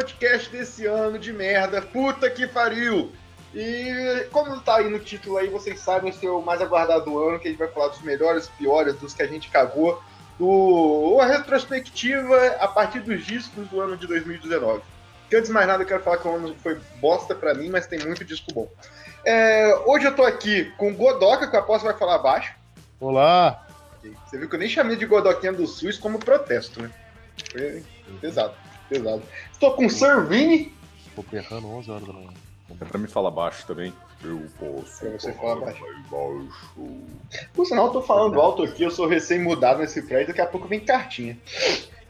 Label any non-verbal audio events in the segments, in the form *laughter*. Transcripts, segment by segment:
podcast desse ano de merda. Puta que pariu! E como tá aí no título aí, vocês sabem é o mais aguardado do ano, que a gente vai falar dos melhores, piores, dos que a gente cagou, do a retrospectiva a partir dos discos do ano de 2019. Que antes de mais nada eu quero falar que o ano foi bosta pra mim, mas tem muito disco bom. É, hoje eu tô aqui com o Godoca, que eu aposto vai falar baixo. Olá! Você viu que eu nem chamei de Godoquinha do SUS como protesto, né? Foi pesado, pesado. Estou com o Sir Vini. Tô errando 11 horas da manhã. É pra me falar baixo também. Eu posso. Pra você falar baixo. baixo. Por sinal, eu tô falando alto aqui, eu sou recém-mudado nesse prédio, daqui a pouco vem cartinha.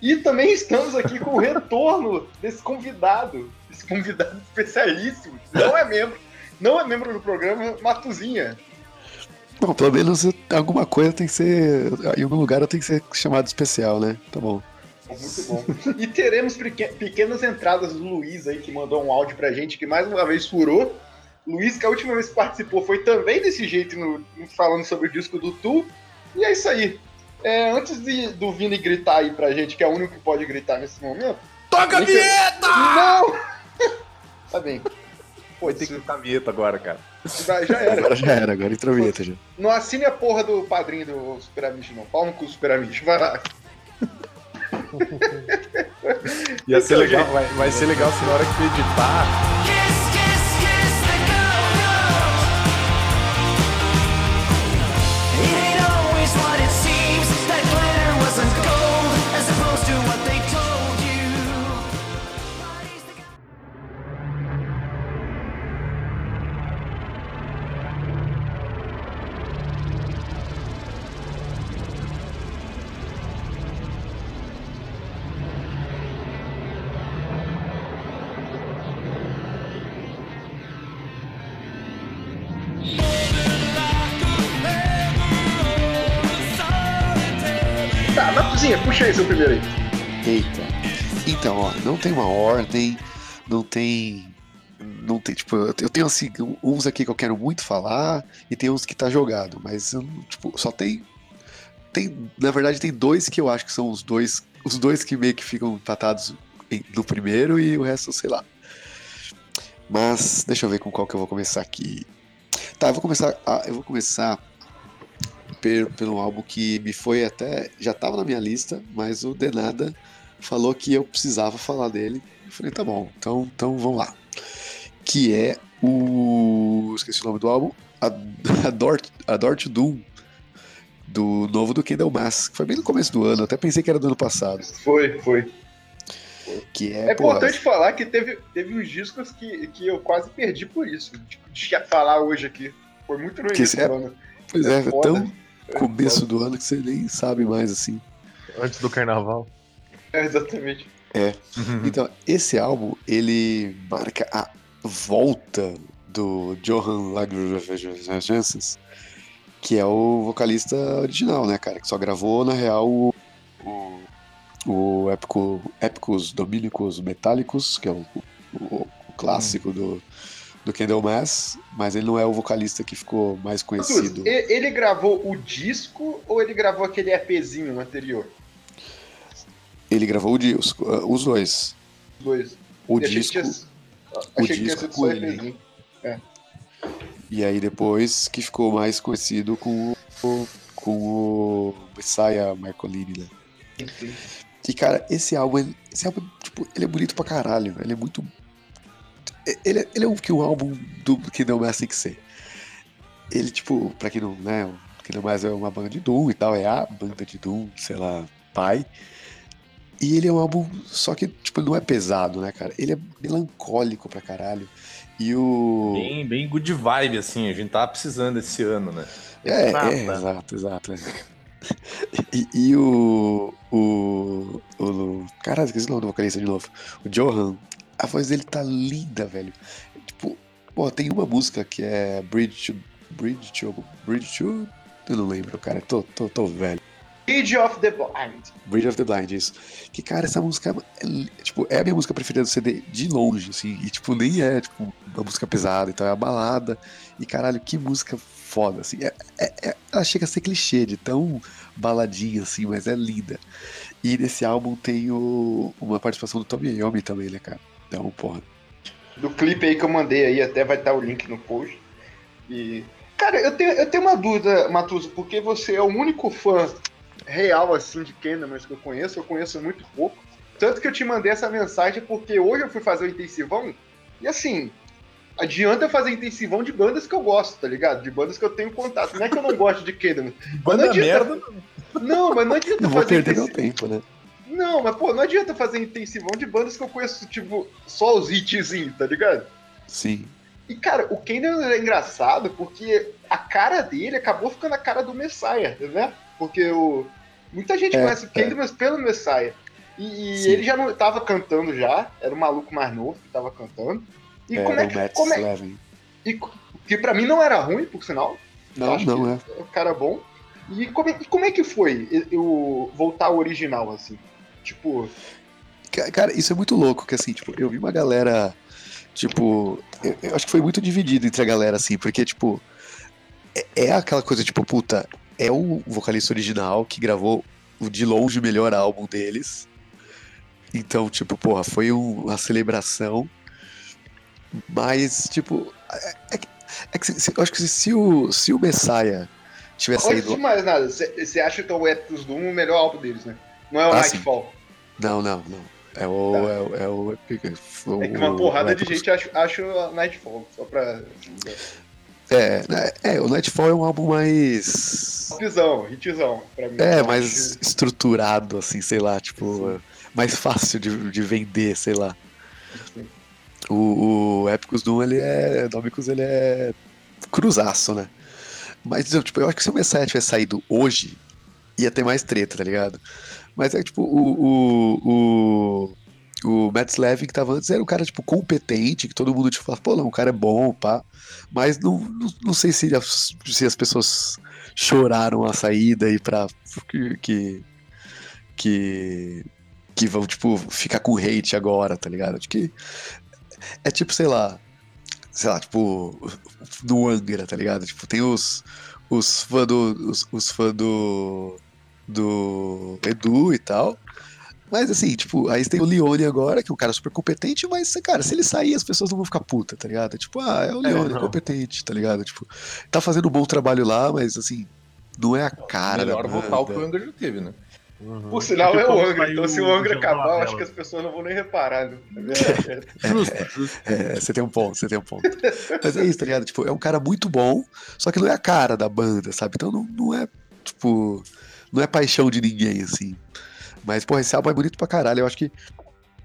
E também estamos aqui com o *laughs* retorno desse convidado, esse convidado especialíssimo, não é membro, não é membro do programa, Matuzinha. Bom, pelo menos alguma coisa tem que ser. Em algum lugar eu tenho que ser chamado especial, né? Tá bom. Muito bom. E teremos peque- pequenas entradas do Luiz aí, que mandou um áudio pra gente, que mais uma vez furou. Luiz, que a última vez que participou foi também desse jeito, no, falando sobre o disco do Tu. E é isso aí. É, antes de, do Vini gritar aí pra gente, que é o único que pode gritar nesse momento. Toca a vinheta! Não! *laughs* tá bem. Pô, ter que tocar a vinheta agora, cara. já, já era. Agora já era, agora entrou a vinheta já. Não assine a porra do padrinho do Super Amish, não. No cu do Super Amish. Vai lá. *laughs* Ia ser Então, legal, vai, vai ser legal se na hora que editar. Tem uma ordem, não tem. Não tem, tipo, eu tenho assim, uns aqui que eu quero muito falar e tem uns que tá jogado, mas tipo, só tem. Tem, na verdade, tem dois que eu acho que são os dois. Os dois que meio que ficam empatados em- no primeiro e o resto, sei lá. Mas deixa eu ver com qual que eu vou começar aqui. Tá, eu vou começar. ah, eu vou começar pelo álbum que me foi até. Já tava na minha lista, mas o Denada falou que eu precisava falar dele. Eu falei, tá bom, então, então vamos lá. Que é o. Esqueci o nome do álbum. A, *laughs* to Doom. Do novo do Kendall Mass, que foi bem no começo do ano, até pensei que era do ano passado. Foi, foi. Que é, É pô, importante falar que teve, teve uns discos que, que eu quase perdi por isso. Tipo, de falar hoje aqui. Foi muito Que início é- do ano. pois é, é foda. tão começo do ano que você nem sabe mais assim. Antes do carnaval. *laughs* É, exatamente. Então, esse álbum, ele marca a volta do Johan Lagerfeld que é o vocalista original, né, cara? Que só gravou, na real, o, o, o épico, Épicos Dominicos Metálicos, que é o, o- o clássico do, do Kendall Mass, mas ele não é o vocalista que ficou mais conhecido. Ele gravou o disco ou ele gravou aquele EPzinho anterior? Ele gravou o disco, uh, os dois. Os dois. O achei que disco, tinha- o Achei que tinha disco sido com ele. EPzinho. E aí depois que ficou mais conhecido com o, com o Messiah Marcolini, né? Enfim. E cara, esse álbum, esse álbum, tipo, ele é bonito pra caralho, ele é muito... Ele, é- ele é o que o álbum do Kingdom Hearts tem que ser. Ele, tipo, pra quem não, né, o Kingdom Hearts é uma banda de Doom e tal, é a banda de Doom, sei lá, pai. E ele é um álbum, só que, tipo, não é pesado, né, cara? Ele é melancólico pra caralho. E o... Bem, bem good vibe, assim. A gente tava precisando esse ano, né? É, é, exato, exato. *laughs* E, e o, o. O. Caralho, esqueci o nome do vocalista de novo. O Johan. A voz dele tá linda, velho. Tipo, pô, tem uma música que é Bridge to. Bridge to. Bridge to. Eu não lembro, cara. Tô, tô, tô velho. Bridge of the Blind. Bridge of the Blind, isso. Que, cara, essa música é, li- tipo, é a minha música preferida do CD de longe, assim. E, tipo, nem é, tipo, uma música pesada, então é uma balada. E, caralho, que música foda, assim. É, é- é- ela chega a ser clichê de tão baladinha, assim, mas é linda. E nesse álbum tem o- uma participação do Tommy Iommi também, né, cara? Então, porra. do clipe aí que eu mandei aí, até vai estar o link no post. E. Cara, eu tenho, eu tenho uma dúvida, Matuso, porque você é o único fã real assim de Candlemas que eu conheço, eu conheço muito pouco. Tanto que eu te mandei essa mensagem porque hoje eu fui fazer o intensivão e assim, adianta fazer intensivão de bandas que eu gosto, tá ligado? De bandas que eu tenho contato. Não é que eu não gosto de Candlemas. *laughs* Banda não adianta- merda, Não, mas não adianta Não vou fazer perder meu tempo, né? Não, mas pô, não adianta fazer intensivão de bandas que eu conheço, tipo, só os hitzinhos, tá ligado? Sim. E, cara, o Kendall é engraçado porque a cara dele acabou ficando a cara do Messiah, né? Porque o... muita gente É, conhece o Kendall, mas pelo Messiah. E, e ele já não tava cantando já, era um maluco mais novo que tava cantando. E é, como é o que. Como é, e, que pra mim não era ruim, por sinal. Não, não, é. É um cara bom. E como, é- e como é que foi eu voltar ao original, assim? Tipo, Ca- Cara, isso é muito louco, que assim, tipo, eu vi uma galera, tipo, eu, eu acho que foi muito dividido entre a galera, assim, porque, tipo, é, é aquela coisa, tipo, puta, é o vocalista original que gravou o de longe o melhor álbum deles. Então, tipo, porra, foi um- uma celebração. Mas, tipo, é, é que, é que se- eu acho que se o, se o Messiah tivesse antes saído. de mais nada, você acha então o Ethos Doom o melhor álbum deles, né? Não é o Ah. Nightfall. Não, não, não. É o. Tá. É, o- é o. É que uma porrada de gente acha, acha o Nightfall, só pra. É, né, é, o Nightfall é um álbum mais. Hitzão, hitzão, pra mim. É, mais estruturado, assim, sei lá, tipo, é, mais fácil de, de vender, sei lá. O, o Épicos Doom, ele é. Nómicos, ele é cruzaço, né? Mas, tipo, eu acho que se o Messiah tivesse saído hoje, ia ter mais treta, tá ligado? Mas é tipo, o. O, o, o Matt Slavin que tava antes era um cara, tipo, competente, que todo mundo, tipo, fala, pô, não, o cara é bom, pá. Mas não, não, não sei se as, se as pessoas choraram a saída e pra. que. que, que vão, tipo, ficar com hate agora, tá ligado? Acho que é tipo, sei lá, sei lá, tipo, no Angra, tá ligado? Tipo, tem os, os fãs do, os, os fã do, do Edu e tal, mas assim, tipo, aí tem o Leone agora, que é um cara super competente, mas, cara, se ele sair, as pessoas não vão ficar puta, tá ligado? Tipo, ah, é o Leone, é, não. competente, tá ligado? Tipo, tá fazendo um bom trabalho lá, mas, assim, não é a cara Melhor da vocal que o. Angra já teve, né? Uhum. Por sinal, é o Angra. Então, se o o Angra acabar, eu acho que as pessoas não vão nem reparar. Né? *laughs* É justo. É, você tem um ponto, você tem um ponto. Mas é isso, tá ligado? Tipo, é um cara muito bom, só que não é a cara da banda, sabe? Então não, não é, tipo, não é paixão de ninguém, assim. Mas, porra, esse álbum é bonito pra caralho. Eu acho que,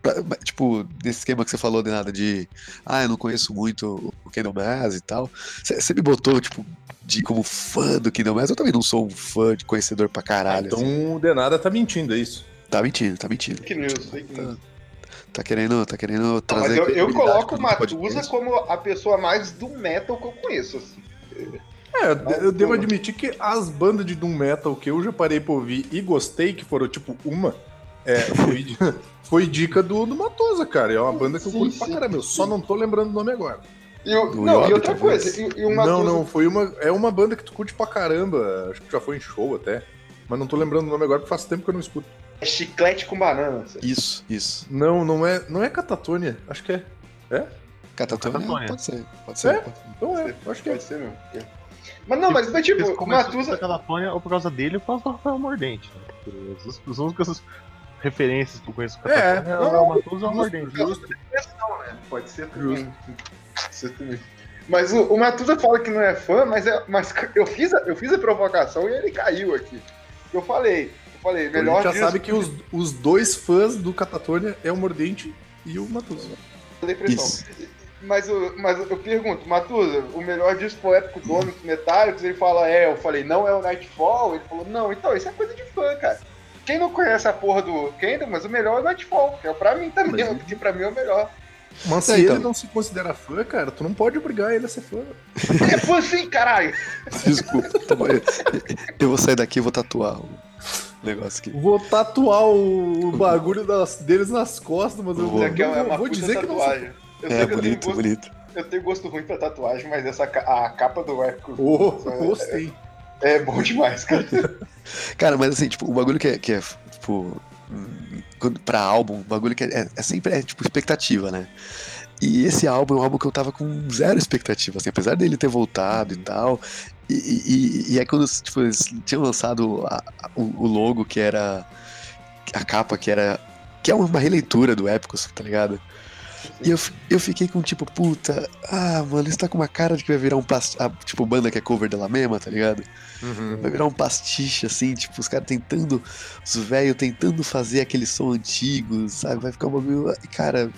pra- tipo, nesse esquema que você falou de nada de, ah, eu não conheço muito o Kingdom Mass e tal. Você me botou, tipo, de, como fã do Kingdom Mass. Eu também não sou um fã de conhecedor pra caralho. então assim. o Denada tá mentindo, é isso? Tá mentindo, tá mentindo. Fake news, fake news. Tá querendo, tá querendo Não, trazer. mas eu, eu coloco o Matusa como a pessoa mais do metal que eu conheço. Assim. É, eu- devo admitir que as bandas de Doom Metal que eu já parei pra ouvir e gostei, que foram tipo uma, é, foi, *laughs* foi dica do, do Matosa, cara. É uma banda que eu curto pra caramba. Eu só não tô lembrando o nome agora. E, o- não, Yobi, e outra coisa, e, e o Não, não, foi uma. É uma banda que tu curte pra caramba. Acho que já foi em show até. Mas não tô lembrando o nome agora porque faz tempo que eu não escuto. é chiclete com banana. Isso, isso. Não, não é, não é Catatônia. Acho que é. Catatônia? Catatônia. Pode ser, pode ser. É? pode ser. Então é, acho que é. Pode ser mesmo. Mas não, mas, mas tipo, o Matusa. a Catatônia ou por causa dele ou por causa do Rafael Mordente. Né? As, as únicas referências que eu conheço do É, Catatônia é, não, o Matusa e o Mordente. Pode ser também. Pode ser também. Mas o, o Matusa fala que não é fã, mas, é, mas eu, fiz a, eu fiz a provocação e ele caiu aqui. Eu falei, eu falei, A melhor gente já sabe que os, os dois fãs do Catatônia é o Mordente e o Matusa. depressão. Isso. Mas, o- mas eu pergunto, Matusa, o melhor disco do Ônix Metálicos, ele fala, é, eu falei, não é o Nightfall? Ele falou, não, então, isso é coisa de fã, cara. Quem não conhece a porra do Kendall, mas o melhor é o Nightfall, que é pra mim também, Mas- porque pra mim é o melhor. Mas se É, então. ele não se considera fã, cara, tu não pode obrigar ele a ser fã. *laughs* É fã sim, caralho! Desculpa. tá bom. Eu- Eu vou sair daqui e vou tatuar o negócio aqui. Vou tatuar o, bagulho das- deles nas costas, mas eu Vou. É vou, uma vou dizer que não sou tatuagem. Eu É, bonito, gosto, bonito. eu tenho gosto ruim pra tatuagem, mas essa, a capa do épico Oh, *laughs* é- gostei. é bom demais, cara. *laughs* Cara, mas assim, tipo, o bagulho que é, que é tipo, quando- pra álbum, um bagulho que é, é sempre é, tipo expectativa, né? E esse álbum é um álbum que eu tava com zero expectativa, assim, apesar dele ter voltado e tal. E, e, e é quando tipo, eles tinham lançado a- a- o, o logo que era. a capa que era. que é uma releitura do Épicos, tá ligado? E eu, eu fiquei com tipo, puta, ah, mano, isso tá com uma cara de que vai virar um past... ah, tipo, banda que é cover dela mesma, tá ligado? Vai virar um pastiche, assim, tipo, os caras tentando, os velhos tentando fazer aquele som antigo, sabe? Vai ficar um bagulho. Cara,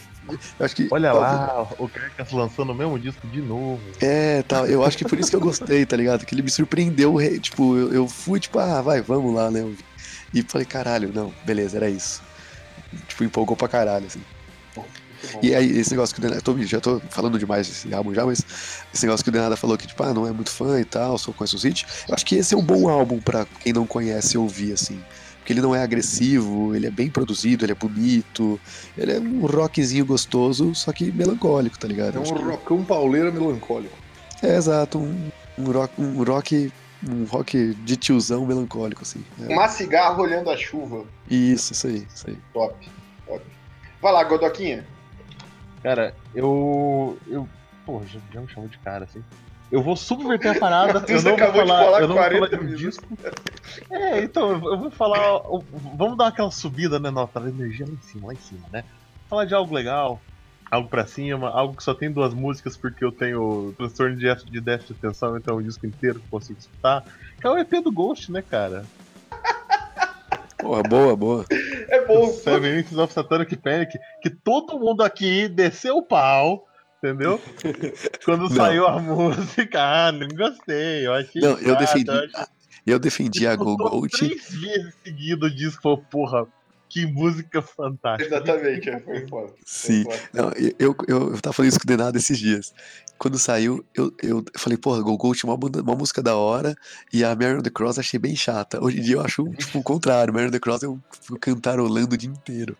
eu acho que. Olha lá, o Carcass lançando o mesmo disco de novo. É, tal. Eu acho que por isso que eu gostei, tá ligado? Que ele me surpreendeu. re- Tipo, eu, eu fui, tipo, ah, vai, vamos lá, né? E falei, caralho, não, beleza, era isso. Tipo, empolgou pra caralho, assim. E aí, esse negócio que o Denada. tô- Já tô falando demais desse álbum já, mas esse negócio que o Denada falou que, tipo, ah, não é muito fã e tal, só conhece os hits. Eu acho que esse é um bom álbum pra quem não conhece ouvir, assim. Porque ele não é agressivo, ele é bem produzido, ele é bonito, ele é um rockzinho gostoso, só que melancólico, tá ligado? É um que- rockão pauleira melancólico. é, exato, um, um rock, um rock, um rock de tiozão melancólico, assim. É. Fumar cigarro olhando a chuva. Isso, isso aí, isso aí. Top. top. Vai lá, Godoquinha. Cara, eu. eu pô, já, já me chamou de cara, assim. Eu vou subverter a parada. *laughs* eu não vou falar, falar eu não vou 40 falar de um disco. É, então, eu vou falar. Vamos dar aquela subida, né? Nossa, energia lá em cima, lá em cima, né? Falar de algo legal, algo pra cima, algo que só tem duas músicas porque eu tenho transtorno de déficit de atenção, então é um disco inteiro que eu consigo escutar. Que é o EP do Ghost, né, cara? Porra, boa, boa. É bom. Seven Inches of Satanic Panic, que todo mundo aqui desceu o pau, entendeu? Quando Não. saiu a música, ah, não gostei, eu achei Não, eu chato, defendi. eu achei- Eu defendi a Go Escutou Gold. Três vezes seguido o disco, porra, que música fantástica. Exatamente, é, foi foda. Foi Sim. foda. Não, eu, eu, eu, tava falando isso com o Denado esses dias. Quando saiu, eu, eu falei, porra, Go Gold tinha uma, uma música da hora e a Mary on the Cross achei bem chata. Hoje em dia eu acho, tipo, o contrário. Mary on the Cross eu fico cantarolando o dia inteiro.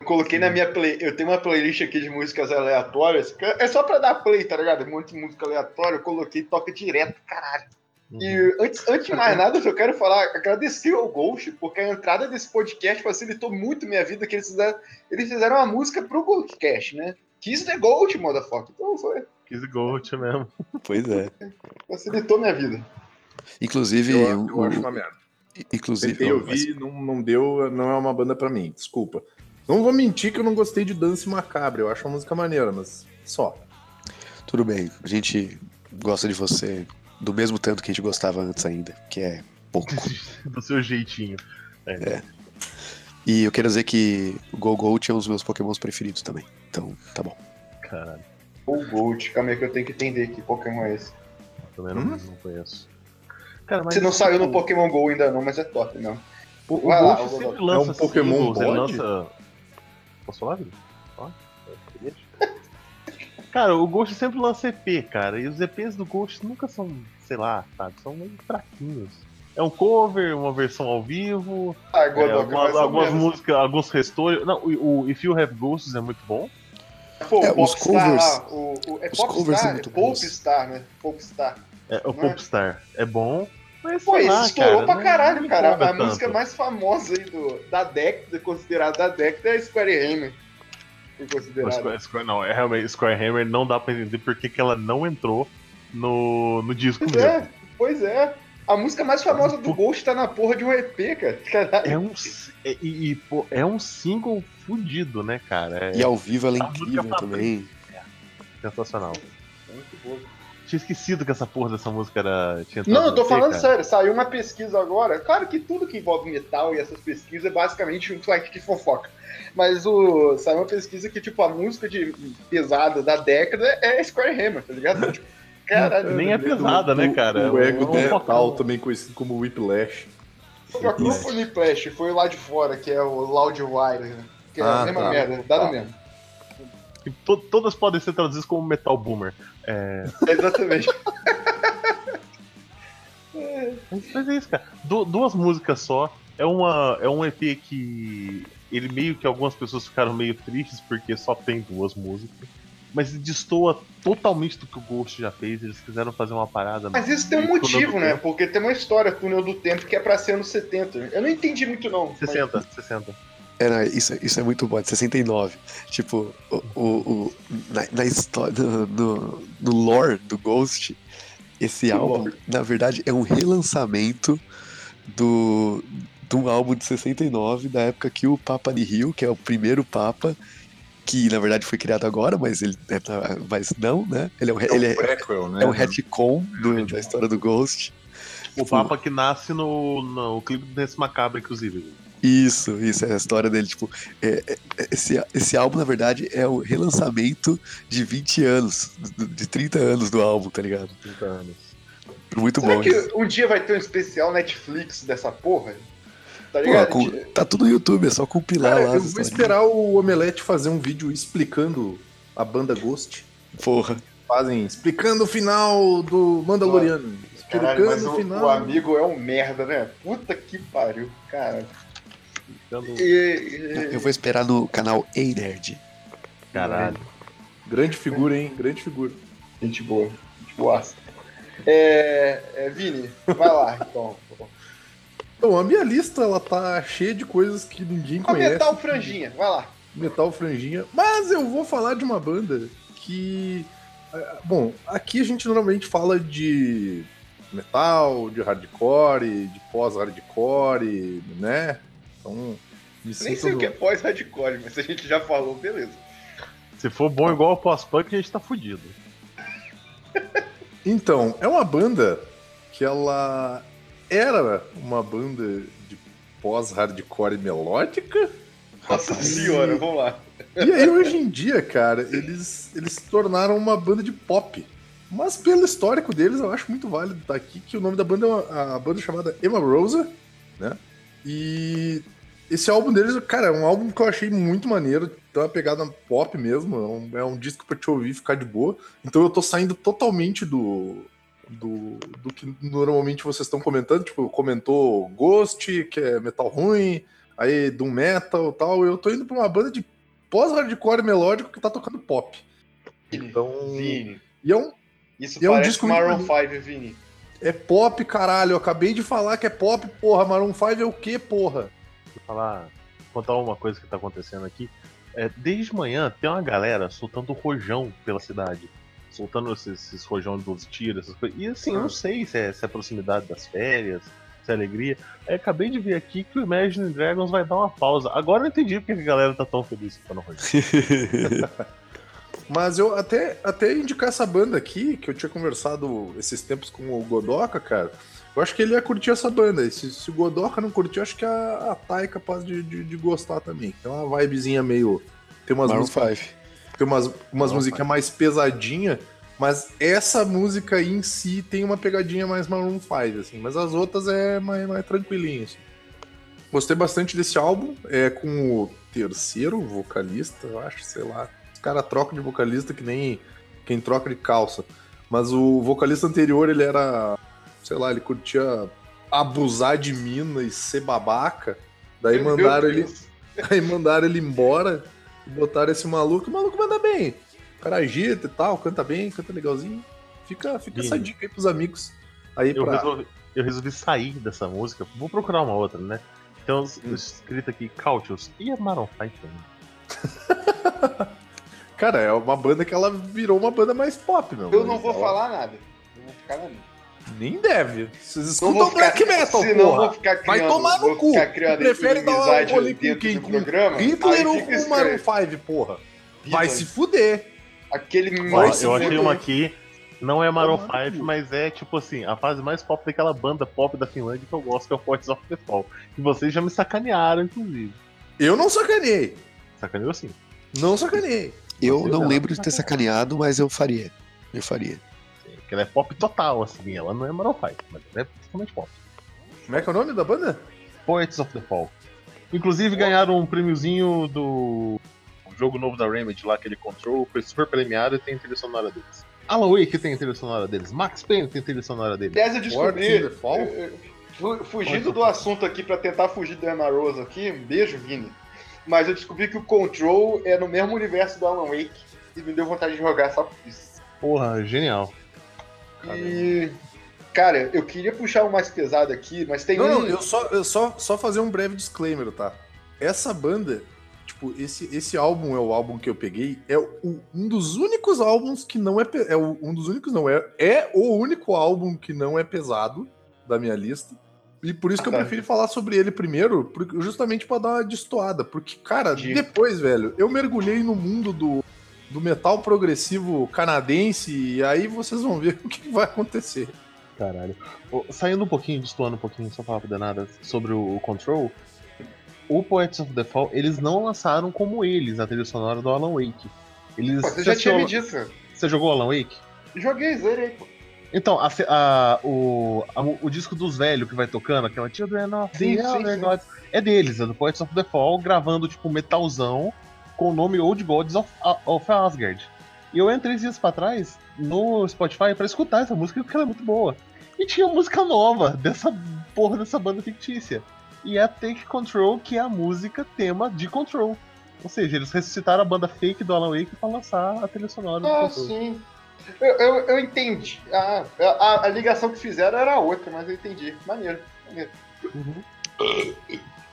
Eu Coloquei na minha play. Eu tenho uma playlist aqui de músicas aleatórias. É só pra dar play, tá ligado? Um monte de música aleatória. Eu coloquei e toca direto, caralho. Uhum. E antes, antes de mais nada, eu só quero falar, agradecer ao Ghost, porque a entrada desse podcast facilitou muito minha vida, que eles fizeram, eles fizeram uma música pro Ghostcast, né? Kiss the Gold, motherfucker. Então foi, Kiss Gold mesmo. Pois é. facilitou minha vida. Inclusive, Eu, o- eu acho o- uma merda. inclusive, Tentei ó, ouvir, não, não deu, não é uma banda pra mim, desculpa. Não vou mentir que eu não gostei de Dance Macabre, eu acho uma música maneira, mas só. tudo bem. A gente gosta de você do mesmo tanto que a gente gostava antes ainda, que é pouco. *laughs* Do seu jeitinho. E eu quero dizer que o Go Gold é um dos meus pokémons preferidos também. Então, tá bom. Caralho, O Gold, calma aí que eu tenho que entender que Pokémon é esse. também não, Hum? não conheço. Cara, mas Você não saiu no Pokémon GO ainda não, mas é top, não. O, o Vai lá, Ghost o- sempre é lança um Pokémon singles, ele lança... Posso falar, Vitor? Cara, o Ghost sempre lança EP, cara, e os EPs do Ghost nunca são, sei lá, sabe, são meio fraquinhos. É um cover, uma versão ao vivo, Ah, é, Godoka, algumas, algumas músicas, alguns restores. Não, o, o If You Have Ghosts é muito bom. Pô, É, o os Popstar covers- lá, o, o, é os covers são Popstar, é muito bons. Popstar, né? Popstar. É, o é? Popstar é bom. Mas Pô, lá, estourou cara, pra não- caralho, cara. A música tanto. mais famosa aí do, da década, considerada da década, é Square Hammer. Foi O considerado. Square, Square- não, é realmente Square Hammer não dá pra entender por que, que ela não entrou no, no disco Pois mesmo. é, pois é. A música mais famosa do Ghost tá na porra de um EP, cara. Caralho. É um, é- e, e, pô, é um single fudido, né, cara? É E ao vivo ela é incrível tá também. sensacional. Muito boa. Tinha esquecido que essa porra dessa música era. Tinha Não, eu tô falando cara. sério. Saiu uma pesquisa agora. Claro que tudo que envolve metal e essas pesquisas é basicamente um site de fofoca. Mas o, saiu uma pesquisa que, tipo, a música de pesada da década é Square Hammer, tá ligado? Tipo, *laughs* Caralho. Nem é pesada, né, cara? O, É ego do um metal, também conhecido como Whiplash. O Microphone Flash foi lá de fora, que é o Loudwire, né? Que é Ah, a mesma tá. merda, Tá. no mesmo. Todas podem ser traduzidas como Metal Boomer. É, Exatamente. mas, mas é isso, cara. Du- duas músicas só. É, uma, é um EP que. Ele meio que algumas pessoas ficaram meio tristes porque só tem duas músicas. mas destoa totalmente do que o Ghost já fez. Eles quiseram fazer uma parada. Mas isso tem um motivo, né? tempo. Porque tem uma história, Túnel do Tempo, que é pra ser anos 70. Eu não entendi muito, não. mas- 60, 60. É, não, isso, isso é muito bom, é de 69. Tipo, o, o, o- na, na história, no, no, no lore do Ghost, esse Que álbum, lore? na verdade, é um relançamento do, de um álbum de 69, da época que o Papa de Rio, que é o primeiro Papa, que na verdade foi criado agora, mas ele é, mas não, né? Ele é um, É ele um é, prequel, né? é um retcon do- da história do Ghost. O Papa que nasce no, no clipe desse macabro, inclusive. Isso, isso é a história dele. Tipo, é- é- esse, esse álbum, na verdade, é o relançamento de 20 anos, de 30 anos do álbum, tá ligado? 30 anos. Muito Será bom. que isso. um dia vai ter um especial Netflix dessa porra? Tá Pô, ligado? com- tá tudo no YouTube, é só compilar Cara, lá. eu vou esperar o Omelete fazer um vídeo explicando a banda Ghost. Porra. Fazem explicando o final do Mandaloriano. Caralho, mas Explicando o, o final. o amigo é um merda, né? Puta que pariu, cara. Ficando... Eu vou esperar no canal Ei Nerd. Caralho. Grande figura, hein? Grande figura. Gente boa, gente boaça. É, é, Vini, vai lá, *laughs* então. Então, a minha lista ela tá cheia de coisas que ninguém A conhece. metal franjinha, vai lá. Metal Franjinha. Mas eu vou falar de uma banda que. ah, Bom, aqui a gente normalmente fala de metal, de hardcore, de pós-hardcore, né? Então, me Nem sei o que é pós-hardcore, mas a gente já falou, beleza. Se for bom igual o pós-punk, a gente tá fudido. Então, é uma banda que ela era uma banda de pós-hardcore melódica. Nossa senhora, vamos lá. E aí, hoje em dia, cara, eles, eles se tornaram uma banda de pop. Mas pelo histórico deles, eu acho muito válido estar aqui, que o nome da banda é uma, a banda chamada Emma Rosa, né? E esse álbum deles, cara, é um álbum que eu achei muito maneiro, tem uma pegada pop mesmo, é um, é um disco pra te ouvir e ficar de boa. Então eu tô saindo totalmente do, do, do que normalmente vocês estão comentando, tipo, comentou Ghost, que é metal ruim, aí Doom Metal e tal, eu tô indo pra uma banda de pós-hardcore melódico que tá tocando pop. Então, Vini, e é um, isso E é um disco muito Maroon bonito. 5, Vini. É pop, caralho. Eu acabei de falar que é pop, porra. Maroon 5 é o quê, porra? Vou falar, contar uma coisa que tá acontecendo aqui. É, desde manhã tem uma galera soltando rojão pela cidade. Soltando esses, esses rojão dos tiros, essas coisas. E assim, eu não sei se é, se é proximidade das férias, se é alegria. Aí acabei de ver aqui que o Imagine Dragons vai dar uma pausa. Agora eu entendi porque a galera tá tão feliz soltando rojão. *laughs* Mas eu até, até indicar essa banda aqui, que eu tinha conversado esses tempos com o Godoka, cara. Eu acho que ele ia curtir essa banda. E se, se o Godoka não curtir, eu acho que a, a Thay é capaz de, de, de gostar também. Tem uma vibezinha meio. Tem umas Maroon músicas, 5. tem umas, umas musiquinhas mais pesadinha, mas essa música aí em si tem uma pegadinha mais Maroon 5, assim. Mas as outras é mais, mais tranquilinha, assim. Gostei bastante desse álbum. É com o terceiro vocalista, eu acho, sei lá. Caras trocam de vocalista que nem quem troca de calça. Mas o vocalista anterior, ele era, sei lá, ele curtia abusar de mina e ser babaca. Daí Meu mandaram ele, Deus. *laughs* aí mandaram ele embora e botaram esse maluco. O maluco manda bem. O cara agita e tal, canta bem, canta legalzinho. Fica, fica essa dica aí pros amigos. Aí Eu pra... resolvi, eu resolvi sair dessa música. Vou procurar uma outra, né? Então, escrito aqui, Cautious. E a Maroon 5 também. *laughs* Cara, é uma banda que ela virou uma banda mais pop, meu. Eu não vou ela falar nada. Eu vou ficar na minha. Nem deve. Vocês Não escutam ficar, black metal, senão porra. vou ficar Vai criando, tomar no cu. Prefere dar uma rolê com quem? Com programa. Hitler ou com o Maroon 5, porra? Vai se fuder. Aquele mais eu achei uma aqui. Não é Maroon Tomar no 5, cu. mas é tipo assim, a fase mais pop daquela banda pop da Finlândia que eu gosto, que é o Fortes of the Fall. Que vocês já me sacanearam, inclusive. Eu não sacanei. Sacaneou assim. Não sacanei. Eu não não. lembro de ter sacaneado, mas eu faria. Eu faria. Porque ela é pop total, assim. Ela não é Maroon 5, mas ela é totalmente pop. Como é que é o nome da banda? Poets of the Fall. Inclusive ganharam um prêmiozinho do jogo novo da Remedy lá, aquele Control, foi super premiado e tem a trilha sonora deles. Alan Wake tem a trilha sonora deles, Max Payne tem a trilha sonora deles. Aliás, eu descobri. Fugindo do assunto aqui pra tentar fugir do Emma Rose aqui, um beijo, Vini. Mas eu descobri que o Control é no mesmo universo do Alan Wake. e me deu vontade de jogar só por isso. Porra, genial. E. Cara, eu queria puxar um mais pesado aqui, mas tem Não, um. não, eu só, eu só, só fazer um breve disclaimer, tá? Essa banda, tipo, esse, esse álbum é o álbum que eu peguei, é o- um dos únicos álbuns que não é, é o- um dos únicos não é, é o único álbum que não é pesado da minha lista. E por isso que eu Tá. prefiro falar sobre ele primeiro, porque- justamente pra dar uma destoada, porque cara, Entendi. depois, velho, eu mergulhei no mundo do do metal progressivo canadense e aí vocês vão ver *laughs* o que vai acontecer. Caralho. Saindo um pouquinho, destoando um pouquinho, só falar pra nada sobre o, o Control. O Poets of the Fall, eles não lançaram como eles a trilha sonora do Alan Wake. Eles. Pô, você já tinha me dito. Você jogou Alan Wake? Joguei, zerei, pô. Então, a a- o, a- o disco dos velhos que vai tocando, aquela Children of Sim, é deles, é do Poets of the Fall, gravando tipo metalzão com o nome Old Gods of, of Asgard. E eu entrei dias pra trás no Spotify pra escutar essa música porque ela é muito boa. E tinha música nova dessa porra dessa banda fictícia. E é Take Control, que é a música tema de Control. Ou seja, eles ressuscitaram a banda fake do Alan Wake pra lançar a trilha sonora do Ah, Control. sim. Eu, eu, eu entendi. Ah, a, a ligação que fizeram era outra, mas eu entendi. Maneiro. maneiro. Uhum.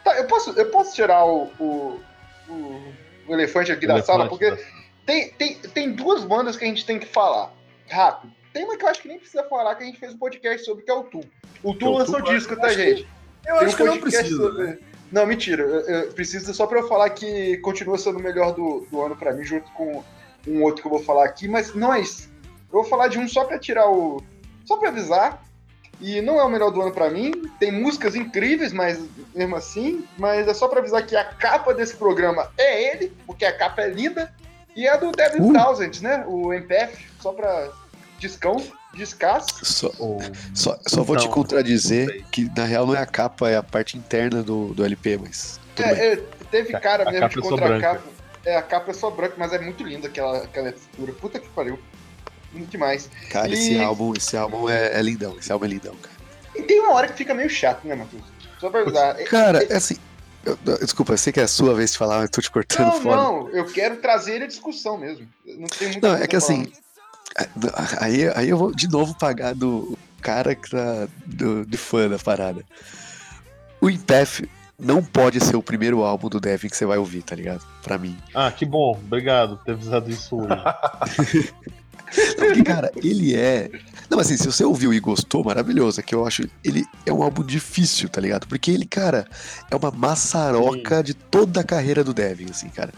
Tá, eu posso, eu posso tirar o, o, o, o elefante aqui da Elefante sala, porque da- tem, tem, tem duas bandas que a gente tem que falar. Rápido. Tem uma que eu acho que nem precisa falar, que a gente fez um podcast sobre, que é o Tu. O Tu O lançou disco, eu tá, acho que- gente? Eu acho um que não precisa. sobre- né? Não, mentira. Preciso só pra eu falar que continua sendo o melhor do, do ano pra mim, junto com um outro que eu vou falar aqui, mas não é isso. Eu vou falar de um só pra tirar o. Só pra avisar. E não é o melhor do ano pra mim. Tem músicas incríveis, mas mesmo assim. Mas é só pra avisar que a capa desse programa é ele, porque a capa é linda. E é do Devin Uh. Townsend, né? O MPF, só pra discão, descasso. Só, Ou- só, só vou te Então, contradizer não que na real não é a capa, é a parte interna do, do LP, mas tudo bem. É, é, teve cara a mesmo de é contra a branca. capa. É, a capa é só branca, mas é muito linda aquela, aquela textura. Puta que pariu. Muito demais. Cara, E- esse álbum, esse álbum é, é lindão, esse álbum é lindão, cara. E tem uma hora que fica meio chato, né, Matheus? Só pra avisar. É- Cara, é assim. eu- desculpa, eu sei que é a sua vez de falar, mas eu tô te cortando Não, fora. não, eu quero trazer ele à discussão mesmo. Não tem muita Não, é que assim. Aí, aí eu vou de novo pagar do cara que tá do, de fã da parada. O Empath não pode ser o primeiro álbum do Devin que você vai ouvir, tá ligado? Pra mim. Ah, que bom. Obrigado por ter avisado isso hoje. *laughs* Não, porque, cara, ele é. Não, assim, se você ouviu e gostou, maravilhoso. É que eu acho. Ele é um álbum difícil, tá ligado? Porque ele, cara, é uma maçaroca de toda a carreira do Devin, assim, cara.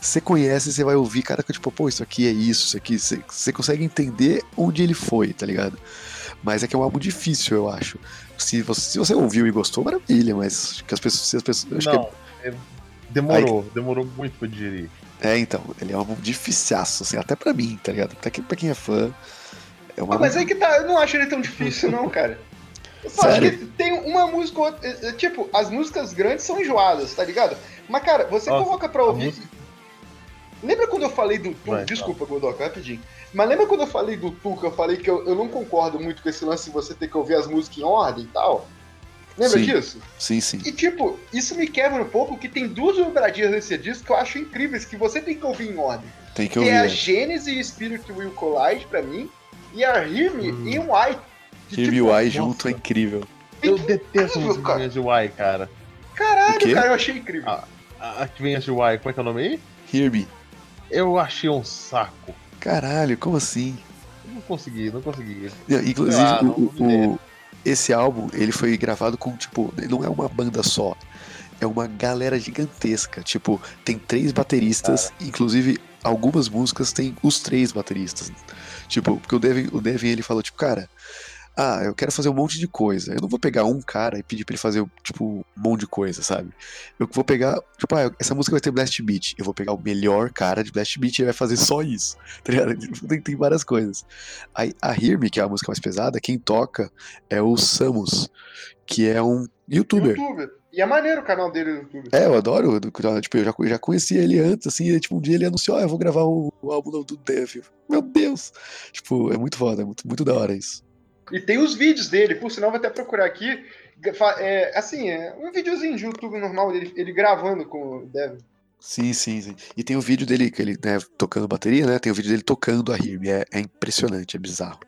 Você conhece, você vai ouvir, cara, que tipo, pô, isso aqui é isso, isso aqui. Você, consegue entender onde ele foi, tá ligado? Mas é que é um álbum difícil, eu acho. Se você, se você ouviu e gostou, maravilha, mas acho que as pessoas. se as pessoas acho que Não, é- demorou. Demorou muito pra digerir. É, é, então, ele é um álbum dificiaço, assim, até pra mim, tá ligado? Até que, pra quem é fã. É um Ah, mas aí que tá, eu não acho ele tão difícil, não, cara. Eu só acho que tem uma música ou outra. é, é, Tipo, as músicas grandes são enjoadas, tá ligado? Mas, cara, você Nossa, coloca pra ouvir. música- Lembra quando eu falei do? Vai, Desculpa, Godoka, rapidinho. Mas lembra quando eu falei do Tu, que eu falei que eu, eu não concordo muito com esse lance de você ter que ouvir as músicas em ordem e tal? Lembra Sim. disso? Sim, sim. E tipo, isso me quebra um pouco que tem duas dobradinhas nesse disco que eu acho incríveis, que você tem que ouvir em ordem. Tem que Que ouvir. é a? Gênesis e Spirit Will Collide pra mim, e a Hear Me Hum. e Why. Que, Hear Me tipo, Why junto é incrível. Eu detesto incrível, cara. músicas de Y, cara. Caralho, cara, eu achei incrível. Ah. A a que vem as de Y, como é que é o nome aí? Hear Me. Eu achei um saco. Caralho, como assim? Eu Não consegui, não consegui. Inclusive, Ah, não, o- não me o- esse álbum, ele foi gravado com, tipo, não é uma banda só. É uma galera gigantesca. Tipo, tem três bateristas, inclusive algumas músicas tem os três bateristas. Tipo, porque o Devin, o Devin ele falou, tipo, cara, ah, eu quero fazer um monte de coisa. Eu não vou pegar um cara e pedir pra ele fazer, tipo, um monte de coisa, sabe? Eu vou pegar, tipo, ah, essa música vai ter Blast Beat. Eu vou pegar o melhor cara de Blast Beat e ele vai fazer só isso. *laughs* Tá ligado? Tem, tem várias coisas. Aí, a Hear Me, que é a música mais pesada, quem toca é o Samus, que é um youtuber. YouTuber. E é maneiro o canal dele no YouTube. É, eu adoro. Tipo, eu já, já conhecia ele antes, assim, e, tipo, um dia ele anunciou, ah, eu vou gravar o, o álbum do Dev. Meu Deus! Tipo, é muito foda, é muito, muito da hora isso. E tem os vídeos dele, por sinal, vou até procurar aqui. É, assim, é um videozinho de YouTube normal dele, ele gravando com o Devin. Sim, sim, sim. E tem o vídeo dele, que ele, né, tocando bateria, né? Tem o vídeo dele tocando a Hear Me. É, é impressionante, é bizarro.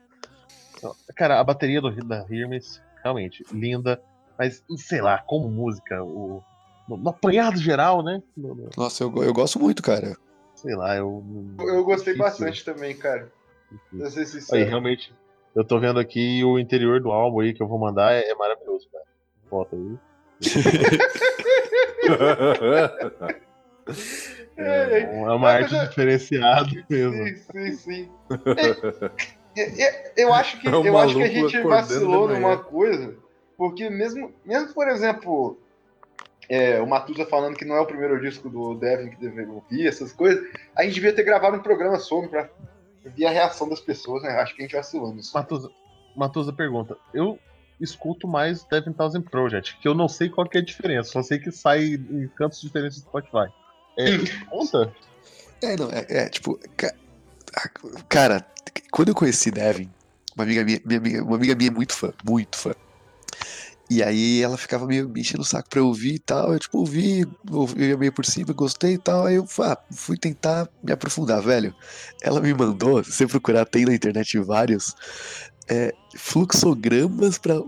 Cara, a bateria do, da Hermes, realmente, linda. Mas, sei lá, como música, o, no, no apanhado geral, né? No- no- Nossa, eu, eu gosto muito, cara. sei lá, eu. Eu gostei difícil. bastante também, cara. Pra ser Aí, sincero. realmente, eu tô vendo aqui o interior do álbum aí que eu vou mandar é, é maravilhoso, cara. Foto aí. *laughs* É, é, uma Mas arte diferenciada mesmo. Sim, sim, sim. É, é, é, eu *laughs* acho que, É um eu acho que a gente vacilou numa coisa, porque mesmo, mesmo por exemplo, é, o Matusa falando que não é o primeiro disco do Devin que deveria ouvir, essas coisas, a gente devia ter gravado um programa sobre pra ver a reação das pessoas, né? Acho que a gente vacilou nisso. Matusa, Matusa pergunta: Eu escuto mais Devin Thousand Project, que eu não sei qual que é a diferença, só sei que sai em cantos diferentes do Spotify. É, isso conta? É, não, é, é, tipo, cara, quando eu conheci Devin, uma amiga minha, minha amiga- uma amiga minha é muito fã, muito fã. E aí ela ficava meio me enchendo o saco pra eu ouvir e tal. Eu, tipo, ouvi, ouvi meio por cima, gostei e tal. Aí eu ah, fui tentar me aprofundar, velho. Ela me mandou, se você procurar, tem na internet vários é, fluxogramas pra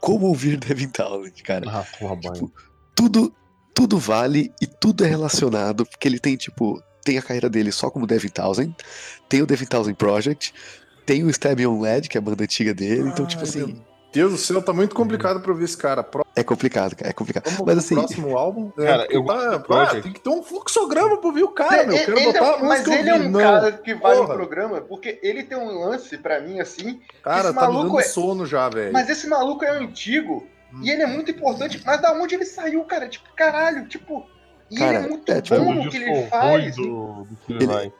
como ouvir *laughs* Devin Townsend, cara Ah, porra, banho. tudo tudo vale e tudo é relacionado, porque ele tem, tipo, tem a carreira dele só como Devin Townsend, tem o Devin Townsend Project, tem o Stab on LED, que é a banda antiga dele, então, tipo assim, Deus do céu, tá muito complicado pra ouvir esse cara. Pró- é complicado, cara, é complicado. Vamos Mas pro assim, próximo álbum. *laughs* É, Cara, eu ah, Project. tem que ter um fluxograma pra ouvir o cara, meu. Eu quero Ele- botar a ele- mas música ele é um Não, cara que vale porra. no programa, porque ele tem um lance pra mim assim, Cara, esse tá me dando é- sono já, velho. mas esse maluco é antigo e ele é muito importante. Mas da onde ele saiu, cara? Tipo, caralho, tipo. E Cara, ele é muito é, tipo, bom O no que ele faz. do, do Ele- Vai.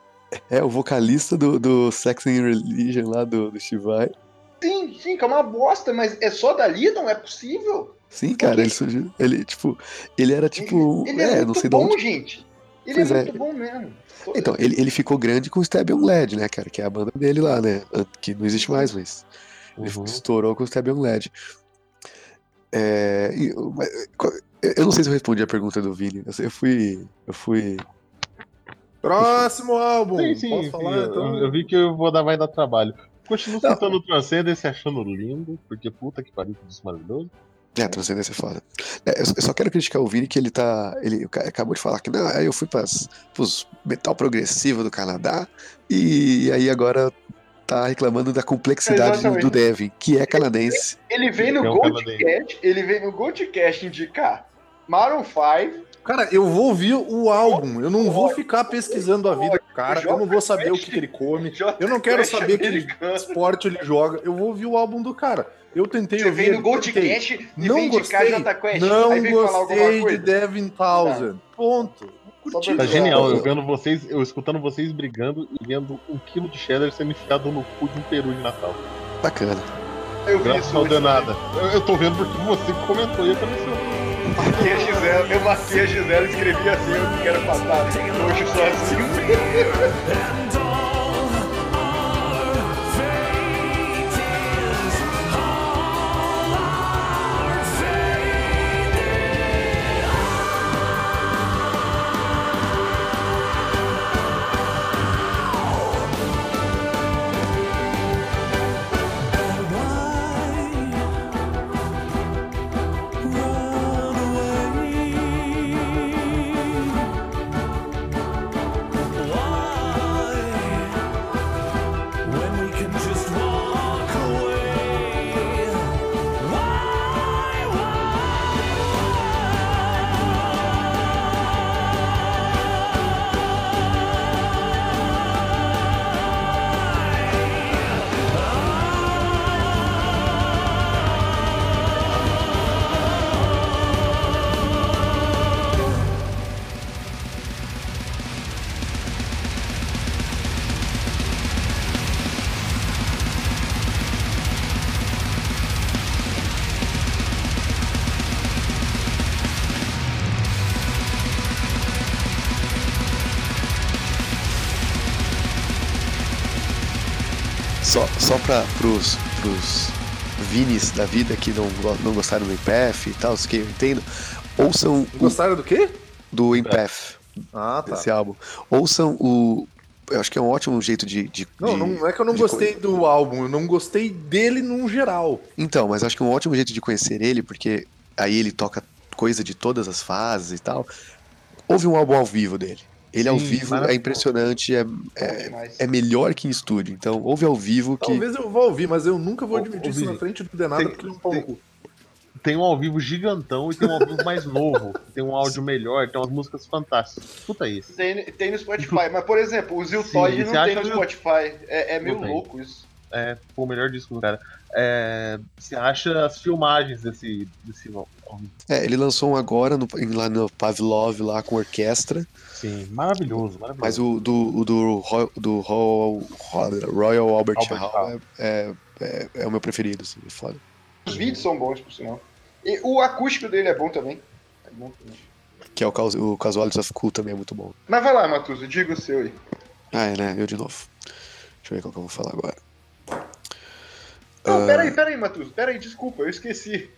é o vocalista do, do Sex and Religion lá do, do Shivai. Sim, sim, que é uma bosta, mas é só dali? Não é possível. Sim, cara, ele surgiu, ele, tipo, ele era tipo, ele, ele é, é, muito não sei de bom, onde. gente. Ele Pois é é. muito bom mesmo. Então, ele, ele ficou grande com o Stab on LED, né, cara, que é a banda dele lá, né, que não existe mais, mas Ele Uhum. estourou com o Stab on LED. É, eu eu não sei se eu respondi a pergunta do Vini. Eu, fui. Eu fui. Próximo álbum. Sim, sim, Posso sim, falar, eu, então? eu vi que eu vou dar, vai dar trabalho. Continuo Não. escutando o Transcendence achando lindo, porque puta que pariu, que disco maravilhoso. É, transcendência é foda. É, eu, eu só quero criticar o Vini que ele tá. Ele ca- acabou de falar que não, aí eu fui pras, pros metal progressivo do Canadá e aí agora tá reclamando da complexidade do, Exatamente. do Devin, que é canadense. Ele vem no É um Goldcast, ele vem no Goldcast indicar Maroon 5, Cara, eu vou ouvir o álbum. Eu não vou ficar pesquisando a vida cara. Eu não vou saber o que, que ele come. Eu não quero saber que americano. esporte ele joga. Eu vou ouvir o álbum do cara. Eu tentei Você ouvir. vem no tentei. Goldcast e Não gostei. Quest. Não gostei de. Devin Townsend. Ponto. Curti. pra- Tá genial, eu- vendo vocês, eu escutando vocês brigando e vendo um quilo de cheddar sendo enfiado no cu de um peru de Natal. Bacana. Eu vi Graças isso ao danada. Eu, eu tô vendo porque você comentou e apareceu. Marquei a Gisela, eu marquei a Gisela e escrevi assim, eu quero passar hoje sozinho. *laughs* Pra, pros, pros Vinis da vida que não, não gostaram do Empath e tal, os que eu entendo, ouçam o Gostaram do quê? do Empath, Ah, tá. desse álbum. Ouçam o. Eu acho que é um ótimo jeito de. de- Não, de- não é que eu não gostei do álbum, eu não gostei dele num geral. Então, mas acho que é um ótimo jeito de conhecer ele, porque aí ele toca coisa de todas as fases e tal. Houve um álbum ao vivo dele. Ele ao Sim, vivo é maravilhoso. impressionante, é, demais. é melhor que em estúdio. Então, ouve ao vivo que. Talvez eu vá ouvir, mas eu nunca vou admitir isso na frente do Denada, tem- porque ele é um pau cu. Tem um ao vivo gigantão e tem um ao vivo mais novo. Tem um áudio melhor, tem umas músicas fantásticas. Escuta isso. Tem, tem no Spotify, mas por exemplo, o Ziltoid não tem no Spotify. É, é meio tem. louco isso. É, foi o melhor disco do cara. É, você acha as filmagens desse, desse ao. É, ele lançou um agora no, lá no Pavlov, lá com orquestra. Sim, maravilhoso, maravilhoso. Mas o do, o do, do Ro- Ro- Royal Albert, Albert Hall Hall. é, é, é o meu preferido, assim, é foda. Os vídeos são bons, por sinal. E o acústico dele é bom também. É bom também. Que é o, o Casualties of Cool também é muito bom. Mas vai lá, Matuso, diga o seu aí. Ah, é, né? Eu de novo. Deixa eu ver qual que eu vou falar agora. Não, Ah. peraí, peraí, Matuso. Peraí, desculpa, eu esqueci.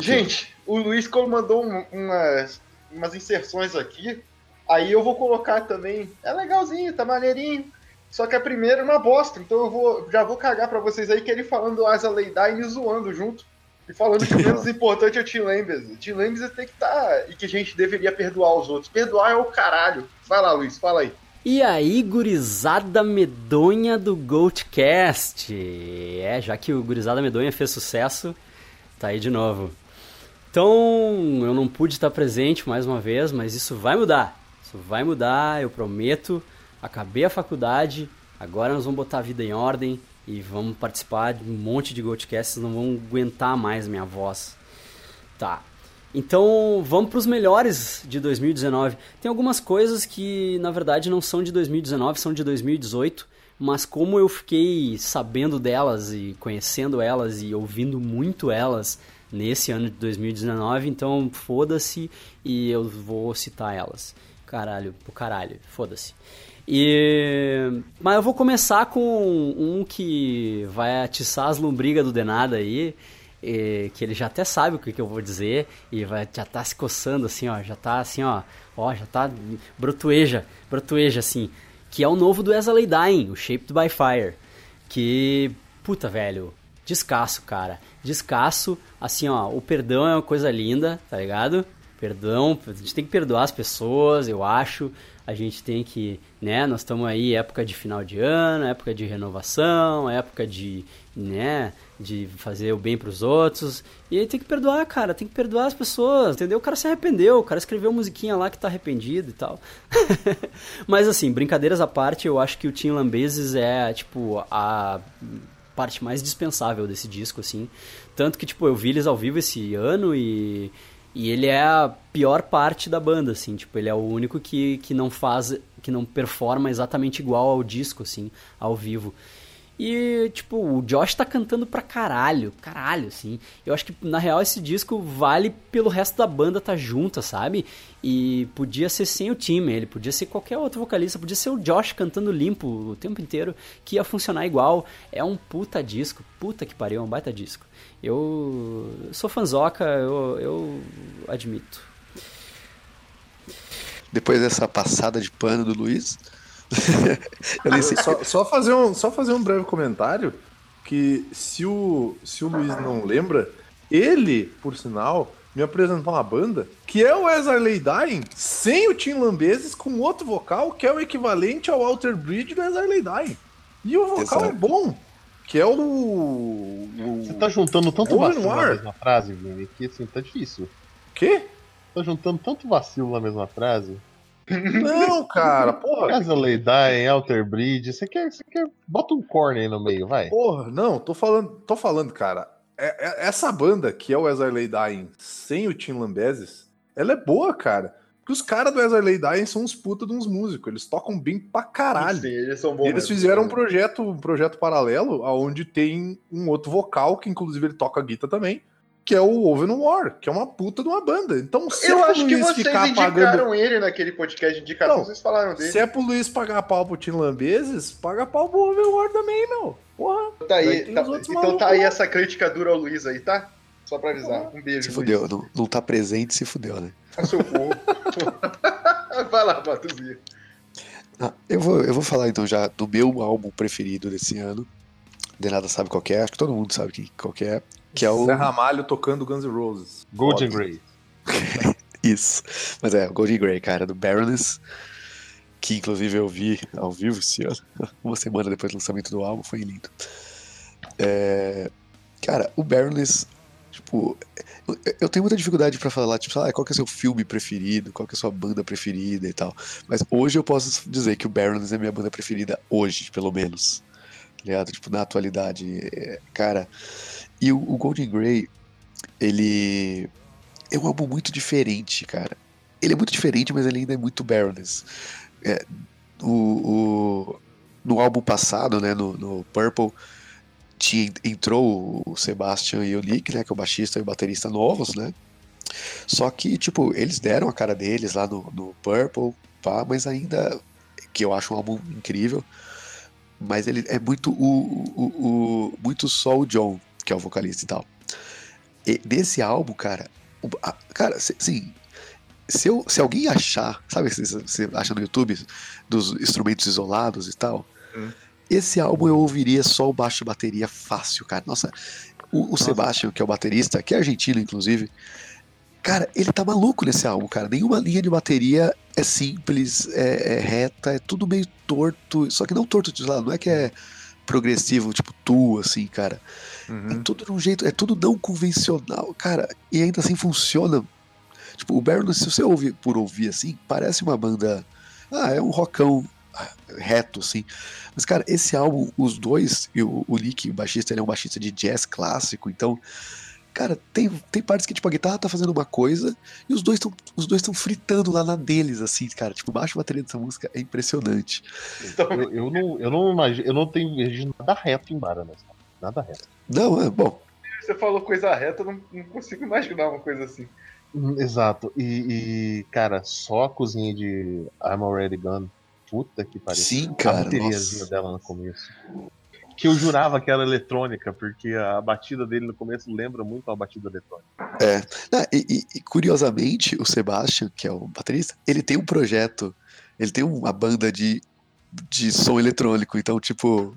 Gente, o Luiz mandou um- umas, umas inserções aqui. Aí eu vou colocar também. É legalzinho, tá maneirinho. Só que a primeira é uma bosta. Então eu vou, já vou cagar pra vocês aí que ele falando Asa Leidine e zoando junto. E falando que o menos *laughs* importante é o Tim Lambers. O Tim Lambers tem que estar. e que a gente deveria perdoar os outros. Perdoar é o caralho. Vai lá, Luiz, fala aí. E aí, gurizada medonha do Goldcast. É, já que o gurizada medonha fez sucesso, tá aí de novo. Então, eu não pude estar presente mais uma vez, mas isso vai mudar. Isso vai mudar, eu prometo. Acabei a faculdade, agora nós vamos botar a vida em ordem e vamos participar de um monte de Goldcasts, não vão aguentar mais minha voz. Tá. Então, vamos para os melhores de 2019. Tem algumas coisas que, na verdade, não são de 2019, são de 2018. Mas como eu fiquei sabendo delas e conhecendo elas e ouvindo muito elas nesse ano de 2019, então foda-se e eu vou citar elas. Caralho, pro caralho, foda-se. E... Mas eu vou começar com um que vai atiçar as lombrigas do Denada aí, e que ele já até sabe o que, que eu vou dizer e vai já tá se coçando assim, ó, já tá assim, ó, ó, já tá brotueja, brotueja assim, que é o novo do Lay Dying, o Shaped by Fire, que puta, velho, descasso, cara. Descasso, assim, ó, o perdão é uma coisa linda, tá ligado? Perdão, a gente tem que perdoar as pessoas, eu acho. A gente tem que, né, nós estamos aí época de final de ano, época de renovação, época de, né, de fazer o bem pros outros. E aí tem que perdoar, cara, tem que perdoar as pessoas, entendeu? O cara se arrependeu, o cara escreveu musiquinha lá que tá arrependido e tal. *laughs* Mas assim, brincadeiras à parte, eu acho que o Tim Lambesis é, tipo, a parte mais dispensável desse disco, assim. Tanto que, tipo, eu vi eles ao vivo esse ano e, e ele é a pior parte da banda, assim. Tipo, ele é o único que, que não faz, que não performa exatamente igual ao disco, assim, ao vivo. E, tipo, o Josh tá cantando pra caralho, caralho, assim. Eu acho que, na real, esse disco vale pelo resto da banda tá junta, sabe? E podia ser sem o time, ele podia ser qualquer outro vocalista, podia ser o Josh cantando limpo o tempo inteiro, que ia funcionar igual. É um puta disco, puta que pariu, é um baita disco. Eu sou fanzoca, eu, eu admito. Depois dessa passada de pano do Luiz. *laughs* eu nem sei. Só, só fazer um, só fazer um breve comentário que se o, se o Luiz não lembra, ele, por sinal, me apresentou uma banda que é o Lay Dying sem o Tim Lambeses com outro vocal que é o equivalente ao Alter Bridge do Lay Dying. E o vocal Exato. é bom, que é o... o... Você tá juntando tanto Ou vacilo na mesma frase, Vini, que assim, tá difícil. Quê? Tá juntando tanto vacilo na mesma frase. Não, cara, porra. Casa Leidai, Alter Bridge, você quer, você quer. Bota um corne aí no meio, vai. Porra, não, tô falando, tô falando, cara. é- é- essa banda, que é o Lay Dying, sem o Tim Lambesis, ela é boa, cara. Porque os caras do Lay Dying são uns puta de uns músicos. Eles tocam bem pra caralho. Sim, eles são bons. Eles mesmo. fizeram um projeto, um projeto paralelo, onde tem um outro vocal, que inclusive ele toca guitarra também, que é o Oven War, que é uma puta de uma banda. Então, se Eu é pro acho que Luiz vocês ficar indicaram pagando. ele naquele podcast de indicação, Não, vocês falaram dele. Se é pro Luiz pagar pau pro Tim Lambeses, paga pau pro Oven War também, meu. Porra. Tá aí, tá- então tá aí lá. essa crítica dura ao Luiz aí, tá? Só pra avisar. Um beijo, Se Luiz. fudeu, não, não tá presente, se fudeu, né? A seu povo. *laughs* Vai lá, Matuzinho. Ah, eu, vou, eu vou falar então já do meu álbum preferido desse ano. De nada sabe qual que é, acho que todo mundo sabe que- qual que é. Que é o. Zé Ramalho tocando Guns N' Roses. Golden. Grey. *laughs* Isso. Mas é, o Golden Grey, cara, do Baroness. Que inclusive eu vi ao vivo esse ano, *laughs* uma semana depois do lançamento do álbum, foi lindo. É, cara, o Baroness, tipo, eu, tenho muita dificuldade pra falar, tipo, ah, qual que é o seu filme preferido, qual que é a sua banda preferida e tal. Mas hoje eu posso dizer que o Baroness é minha banda preferida hoje, pelo menos. Ligado? Tipo, na atualidade. é, cara, e o, o Golden Grey, ele é um álbum muito diferente, cara. Ele é muito diferente, mas ele ainda é muito Baroness. É, o, o- no álbum passado, né, no, no Purple, tinha, entrou o Sebastian e o Nick, né, que é o baixista e o baterista novos, né? Só que, tipo, eles deram a cara deles lá no, no Purple, pá, mas ainda, que eu acho um álbum incrível, mas ele é muito o, o, o- muito só o John, que é o vocalista e tal. E nesse álbum, cara, o- a- cara, assim, se, eu, se alguém achar, sabe, você acha no YouTube dos instrumentos isolados e tal, Hum. esse álbum eu ouviria só o baixo e bateria fácil, cara. Nossa, o, o Sebastian, que é o baterista, que é argentino, inclusive, cara, ele tá maluco nesse álbum, cara. Nenhuma linha de bateria é simples, é, é reta, é tudo meio torto, só que não torto de lado, não é que é progressivo, tipo tu, assim, cara. É Uhum. tudo de um jeito, é tudo não convencional, cara, e ainda assim funciona. Tipo, o Baroness, se você ouvir por ouvir assim, parece uma banda. Ah, é um rockão ah, reto, assim. Mas, cara, esse álbum, os dois, o, o Nick, o baixista, ele é um baixista de jazz clássico, então. Cara, tem, tem partes que, tipo, a guitarra tá fazendo uma coisa e os dois estão os dois estão fritando lá na deles, assim, cara. Tipo, baixo a bateria dessa música é impressionante. Então, Eu, eu não, eu não imagino, eu não tenho nada reto em Baranas. Nada reto. Não, é bom. você falou coisa reta, eu não, não consigo imaginar uma coisa assim. Hum, Exato. E, e, cara, só a cozinha de I'm Already Gone. Puta que pariu. Sim, a cara. bateriazinha nossa. dela no começo. Que eu jurava que era eletrônica, porque a batida dele no começo lembra muito uma batida eletrônica. Ah, e, e- e, curiosamente, o Sebastian, que é o baterista, ele tem um projeto, ele tem uma banda de, de som eletrônico, então, tipo,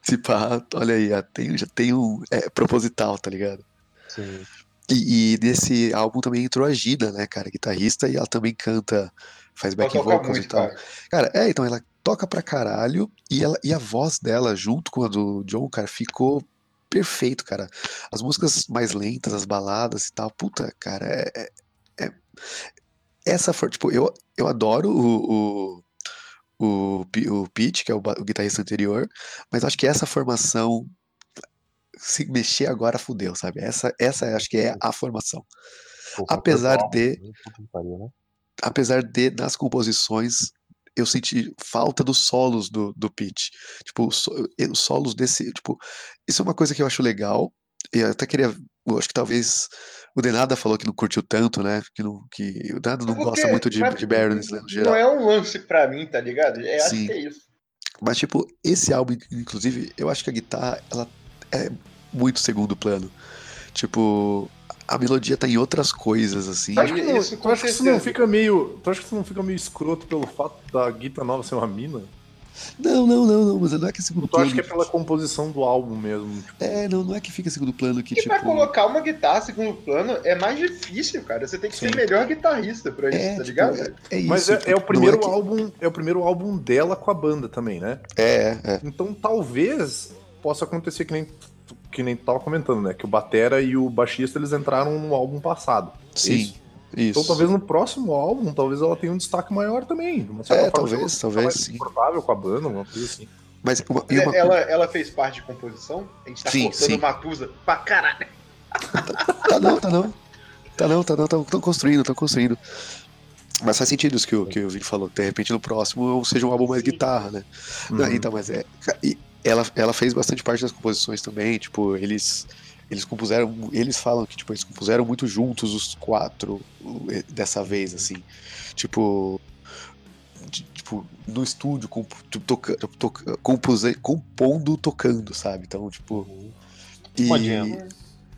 se pá, olha aí, já tem, já tem um. É proposital, tá ligado? Sim. E, e nesse álbum também entrou a Gina, né, cara, guitarrista, e ela também canta, faz back vocals e muito, tal. cara. Cara, é, então ela toca pra caralho e, ela, e a voz dela, junto com a do John, cara, ficou perfeito, cara. As músicas mais lentas, as baladas e tal, puta, cara, é. é- é- essa for, tipo, eu, eu adoro o. o o, o Pete, que é o, o guitarrista anterior, mas acho que essa formação, se mexer agora, fudeu, sabe? Essa, essa acho que é a formação. Pô, Apesar de- pariu, né? apesar de nas composições eu senti falta dos solos do, do Pete. Tipo, os eh, os solos desse. Tipo, isso é uma coisa que eu acho legal. E eu até queria. Eu acho que talvez o Denada falou que não curtiu tanto, né? Que, não, que o Denada não Porque- gosta muito de, de Baroness, né, no Não geral. é um lance pra mim, tá ligado? É, acho que é isso. Mas, tipo, esse álbum, inclusive, eu acho que a guitarra, ela é muito segundo plano. Tipo, a melodia tá em outras coisas, assim. Tu acha que, não, Isso, tu acha que isso não fica meio. Tu acha que isso não fica meio escroto pelo fato da guitarra nova ser uma mina? Não, não, não, não, mas não é que é segundo Tu acha plano. que é pela composição do álbum mesmo? Tipo, É, não, não é que fica segundo plano que, E pra tipo. colocar uma guitarra segundo plano é mais difícil, cara. Você tem que ser Sim. o melhor guitarrista pra isso, É, tá tipo, ligado? é, é isso. Mas é, tipo, é o primeiro que- álbum, é o primeiro álbum dela com a banda também, né? É, é. Então talvez possa acontecer que nem que nem tu tava comentando, né? Que o batera e o baixista eles entraram no álbum passado. Sim. Isso. Isso. Então talvez no próximo álbum, talvez ela tenha um destaque maior também. De uma certa É, forma, talvez, talvez, mais sim. confortável com a banda, uma coisa assim. Mas uma, e uma- ela, ela fez parte de composição? A gente tá Sim, cortando sim. Matusa pra caralho. Tá não, tá não. Tá não, tá não, estão construindo, estão construindo. Mas faz sentido isso que o, que o Vini falou. De repente no próximo seja um álbum mais guitarra, né? Não, Uhum. então, mas é. e ela, ela fez bastante parte das composições também, tipo, eles. Eles compuseram. Eles falam que, tipo, eles compuseram muito juntos os quatro dessa vez, assim. Tipo. tipo, no estúdio, comp, toca, toca, compuse, compondo, tocando, sabe? Então, tipo. E,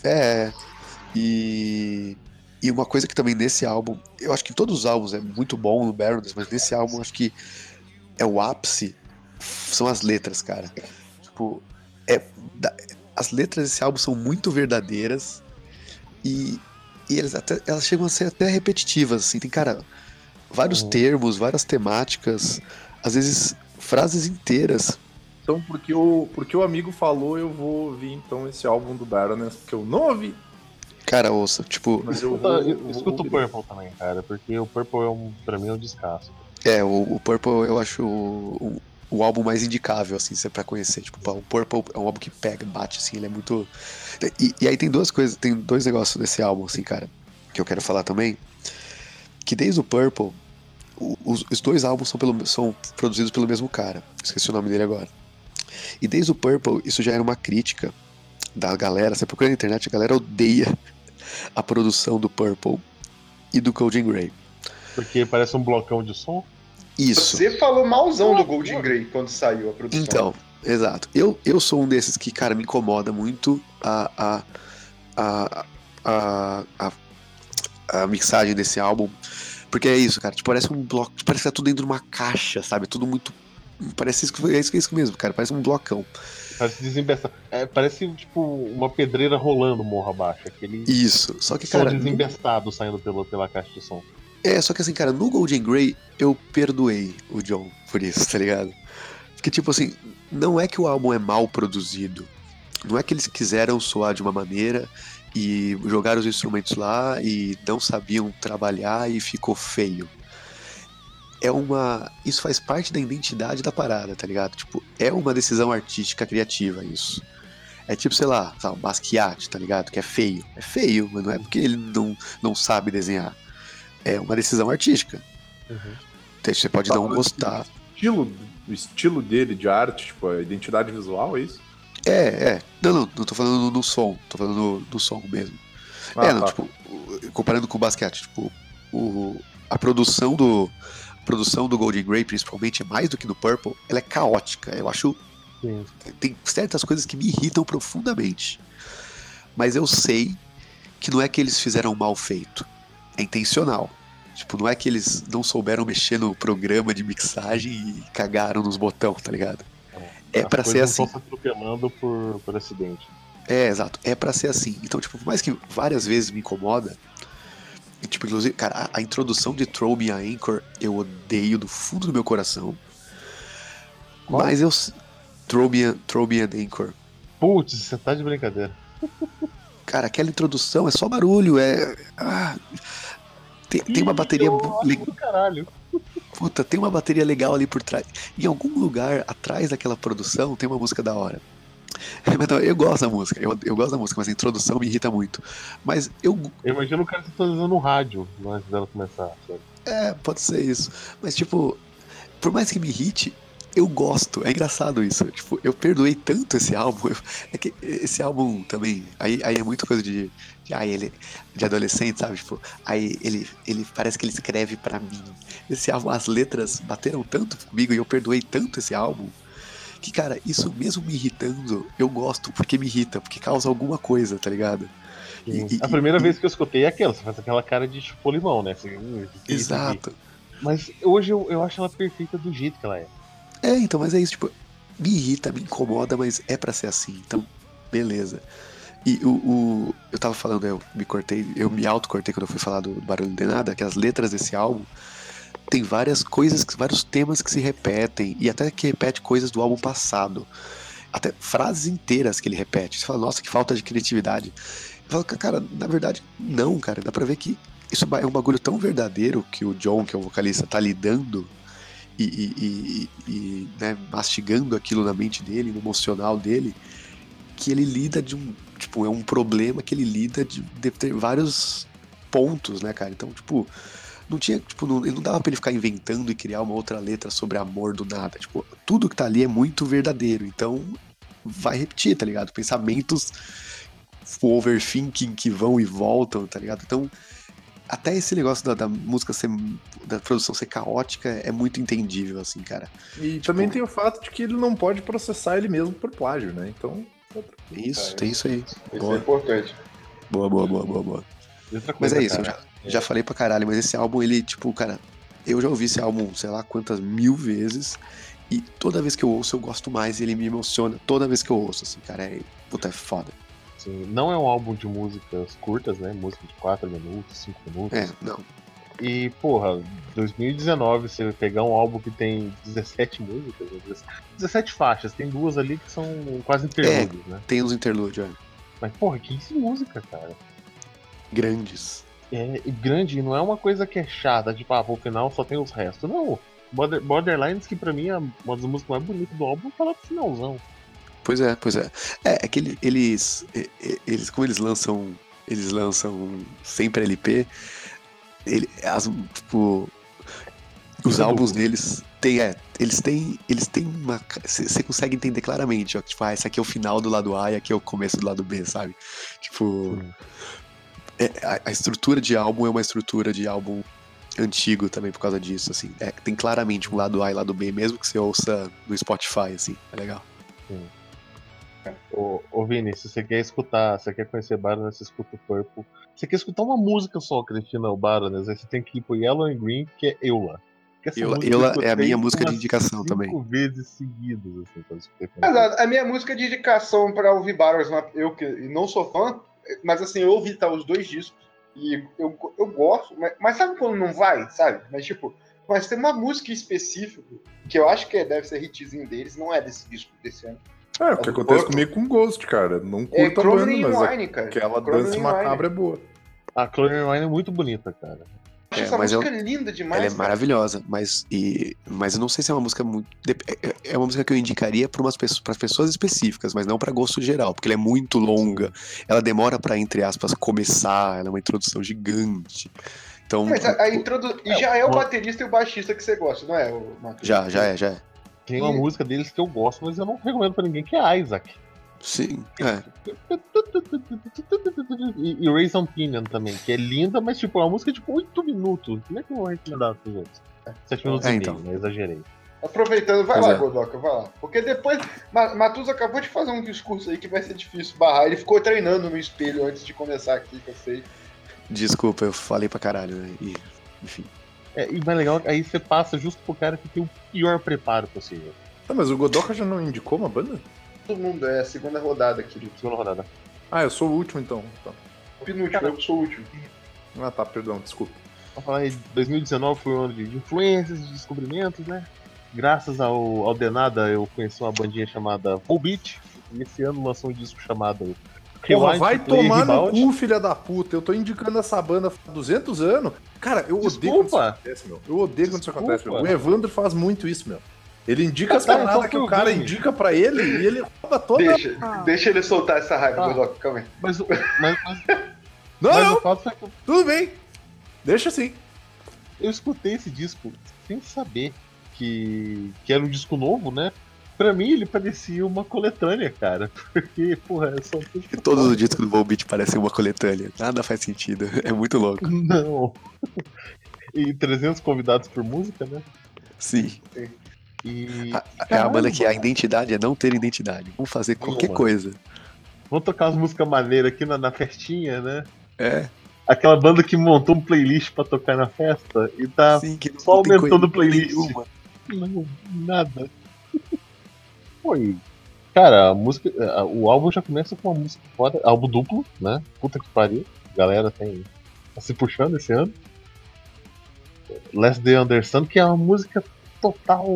é. E. E uma coisa que também nesse álbum, eu acho que em todos os álbuns é muito bom no Baroness, mas nesse álbum eu acho que é o ápice, são as letras, cara. Tipo, é, da- as letras desse álbum são muito verdadeiras e, e elas, até- elas chegam a ser até repetitivas, assim. Tem, cara, vários Uhum. termos, várias temáticas, às vezes frases inteiras. Então, porque o, porque o amigo falou, eu vou ouvir então esse álbum do Baroness, porque eu não ouvi. Cara, ouça, tipo, Mas eu Escuta, vou, eu vou escuta o. Purple também, cara, porque o Purple é um, pra mim é um descasso. é, o, o Purple eu acho o, o, álbum mais indicável, assim, é pra conhecer. Tipo, o Purple é um álbum que pega, bate, assim, ele é muito. E, e aí tem duas coisas, tem dois negócios desse álbum, assim, cara, que eu quero falar também. Que desde o Purple, os, os dois álbuns são, pelo, são produzidos pelo mesmo cara. Esqueci o nome dele agora. E desde o Purple, isso já era uma crítica da galera. Você procura na internet, a galera odeia a produção do Purple e do Golden Grey. Porque parece um blocão de som. Isso. Você falou malzão do Golden Grey quando saiu a produção. Então, exato. Eu, eu sou um desses que, cara, me incomoda muito a, a, a, a, a, a mixagem desse álbum. Porque é isso, cara. Tipo, parece um bloco. Parece que tá tudo dentro de uma caixa, sabe? Tudo muito. Parece isso, que- é isso, é isso mesmo, cara. Parece um blocão. Parece desembestado. É, parece tipo uma pedreira rolando morro abaixo. Aquele Isso. Só que, som cara. no- desembestado saindo pelo, pela caixa de som. É, só que assim, cara, no Golden Grey eu perdoei o John por isso, tá ligado? Porque, tipo assim, não é que o álbum é mal produzido. Não é que eles quiseram soar de uma maneira e jogaram os instrumentos lá e não sabiam trabalhar e ficou feio. É uma. Isso faz parte da identidade da parada, tá ligado? Tipo, é uma decisão artística criativa isso. É tipo, sei lá, sabe, Basquiat, tá ligado? Que é feio. É feio, mas não é porque ele não, não sabe desenhar. É uma decisão artística. Uhum. Então, Você pode Tá não gostar. O estilo, o estilo dele de arte, tipo, a identidade visual, é isso? É, é. Não, não, não tô falando no, som, tô falando no, no som mesmo. Ah, é, não, tá. tipo, comparando com o basquete, tipo, o, a produção do. a produção do Golden Grey, principalmente, é mais do que do Purple, ela é caótica. Eu acho. Sim. Tem certas coisas que me irritam profundamente. Mas eu sei que não é que eles fizeram mal feito. É intencional. Tipo, não é que eles não souberam mexer no programa de mixagem e cagaram nos botões, tá ligado? É As pra ser assim. estão se atropelando por, por acidente. É, exato. É pra ser assim. Então, tipo, por mais que várias vezes me incomoda, e, tipo, inclusive, cara, a, a introdução de Throw Me a Anchor eu odeio do fundo do meu coração. Qual? Mas eu. Throw Me, a- Throw Me an Anchor. Putz, você tá de brincadeira. Cara, aquela introdução é só barulho, é. Ah, tem, tem uma bateria. le- Do caralho. Puta, tem uma bateria legal ali por trás. Em algum lugar atrás daquela produção tem uma música da hora. *laughs* Não, eu gosto da música, eu, eu gosto da música, mas a introdução me irrita muito. Mas eu Eu imagino o cara sintonizando no rádio antes dela começar. Sabe? É, pode ser isso. Mas, tipo, por mais que me irrite, eu gosto. É engraçado isso. Tipo, eu perdoei tanto esse álbum. eu- é que esse álbum também. Aí, aí é muita coisa de. de aí ele, de adolescente, sabe? Tipo, aí ele, ele parece que ele escreve pra mim. Esse álbum, as letras bateram tanto comigo e eu perdoei tanto esse álbum. Que, cara, isso mesmo me irritando, eu gosto porque me irrita, porque causa alguma coisa, tá ligado? E- a primeira e- vez que eu escutei é aquela, você faz aquela cara de chupou limão, né? Você, hum, isso aqui. Exato. Mas hoje eu, eu acho ela perfeita do jeito que ela é. É, então, mas é isso, tipo, me irrita, me incomoda, mas é pra ser assim, então, beleza. E o, o- eu tava falando, eu me cortei, eu me autocortei quando eu fui falar do Barulho de Nada, que as letras desse álbum tem várias coisas, vários temas que se repetem, e até que repete coisas do álbum passado. Até frases inteiras que ele repete. Você fala, nossa, que falta de criatividade. Eu falo, cara, na verdade, não, cara, dá pra ver que isso é um bagulho tão verdadeiro que o John, que é o vocalista, tá lidando e, e- e- e, né, mastigando aquilo na mente dele, no emocional dele, que ele lida de um. Tipo, é um problema que ele lida de, de ter vários pontos, né, cara? Então, tipo, não tinha. Tipo, não, não dava pra ele ficar inventando e criar uma outra letra sobre amor do nada. Tipo, tudo que tá ali é muito verdadeiro. Então, vai repetir, tá ligado? Pensamentos overthinking que vão e voltam, tá ligado? Então, até esse negócio da, da música ser. da produção ser caótica é muito entendível, assim, cara. E também tem o fato de que ele não pode processar ele mesmo por plágio, né? Então. Tem isso, tem isso aí. Isso é Boa, importante. boa, boa, boa, boa, boa. Outra Mas coisa, é isso, eu cara, já, já falei pra caralho, mas esse álbum, ele, tipo, cara, eu já ouvi esse álbum, sei lá quantas mil vezes, e toda vez que eu ouço, eu gosto mais, e ele me emociona toda vez que eu ouço, assim, cara, é, puta, é foda. Assim, não é um álbum de músicas curtas, né? Música de 4 minutos, 5 minutos. É, não, E, porra, 2019, você pegar um álbum que tem 17 músicas, né, 17 faixas, tem duas ali que são quase interlúdios, né? tem uns interlúdios, é, Mas, porra, 15 músicas, cara. grandes. É e grande, não é uma coisa que é chata, tipo, ah, pro final só tem os restos. Não. Border, Borderlines, que pra mim é uma das músicas mais bonitas do álbum, tá lá pro finalzão. Pois é, pois é. É, é que ele- eles, eles, como eles lançam, eles lançam sempre LP, ele, as, tipo, os álbuns deles tem, é, eles têm, eles têm uma, você consegue entender claramente, ó, tipo, ah, esse aqui é o final do lado A e aqui é o começo do lado B, sabe? Tipo, é, a, a estrutura de álbum é uma estrutura de álbum antigo também por causa disso, assim. É, tem claramente um lado A e lado B, mesmo que você ouça no Spotify, assim, é legal. Ô, ô Vini, se você quer escutar, se você quer conhecer Baroness, você escuta o Purple. Se você quer escutar uma música só defina o Baroness, aí você tem que ir pro Yellow and Green, que é Eula. Eula, Eula é a minha música de indicação cinco também. vezes seguidas, assim, escutei. Mas a, a minha música de indicação pra ouvir Battles, eu que não sou fã, mas assim, eu ouvi tá, os dois discos e eu, eu gosto, mas, mas sabe quando não vai, sabe? Mas tipo, mas tem uma música específica que eu acho que deve ser hitzinho deles, não é desse disco desse ano. É, o que É acontece comigo com Ghost, cara. Não É curto a banda, mas Wine, cara. aquela dança macabra é boa. A Clone Wine é muito bonita, cara. Eu acho É, essa mas eu- música linda demais. Ela é cara. maravilhosa, mas, e, mas eu não sei se é uma música muito. é- É uma música que eu indicaria para umas pessoas, para pessoas específicas, mas não para gosto geral, porque ela é muito longa. Ela demora para entre aspas começar. Ela é uma introdução gigante. Então Mas a, a introdu... E É, já é o baterista e o baixista que você gosta, não é, Matheus? já, já é, já é. Tem uma E- música deles que eu gosto, mas eu não recomendo pra ninguém, que é Isaac. Sim, é. E, e Raise on Pinion também, que é linda, mas tipo, é uma música de tipo, 8 minutos. Como é que eu vou recomendar pros outros? 7 minutos É, e então. meio, né? Exagerei. Aproveitando, vai Pois lá, é. Godoka, vai lá. Porque depois, Ma- Matus acabou de fazer um discurso aí que vai ser difícil barrar. Ele ficou treinando no espelho antes de começar aqui, que eu sei. Desculpa, eu falei pra caralho, né? E, enfim. É, e mais legal, aí você passa justo pro cara que tem o pior preparo possível. Ah, mas o Godoka já não indicou uma banda? Todo mundo é a segunda rodada, querido. Segunda rodada. Ah, eu sou o último então. Tá. Penúltimo, eu que sou o último. Ah, tá, perdão, desculpa. Vamos falar aí, 2019 foi um ano de influências, de descobrimentos, né? Graças ao, ao Denada, eu conheci uma bandinha chamada Full Beat. E esse ano lançou um disco chamado Porra, vai tomar no cu, filha da puta. Eu tô indicando essa banda há 200 anos. Cara, eu odeio quando isso Desculpa. acontece, meu. Eu odeio quando isso Desculpa. acontece, meu. O Evandro faz muito isso, meu. Ele indica as paradas que o cara indica pra ele e ele rouba toda. Deixa, deixa ele soltar essa raiva, Tá. Godoka, calma aí. Mas, o- mas, mas, *laughs* Não, mas não, o fato é que tudo bem. Deixa assim. eu escutei esse disco sem saber que, que era um disco novo, né? Pra mim ele parecia uma coletânea, cara. *laughs* Porque, porra, é só. Todos os discos do Volbeat parecem uma coletânea. Nada faz sentido. *laughs* É muito louco. Não. *laughs* E 300 convidados por música, né? Sim. E. A- É a banda que a Caramba! identidade é não ter identidade. Vamos fazer qualquer coisa. Vamos tocar as músicas maneiras aqui na, na festinha, né? É, Aquela banda que montou um playlist pra tocar na festa e tá sim, só aumentando o playlist. nenhuma. Não, nada. Foi. Cara, a música. a- O álbum já começa com uma música foda. Álbum duplo, né? Puta que pariu. A galera tem. tá se puxando esse ano. Last Day Under Sun, que é uma música total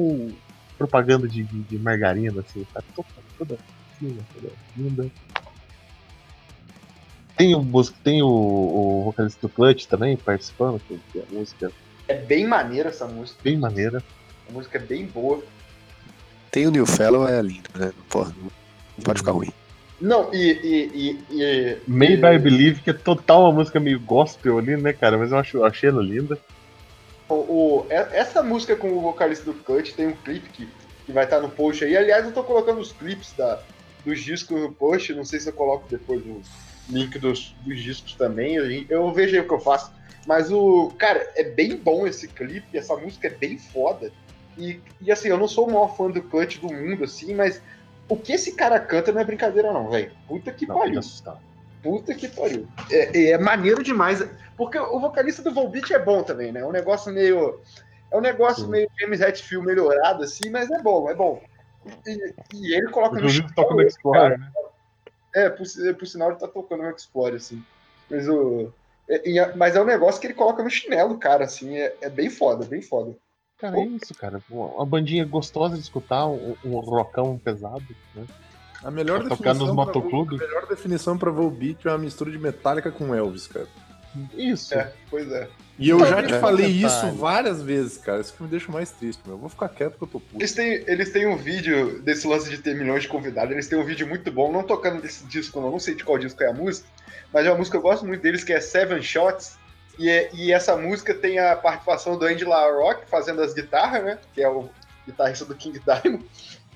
propaganda de, de, de margarina, assim, tá toda, toda fina, toda linda. Tem o, tem o, o vocalista do Clutch também participando, que que a música é É bem maneira essa música. bem maneira. A música é bem boa. Tem o New Fellow, é lindo, né? Porra, não pode ficar ruim. Não, e. e, e, e Made e- I Believe, que é total uma música meio gospel ali, né, cara? Mas eu acho, achei ela linda. O, o- é- essa música com o vocalista do Cut tem um clipe que, que vai estar no post aí. Aliás, eu tô colocando os clipes da, dos discos no post. Não sei se eu coloco depois o link dos, dos discos também. Eu, eu vejo aí o que eu faço. Mas o. Cara, é bem bom esse clipe. Essa música é bem foda. E, e assim, eu não sou o maior fã do Cut do mundo, assim, mas o que esse cara canta não é brincadeira, não, velho. Puta que Não, pariu. Puta que pariu. É, é, é maneiro demais. Porque o vocalista do Volbeat é bom também, né? É um negócio meio. É um negócio Sim. meio James Hetfield melhorado, assim, mas é bom, é bom. E, e ele coloca no chinelo, toca no Explorer, né? É, por, si- por sinal ele tá tocando no Explorer, assim. Mas o. é- é- mas é um negócio que ele coloca no chinelo, cara, assim, é, é bem foda, bem foda. Cara, é isso, cara. Uma bandinha gostosa de escutar, um, um rockão pesado, né? A melhor Pra tocar definição nos pra motoclube? Vol- A melhor definição pra Volbeat é uma mistura de Metallica com Elvis, cara. Isso. É, pois é. E eu Não, já é te um falei detalhe. isso várias vezes, cara. Isso que me deixa mais triste, meu. Eu vou ficar quieto que eu tô puto. Eles têm, eles têm um vídeo desse lance de ter milhões de convidados, eles têm um vídeo muito bom, não tocando desse disco, não, não sei de qual disco é a música, mas é uma música que eu gosto muito deles, que é Seven Shots, e, é- e essa música tem a participação do Andy LaRock fazendo as guitarras, né, que é o guitarrista do King Diamond,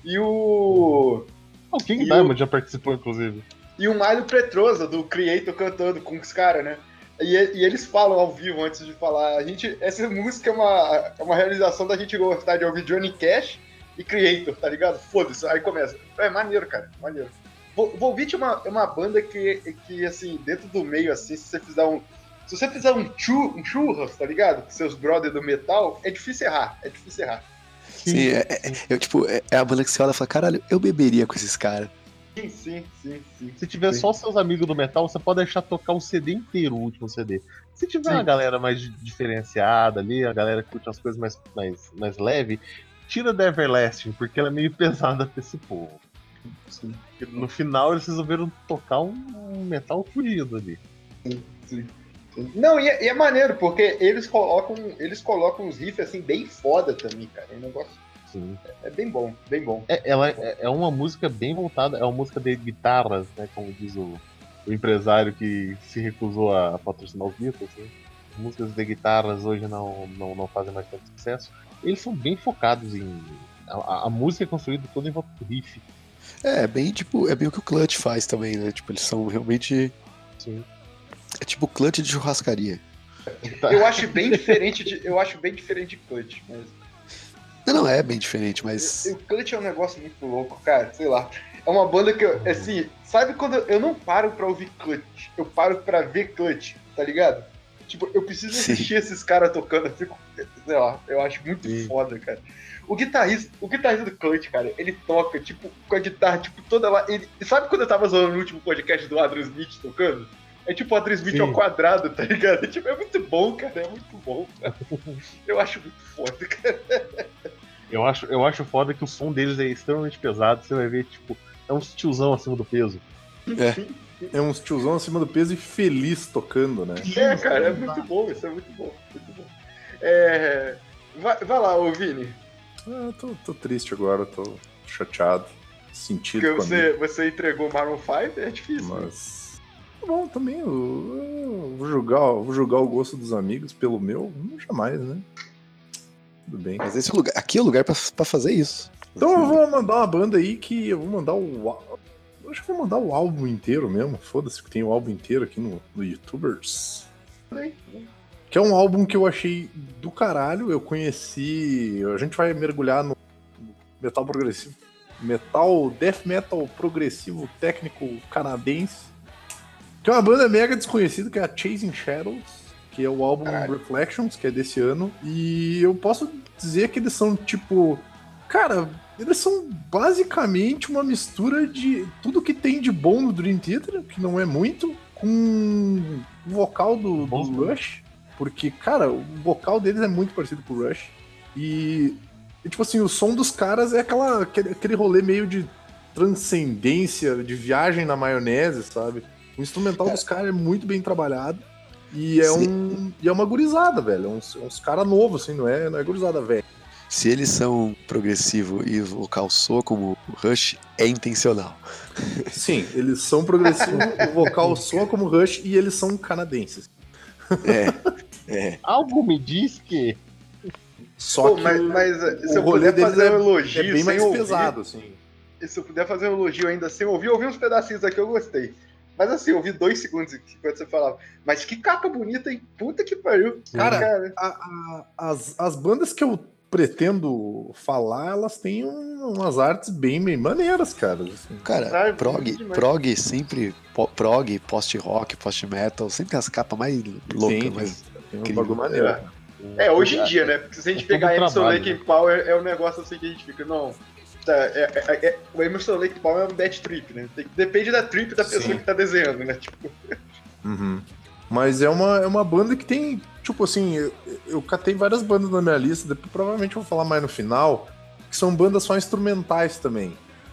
e o, O King Diamond já participou, inclusive. e o Mário Petrosa, do Creator, cantando com os caras, né. E, e eles falam ao vivo antes de falar. A gente, essa música é uma, é uma realização da gente gostar de ouvir Johnny Cash e Creator, tá ligado? Foda-se. Aí começa. É maneiro, cara. Maneiro. Vol- Volbeat é uma, é uma banda que, que, assim, dentro do meio, assim, se você fizer um. Se você fizer um, chu, um churras, tá ligado? Com seus brothers do metal, é difícil errar. É difícil errar. Sim, é, é- é, tipo, é, é a banda que você olha e fala, caralho, eu beberia com esses caras. Sim, sim, sim, sim. Se tiver Sim. só seus amigos do metal, você pode deixar tocar o CD inteiro, o último CD. Se tiver Sim. uma galera mais di- diferenciada ali, a galera que curte umas coisas mais, mais, mais leve, tira da Everlasting, porque ela é meio *laughs* pesada pra esse povo. Sim. No final eles resolveram tocar um metal fugido ali. Não, e é, e é maneiro, porque eles colocam, eles colocam uns riffs assim bem foda também, cara. É um negócio. Sim. É bem bom, bem bom. É, ela é, é uma música bem voltada, é uma música de guitarras, né? Como diz o, o empresário que se recusou a patrocinar os Beatles. Né? Músicas de guitarras hoje não, não, não fazem mais tanto sucesso. Eles são bem focados em. A, a- a música é construída toda em volta do riff. É, bem tipo, é bem o que o Clutch faz também, né? Tipo, eles são realmente. Sim. É tipo Clutch de churrascaria. Eu acho bem diferente de, eu acho bem diferente de Clutch, mas Não, não, é bem diferente, mas. o Clutch é um negócio muito louco, cara, sei lá. É uma banda que eu, assim, sabe quando eu não paro pra ouvir Clutch, eu paro pra ver Clutch, tá ligado? Tipo, eu preciso Sim. assistir esses caras tocando, eu fico, sei lá, eu acho muito Sim. foda, cara. O guitarrista, o guitarrista do Clutch, cara, ele toca, tipo, com a guitarra, tipo, toda lá. Ele, sabe quando eu tava zoando no último podcast do Adrian Smith tocando? É tipo Smith Sim. ao quadrado, tá ligado? É, tipo, é muito bom, cara, é muito bom. Cara. *laughs* Eu acho muito foda, cara. Eu acho, eu acho foda que o som deles é extremamente pesado. Você vai ver, tipo, é uns tiozão acima do peso. É uns tiozão acima do peso e feliz tocando, né? É, cara, é muito bom, isso é muito bom, muito bom. É, vai, vai lá, ô Vini, Ah, eu tô, tô triste agora, tô chateado, sentido porque a você, você entregou Maroon 5, é difícil. né? Tá bom, também. Eu, eu vou, julgar, vou julgar o gosto dos amigos pelo meu? Jamais, né? Tudo bem. Mas esse lugar, aqui é o lugar pra, pra fazer isso. Então eu vou mandar uma banda aí que eu vou mandar o. eu Acho que eu vou mandar o álbum inteiro mesmo. Foda-se que tem o álbum inteiro aqui no, no YouTubers. Que é um álbum que eu achei do caralho. Eu conheci. A gente vai mergulhar no metal progressivo. Metal, death metal progressivo técnico canadense. Que é uma banda mega desconhecida, que é a Chasing Shadows, que é o álbum Caralho. Reflections, que é desse ano. E eu posso dizer que eles são tipo. Cara, eles são basicamente uma mistura de tudo que tem de bom no Dream Theater, que não é muito, com o vocal do, do Rush. Porque, cara, o vocal deles é muito parecido com o Rush. E, e, tipo assim, o som dos caras é aquela, aquele, aquele rolê meio de transcendência, de viagem na maionese, sabe? O instrumental dos caras é muito bem trabalhado. E é, Sim. um, e é uma gurizada, velho. É uns, é uns caras novos, assim, não é, não é gurizada velho. Se eles são progressivo e o vocal soa como o Rush, é intencional. *laughs* Sim, eles são progressivos, o vocal soa como Rush e eles são canadenses. É, *laughs* é. Algo me diz que. Só Pô, que mas, o- mas, se o eu rolê deles fazer é, um elogio é bem sem mais ouvir, pesado, assim. se eu puder fazer um elogio ainda sem ouvir, eu ouvi uns pedacinhos aqui, eu gostei. Mas assim, eu ouvi dois segundos aqui quando você falava. Mas que capa bonita, hein? Puta que pariu. Cara, A- a- as, as bandas que eu pretendo falar, elas têm um- umas artes bem, bem maneiras, cara. assim. Cara, Sabe, prog, demais. prog sempre, po- prog, post-rock, post-metal, sempre tem as capas mais loucas, Tem, mas Tem um maneiro. É. É, hoje em dia, né? Porque se a gente É pegar trabalho, Lake né? Power, é um negócio assim que a gente fica, não. Tá, é- é- é- o Emerson Lake Power é um bad trip, né? Tem- depende da trip da pessoa Sim. que tá desenhando, né? Tipo, Uhum. Mas é uma, é uma banda que tem, tipo assim, eu, eu catei várias bandas na minha lista, depois provavelmente eu vou falar mais no final, que são bandas só instrumentais também.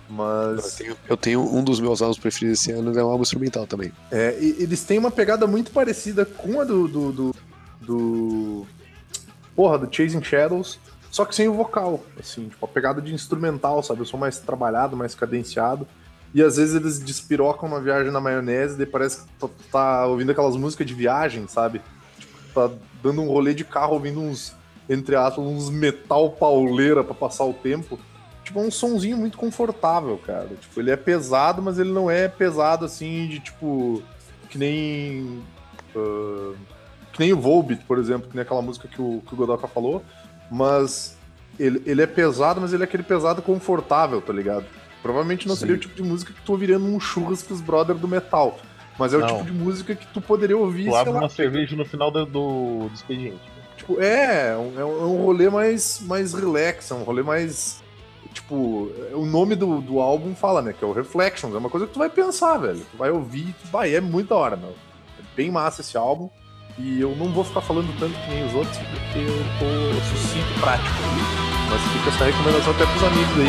Eu Mas tenho, eu tenho um dos meus álbuns preferidos esse ano, é um álbum instrumental também. é, e- eles têm uma pegada muito parecida com a do. do, do, do- porra, do Chasing Shadows, só que sem o vocal. Assim, tipo, a pegada de instrumental, sabe? Eu sou mais trabalhado, mais cadenciado. E às vezes eles despirocam uma viagem na maionese, daí parece que tu tá ouvindo aquelas músicas de viagem, sabe? Tipo, tá dando um rolê de carro ouvindo uns, entre aspas, uns metal pauleira pra passar o tempo. Tipo, é um sonzinho muito confortável, cara. Tipo, ele é pesado, mas ele não é pesado assim de tipo. Que nem. ah, que nem o Volbeat, por exemplo, que nem aquela música que o, que o Godoka falou. Mas ele, ele é pesado, mas ele é aquele pesado confortável, tá ligado? Provavelmente não Sim. seria o tipo de música que tu ouviria num churras com os brother do metal. Mas é o Não. tipo de música que tu poderia ouvir, Tu abre lá, uma cerveja no final do, do, do expediente. Tipo, é, é um, é um rolê mais, mais relax, é um rolê mais. Tipo, o nome do, do álbum fala, né? Que é o Reflections. É uma coisa que tu vai pensar, velho. Tu vai ouvir, tu vai, é muito da hora, meu. É bem massa esse álbum. E eu não vou ficar falando tanto que nem os outros, porque eu tô sucinto e prático. Mas fica essa recomendação até pros amigos aí.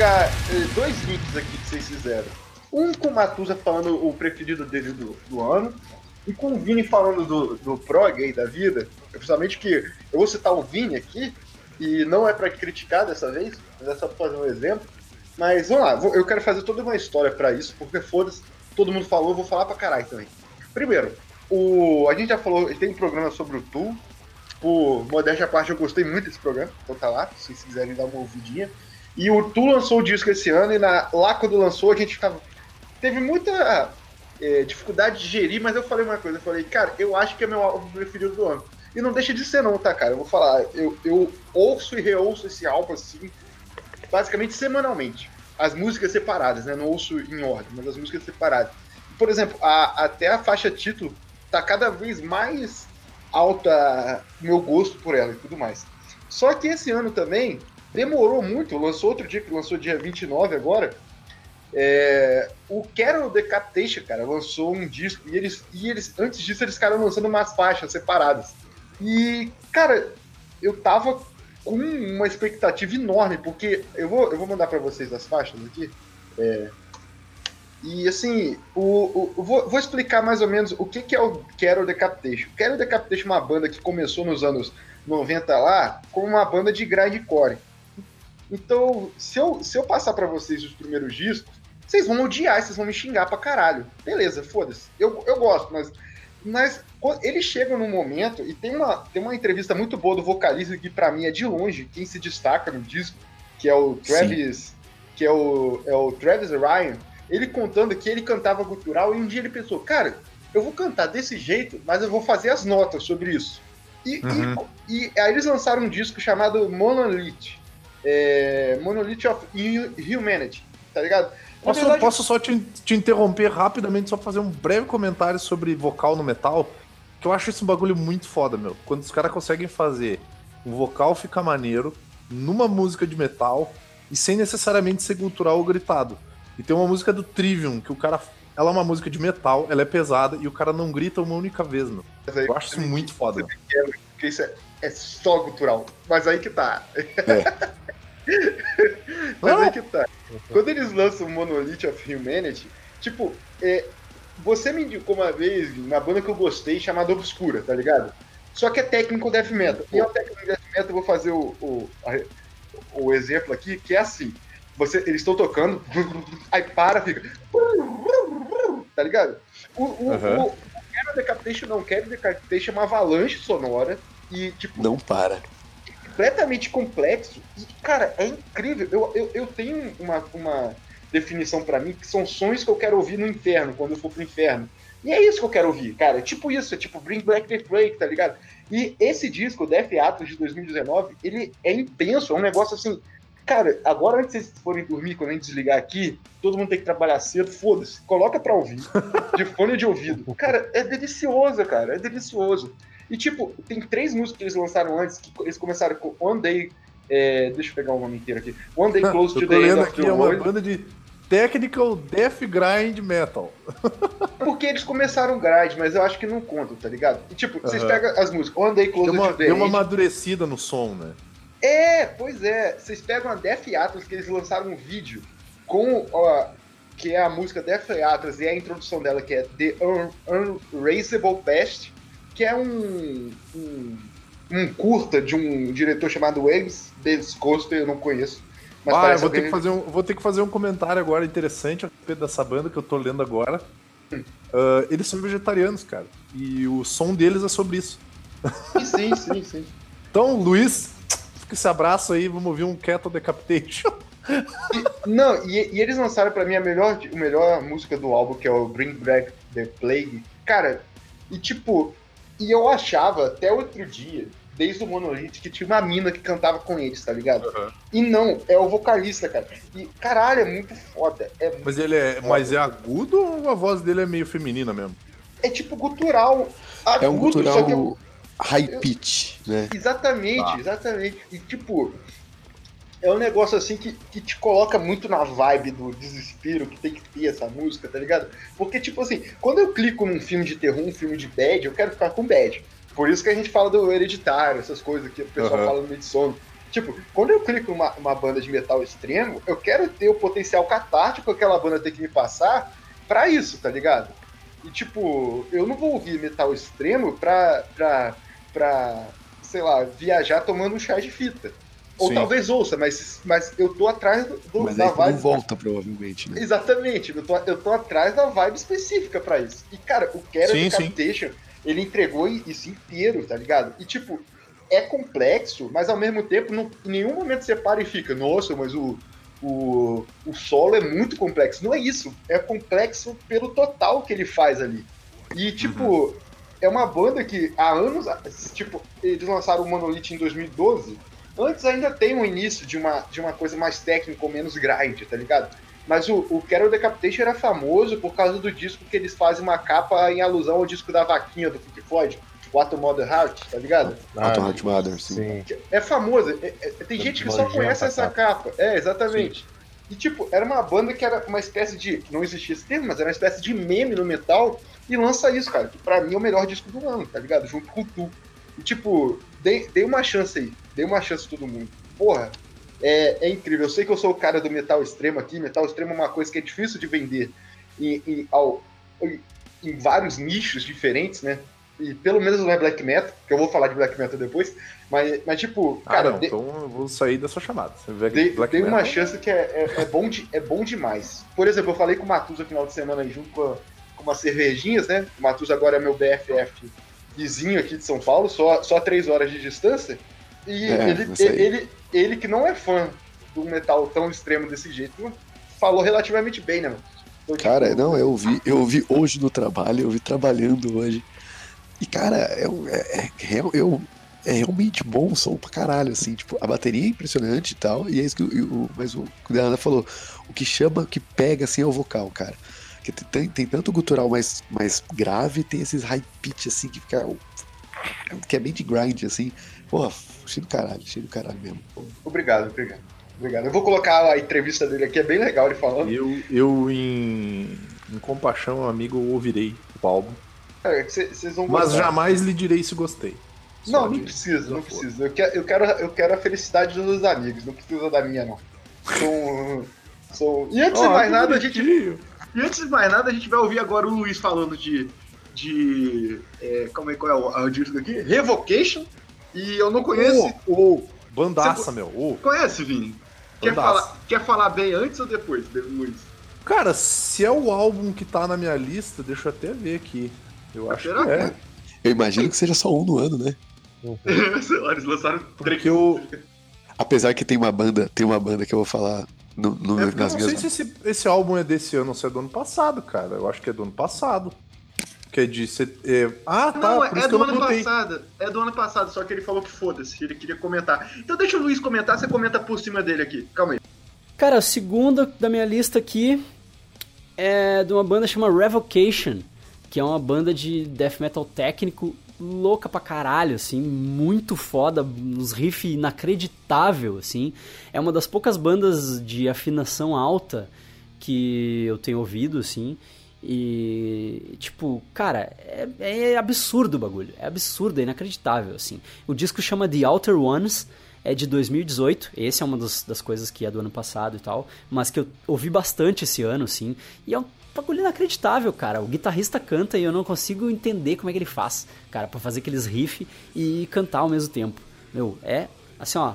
Pegar eh, dois links aqui que vocês fizeram. Um com o Matusa falando o preferido dele do, do ano, e com o Vini falando do, do prog aí da vida. Principalmente que eu vou citar o Vini aqui, e não é pra criticar dessa vez, mas é só pra fazer um exemplo. Mas vamos lá, eu quero fazer toda uma história pra isso, porque foda-se, todo mundo falou, eu vou falar pra caralho também. Primeiro, o, a gente já falou, tem um programa sobre o Tool. Por modéstia à parte, eu gostei muito desse programa, então tá lá, se vocês quiserem dar uma ouvidinha. E o Tu lançou o disco esse ano, e na- lá quando lançou a gente ficava. Teve muita é, dificuldade de gerir, mas eu falei uma coisa, eu falei, cara, eu acho que é meu álbum preferido do ano. E não deixa de ser não, tá, cara? Eu vou falar, eu, eu ouço e reouço esse álbum assim, basicamente semanalmente. As músicas separadas, né? Não ouço em ordem, mas as músicas separadas. Por exemplo, a- até a faixa título tá cada vez mais alta meu gosto por ela e tudo mais. Só que esse ano também demorou muito, lançou outro dia, que lançou dia 29 agora. É, o Carol Decapitation, cara, lançou um disco e eles, e eles, antes disso, eles ficaram lançando umas faixas separadas. E, cara, eu tava com uma expectativa enorme, porque eu vou, eu vou mandar pra vocês as faixas aqui. É, e assim, o, o- vou, vou explicar mais ou menos o que, que é o Carol Decapitation. Carol Decapitation é uma banda que começou nos anos 90 lá como uma banda de grindcore. Então, se eu, se eu passar pra vocês os primeiros discos, vocês vão odiar, vocês vão me xingar pra caralho. Beleza, foda-se. Eu, eu gosto, mas, mas eles chegam num momento, e tem uma, tem uma entrevista muito boa do vocalista que pra mim é de longe quem se destaca no disco, que é o Travis, que é o, é o Travis Ryan, ele contando que ele cantava gutural e um dia ele pensou, cara, eu vou cantar desse jeito, mas eu vou fazer as notas sobre isso. E, e- Uhum. e, aí eles lançaram um disco chamado Monolith. É, Monolith of Hu- Humanity, tá ligado? Posso, verdade, posso só te, te interromper rapidamente, só fazer um breve comentário sobre vocal no metal? Que eu acho esse um bagulho muito foda, meu. Quando os caras conseguem fazer o vocal ficar maneiro numa música de metal e sem necessariamente ser cultural ou gritado. E tem uma música do Trivium, que o cara. Ela é uma música de metal, ela é pesada e o cara não grita uma única vez, meu. Eu acho isso muito foda. Porque isso é, é só cultural. Mas aí que tá. *laughs* Mas Não. aí que tá. Quando eles lançam o Monolith of Humanity, tipo, é, você me indicou uma vez uma banda que eu gostei chamada Obscura, tá ligado? Só que é técnico death metal. E é um técnico death Metal, eu vou fazer o, o, o exemplo aqui, que é assim. Você, eles estão tocando, *laughs* aí para, fica. Tá ligado? O, o, Aham. o, o Carol Decapitation não, Carol Decapitation é uma avalanche sonora e, tipo, Não para. completamente complexo. E, cara, é incrível. Eu, eu, eu tenho uma, uma definição pra mim que são sons que eu quero ouvir no inferno, quando eu for pro inferno. E é isso que eu quero ouvir, cara. É tipo isso, é tipo Bring Black the Break, tá ligado? E esse disco, Death Atlas de 2019, ele é intenso, é um negócio assim. Cara, agora antes de vocês forem dormir, quando a gente desligar aqui, todo mundo tem que trabalhar cedo, foda-se, coloca pra ouvir, de fone de ouvido. Cara, é delicioso, cara, é delicioso. E tipo, tem três músicas que eles lançaram antes, que eles começaram com One Day. é, deixa eu pegar o nome inteiro aqui. One Day Close to the End of the é uma World. banda de Technical Death Grind Metal. *laughs* Porque eles começaram grind, mas eu acho que não conta, tá ligado? E, tipo, vocês pegam as músicas One Day Close to the deu uma End. amadurecida no som, né? É, pois é. Vocês pegam a Death Atlas, que eles lançaram um vídeo com ó, que é a música Death Atlas e a introdução dela, que é The Un Unraceable Past, que é um, um, um curta de um diretor chamado Waves Davis Coaster, eu não conheço. Mas ah, eu vou ter, que fazer um, vou ter que fazer um comentário agora interessante a respeito dessa banda que eu tô lendo agora. Ah, eles são vegetarianos, cara. E o som deles é sobre isso. Sim, *laughs* sim, sim. Então, Luiz, fica esse abraço aí, vamos ouvir um Cattle Decapitation. Não, e, e eles lançaram pra mim a melhor, a melhor música do álbum, que é o Bring Back the Plague. Cara, e tipo, e eu achava até outro dia, desde o Monolith, que tinha uma mina que cantava com eles, tá ligado? E não, é o vocalista, cara. E caralho, é muito foda. É, Mas ele é, mas é agudo ou a voz dele é meio feminina mesmo? é tipo gutural. É um agudo, só que cultural high pitch, né? Exatamente, Tá. exatamente. E tipo, é um negócio assim que, que te coloca muito na vibe do desespero que tem que ter essa música, tá ligado? Porque, tipo assim, quando eu clico num filme de terror, um filme de bad, eu quero ficar com bad. Por isso que a gente fala do hereditário, essas coisas que o pessoal Aham. fala no meio de sono. Tipo, quando eu clico numa uma banda de metal extremo, eu quero ter o potencial catártico que aquela banda tem que me passar pra isso, tá ligado? E tipo, eu não vou ouvir metal extremo pra, pra, pra sei lá, viajar tomando um chá de fita. Ou Sim. talvez ouça, mas, mas eu tô atrás do, Mas da aí não vibe. volta, provavelmente, né? Exatamente, eu tô, eu tô atrás da vibe específica pra isso. E, cara, o Kera Sim, ele entregou isso inteiro, tá ligado? E, tipo, é complexo, mas ao mesmo tempo, não, em nenhum momento você para e fica, nossa, mas o, o, o solo é muito complexo. Não é isso, é complexo pelo total que ele faz ali. E, tipo, é uma banda que há anos, tipo, eles lançaram o Monolith em 2012. Antes ainda tem um início de uma, de uma coisa mais técnica ou menos grind, tá ligado? Mas o, o Carol Decapitation era famoso por causa do disco que eles fazem uma capa em alusão ao disco da vaquinha do Pink Floyd, What a Mother Heart, tá ligado? Auto Heart Mother, sim. Sim. É famoso. é- é- tem gente que só conhece essa a capa. É, exatamente. E, tipo, era uma banda que era uma espécie de. Não existia esse termo, mas era uma espécie de meme no metal. E lança isso, cara. Que pra mim é o melhor disco do ano, tá ligado? Junto com o Tu. E, tipo, dei, dei uma chance aí. Dei uma chance a todo mundo. Porra, é, é incrível. Eu sei que eu sou o cara do metal extremo aqui. Metal extremo é uma coisa que é difícil de vender em, em, ao- em- vários nichos diferentes, né? E pelo menos não é black metal, que eu vou falar de black metal depois. Mas, mas tipo, Ah, cara, não, de- então eu vou sair dessa chamada. Você vê Dei, uma chance que é, é, é bom de, é bom demais. Por exemplo, eu falei com o Matus no final de semana aí, junto com, a- com umas cervejinhas, né? O Matus agora é meu BFF vizinho aqui de São Paulo, só, só três horas de distância. E É, ele, ele, ele, que não é fã do metal tão extremo desse jeito, falou relativamente bem, né, mano? Tipo, Cara, não, eu ouvi, eu ouvi hoje no trabalho, eu vi trabalhando hoje. E, cara, é, um- é, é, real- eu, é realmente bom o som pra caralho, assim, tipo, a bateria é impressionante e tal, e é isso que o, o- mas o que o Delana falou, o que chama, o que pega, assim, é o vocal, cara. Porque tem, tem, tanto gutural mais, mais grave, tem esses high pitch, assim, que fica, que é bem de grind, assim, pô, cheio do caralho, cheio do caralho mesmo. Obrigado, obrigado. Obrigado. Eu vou colocar a entrevista dele aqui, é bem legal ele falando. Eu, eu em, em compaixão, amigo, ouvirei o álbum. Vão Mas jamais lhe direi se gostei. Só Não, não de- precisa, não precisa. Eu quero, eu, quero, eu quero a felicidade dos amigos, não precisa da minha, não. Sou, sou... E antes de Ó, mais nada, a gente, bonitinho. e antes de mais nada, a gente vai ouvir agora o Luiz falando de. de. É, como é qual é o, o disco aqui? Revocation, E eu não conheço. Ô, ô, bandaça, Você- meu. Ô. Conhece, Vini? Quer falar, quer falar bem antes ou depois, David Luiz? Cara, se é o álbum que tá na minha lista, deixa eu até ver aqui. Eu acho Será que é. Eu imagino que seja só um no ano, né? Sei lá, *laughs* eles lançaram três. Porque eu, Apesar que tem uma banda, tem uma banda que eu vou falar no, no- é porque eu nas não sei se esse, esse álbum é desse ano ou se é do ano passado, cara. Eu acho que é do ano passado. Que é de. set- é- Ah, tá. Não, por é, isso é que eu do ano botei. passado. É do ano passado, só que ele falou que foda-se, ele queria comentar. Então deixa o Luiz comentar, você comenta por cima dele aqui. Calma aí. Cara, a segunda da minha lista aqui é de uma banda chamada Revocation, que é uma banda de death metal técnico louca pra caralho, assim, muito foda, uns riff inacreditável, assim. É uma das poucas bandas de afinação alta que eu tenho ouvido, assim. E, tipo, cara, é, é absurdo o bagulho. É absurdo, é inacreditável, assim. O disco chama The Outer Ones, é de 2018. Esse é uma das, das coisas que é do ano passado e tal. Mas que eu ouvi bastante esse ano, assim. E é um bagulho inacreditável, cara. O guitarrista canta e eu não consigo entender como é que ele faz, cara, pra fazer aqueles riff e cantar ao mesmo tempo. Meu, é assim, ó.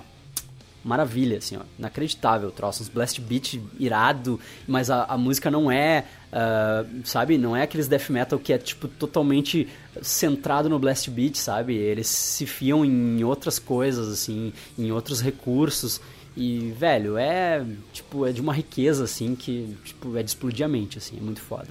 Maravilha, assim, ó. Inacreditável o troço. Uns blast beat irado, mas a, a música não é, ah, sabe? Não é aqueles death metal que é, tipo, totalmente centrado no blast beat, sabe? Eles se fiam em outras coisas, assim, em outros recursos. E, velho, é, tipo, é de uma riqueza, assim, que, tipo, é de explodir a mente, assim. É muito foda.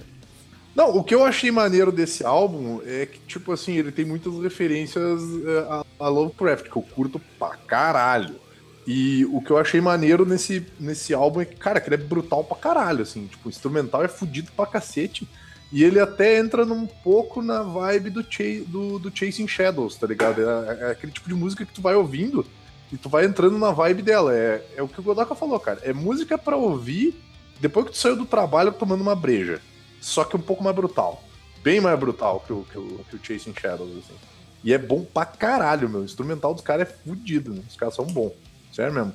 Não, o que eu achei maneiro desse álbum é que, tipo assim, ele tem muitas referências é, a, a Lovecraft, que eu curto pra caralho. E o que eu achei maneiro nesse, nesse álbum é que, cara, que ele é brutal pra caralho, assim. Tipo, o instrumental é fudido pra cacete. E ele até entra num pouco na vibe do, Cha- do, do Chasing Shadows, tá ligado? É, é aquele tipo de música que tu vai ouvindo e tu vai entrando na vibe dela. É, é o que o Godaka falou, cara. É música pra ouvir depois que tu saiu do trabalho tomando uma breja. Só que um pouco mais brutal. Bem mais brutal que o, que o, que o Chasing Shadows, assim. E é bom pra caralho, meu. O instrumental dos caras é fudido, né? Os caras são bons. Sério mesmo.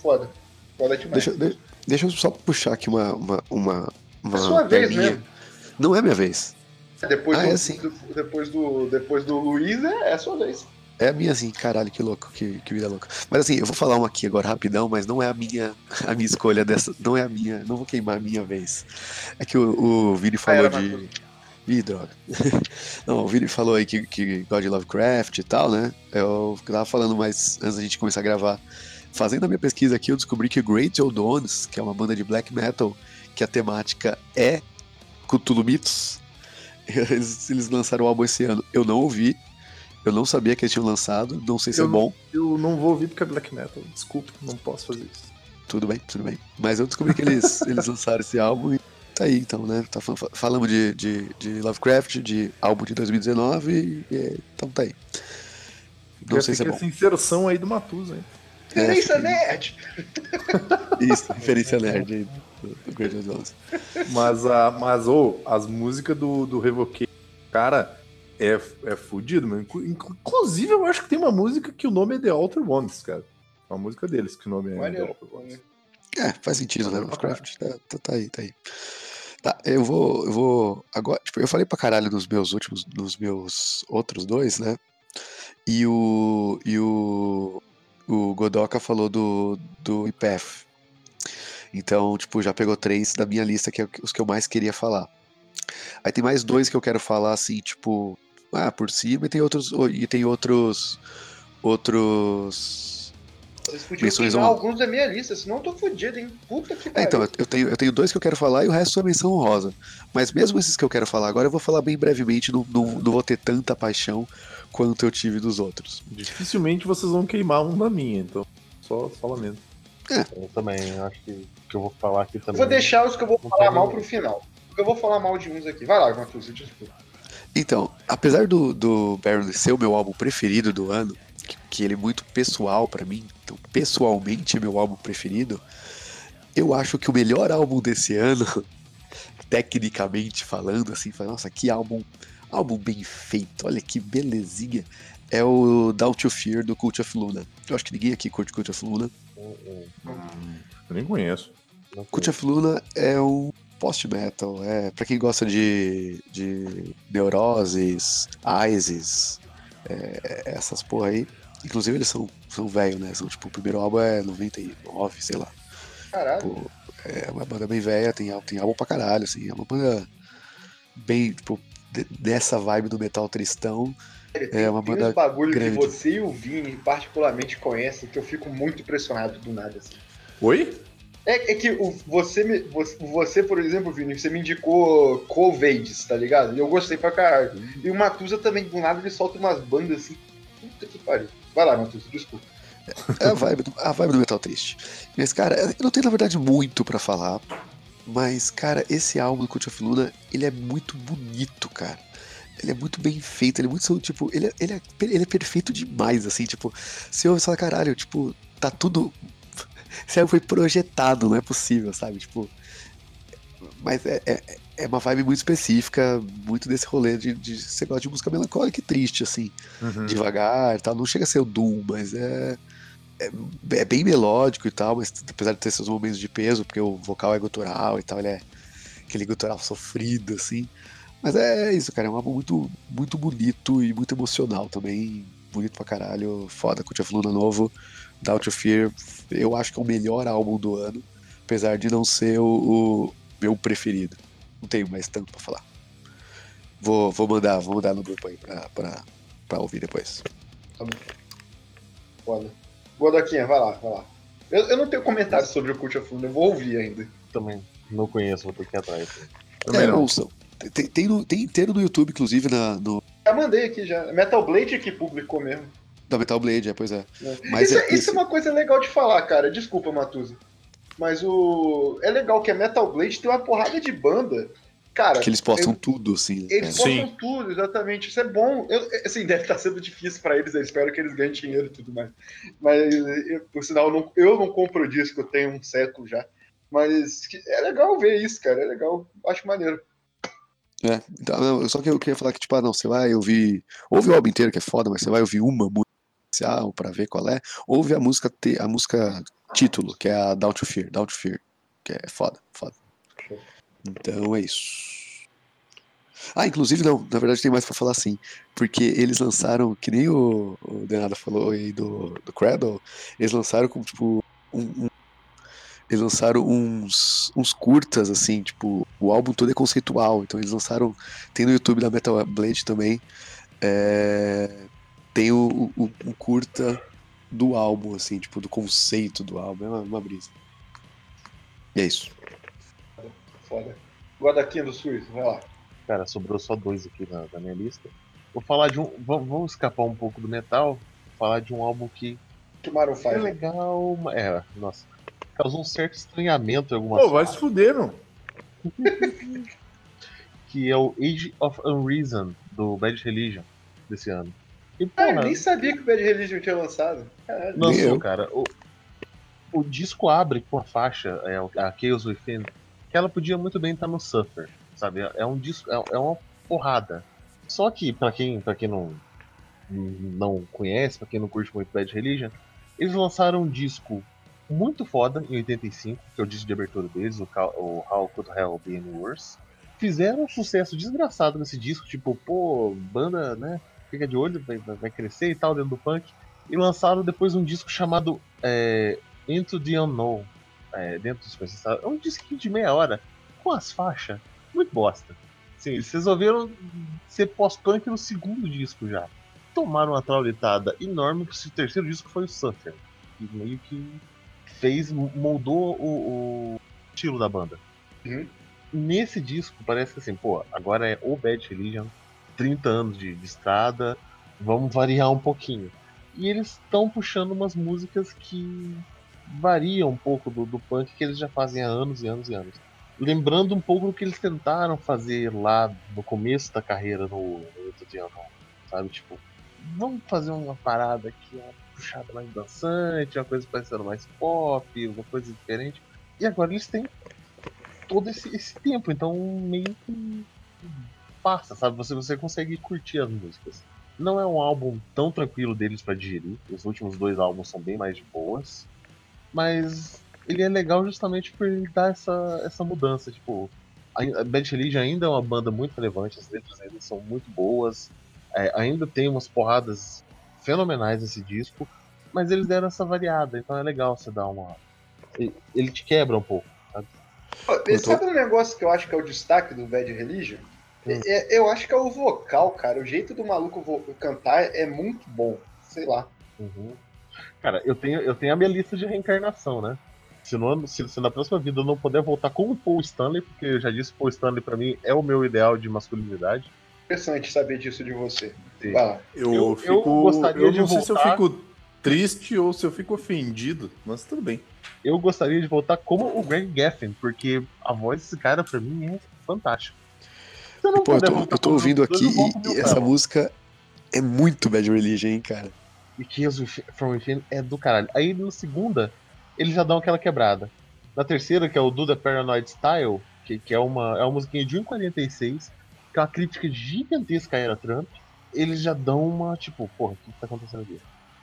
Foda. Foda demais. Deixa, de- deixa eu só puxar aqui uma. uma, uma, uma É sua vez perninha. mesmo. Não é minha vez. Depois, Ah, do, é assim. do- depois, do, depois do Luiz, é, é a sua vez. É a minha assim, caralho, que louco, que, que vida louca. Mas assim, eu vou falar uma aqui agora rapidão, mas não é a minha, a minha escolha dessa, não é a minha, não vou queimar a minha vez. É que o, o Vini falou era, de. Matheus. Ih, droga. *laughs* Não, o Vini falou aí que, que God Lovecraft e tal, né? Eu tava falando mais antes da gente começar a gravar. Fazendo a minha pesquisa aqui, eu descobri que Great Old Ones, que é uma banda de black metal, que a temática é Cthulhu Mitos, *laughs* eles, eles lançaram o álbum esse ano. Eu não ouvi, eu não sabia que eles tinham lançado, não sei se Eu é não- bom. Eu não vou ouvir porque é black metal. Desculpa, não posso fazer isso. Tudo bem, tudo bem. Mas eu descobri que eles, *laughs* eles lançaram esse álbum e tá aí, então, né? Tá, fal- falamos de, de, de Lovecraft, de álbum de 2019, e, e, então tá aí. Não sei se é bom. essa inserção aí do Matusa, hein? Referência É, nerd! Isso, referência nerd aí do, Old Ones. Mas, a, mas ô, as músicas do, do Revocation, cara, é, é fudido, mano. Inclu- Inclusive, eu acho que tem uma música que o nome é The Alter Ones, cara. É uma música deles que o nome é The. Alter Ones. É, faz sentido, né? Lovecraft tá, tá, tá aí, tá aí. Tá, eu vou, eu vou. Agora, tipo, eu falei pra caralho nos meus últimos, nos meus outros dois, né? E o. E o. O Godoka falou do, do IPF. Então, tipo, já pegou três da minha lista, que é os que eu mais queria falar. Aí tem mais dois que eu quero falar, assim, tipo, ah, por cima, e tem outros. E tem outros. Outros. Vocês podiam Menções honrosas. alguns da minha lista, senão eu tô fudido, hein? Puta que É, pariu. então, eu- eu tenho, eu tenho dois que eu quero falar e o resto é menção honrosa. Mas mesmo esses que eu quero falar agora, eu vou falar bem brevemente, não, não, não vou ter tanta paixão quanto eu tive dos outros. Dificilmente vocês vão queimar um da minha, então. Só, só lamento. Eu também acho que o que eu vou falar aqui também. Vou deixar os que eu vou Não falar mal pro final. Porque eu vou falar mal de uns aqui. Vai lá, Matheus, desculpa. Então, apesar do, do Barely ser o meu álbum preferido do ano, que, ele é muito pessoal pra mim, então pessoalmente é meu álbum preferido, eu acho que o melhor álbum desse ano, *laughs* tecnicamente falando, assim, fala, nossa, que álbum, álbum bem feito, olha que belezinha, é o Down to Fear do Cult of Luna. Eu acho que ninguém aqui curte Cult of Luna. Eu nem conheço. Cult of Luna é um post-metal, é pra quem gosta de, de Neuroses, Isis, é, essas porra aí. Inclusive eles são, são velho, né? São, tipo, o primeiro álbum é 99, sei lá. Caralho. Pô, é uma banda bem velha, tem, tem álbum pra caralho, assim. É uma banda bem, tipo, de- dessa vibe do metal tristão. Tem, É uma tem banda uns bagulho grande. que você e o Vini particularmente conhecem que eu fico muito impressionado do nada, assim. Oi? É, é que o- você, me- você, por exemplo, Vini, você me indicou Covades, tá ligado? E eu gostei pra caralho. E o Matusa também, do nada, ele solta umas bandas assim. Puta que pariu. Vai lá, Matusa, desculpa. É a vibe, do, a vibe do metal triste. Mas, cara, eu não tenho, na verdade, muito pra falar. Mas, cara, esse álbum do Cult of Luna, ele é muito bonito, cara. Ele é muito bem feito, ele é muito, tipo, ele é, ele é, ele é perfeito demais, assim, tipo, você ouve e fala, caralho, tipo, tá tudo. Esse álbum foi projetado, não é possível, sabe? Tipo. Mas é, é, é uma vibe muito específica, muito desse rolê de, de você gosta de música melancólica e triste, assim Uhum. devagar, tal. Não chega a ser o Doom, mas é, é, é bem melódico e tal, mas apesar de ter seus momentos de peso, porque o vocal é gutural e tal, ele é aquele gutural sofrido, assim. Mas é isso, cara, é um álbum muito, muito bonito e muito emocional também. Bonito pra caralho, foda, Cult of Luna novo, Doubt of Fear, eu acho que é o melhor álbum do ano, apesar de não ser o, o meu preferido. Não tenho mais tanto pra falar. Vou, vou mandar, vou mandar no grupo aí pra, pra, pra ouvir depois. Foda. Godoquinha, vai lá, vai lá. Eu, eu não tenho comentário sobre o Cult of Luna, eu vou ouvir ainda. Também não conheço, vou ter que ir atrás. Também É, não. ouçam. Tem, tem, no- tem inteiro no YouTube, inclusive, na, no, Já mandei aqui já. Metal Blade que publicou mesmo. Da Metal Blade, é, pois é. né? Mas isso, é é, isso esse- é uma coisa legal de falar, cara. Desculpa, Matusa. Mas o. É legal que a Metal Blade tem uma porrada de banda. Cara, Que eles postam eu- tudo, assim. Eles cara? postam tudo, exatamente. Isso é bom. Eu, assim, deve estar sendo difícil pra eles. Eu espero que eles ganhem dinheiro e tudo mais. Mas, eu, por sinal, eu não, eu não compro disco, eu tenho um século já. Mas é legal ver isso, cara. É legal. Acho maneiro. É, então, não, só que eu queria falar que, tipo, ah, não, você vai ouvir. Ouve o álbum inteiro, que é foda, mas você vai ouvir uma especial pra ver qual é. Ouve a música, a música título, que é a Down to Fear, Down to Fear. Que é foda, foda. Então é isso. Ah, inclusive não, na verdade tem mais pra falar sim. Porque eles lançaram, que nem o, o Denada falou aí do, do Cradle, eles lançaram como, tipo, um, um- eles lançaram uns, uns curtas, assim, tipo, o álbum todo é conceitual, então eles lançaram, tem no YouTube da Metal Blade também, é, tem o, o, o curta do álbum, assim, tipo, do conceito do álbum, é uma, uma brisa. E é isso. Foda. Godoquinha do Suíço, vai lá. Cara, sobrou só dois aqui na, na minha lista. Vou falar de um. Vamos, vamos escapar um pouco do metal. Falar de um álbum que Que Maroon é 5. legal. mas- É, nossa. Causou um certo estranhamento em algumas Pô, vai se fuder, meu. *laughs* que é o Age of Unreason, do Bad Religion, desse ano. E, Ah, porra, eu nem sabia que o Bad Religion tinha lançado. Caralho. lançou, eu. cara. O, o disco abre com a faixa, é, a Chaos Within, que ela podia muito bem estar no Suffer, sabe? É um disco, é, é uma porrada. Só que, pra quem, pra quem não, não conhece, pra quem não curte muito Bad Religion, eles lançaram um disco muito foda em 85, que é o disco de abertura deles, o, o How Could Hell Be Any Worse. Fizeram um sucesso desgraçado nesse disco, tipo, pô, banda, né? Fica de olho, vai, vai crescer e tal dentro do punk. E lançaram depois um disco chamado é, Into the Unknown, é, dentro dos processadores. É um disco de meia hora, com as faixas, muito bosta. Sim, eles resolveram ser pós-punk no segundo disco já. Tomaram uma traulitada enorme, porque o terceiro disco foi o Suffer. Que meio que fez, moldou o, o estilo da banda. Uhum. Nesse disco, parece que assim, pô, agora é o Bad Religion, 30 anos de, de estrada, vamos variar um pouquinho. E eles estão puxando umas músicas que variam um pouco do, do punk que eles já fazem há anos e anos e anos. Lembrando um pouco do que eles tentaram fazer lá no começo da carreira no, Unknown, sabe? Tipo, vamos fazer uma parada que é puxada mais dançante, uma coisa parecendo mais pop, uma coisa diferente. E agora eles têm todo esse, esse tempo, então meio que passa, sabe? Você, você consegue curtir as músicas. Não é um álbum tão tranquilo deles pra digerir. Os últimos dois álbuns são bem mais de boas. Mas ele é legal justamente por ele dar essa, essa mudança. Tipo, a Bad Religion ainda é uma banda muito relevante, as letras ainda são muito boas. é, ainda tem umas porradas fenomenais esse disco, mas eles deram essa variada, então é legal você dar uma. Ele- te quebra um pouco. Pô, Sabe um negócio que eu acho que é o destaque do Bad Religion? Hum. É- eu acho que é o vocal, cara. O jeito do maluco cantar é muito bom. Sei lá. Uhum. Cara, eu tenho, eu tenho a minha lista de reencarnação, né? Se, no se- se na próxima vida eu não puder voltar como Paul Stanley, porque eu já disse que Paul Stanley pra mim é o meu ideal de masculinidade. Interessante saber disso de você. Lá. Eu, Eu- eu fico. gostaria eu de não sei se eu voltar- fico triste ou se eu fico ofendido, mas tudo bem. Eu gostaria de voltar como o Greg Gaffin, porque a voz desse cara pra mim é fantástica. Não Pô, eu tô, eu tô ouvindo aqui e, e essa música é muito Bad Religion, hein, cara. E Kills from Within é do caralho. Aí na segunda, eles já dão aquela quebrada. Na terceira, que é o The Paranoid Style, que, que é, uma, é uma musiquinha de 1,46, que é uma crítica gigantesca à era Trump, eles já dão uma, tipo, porra, o que, que tá acontecendo aqui?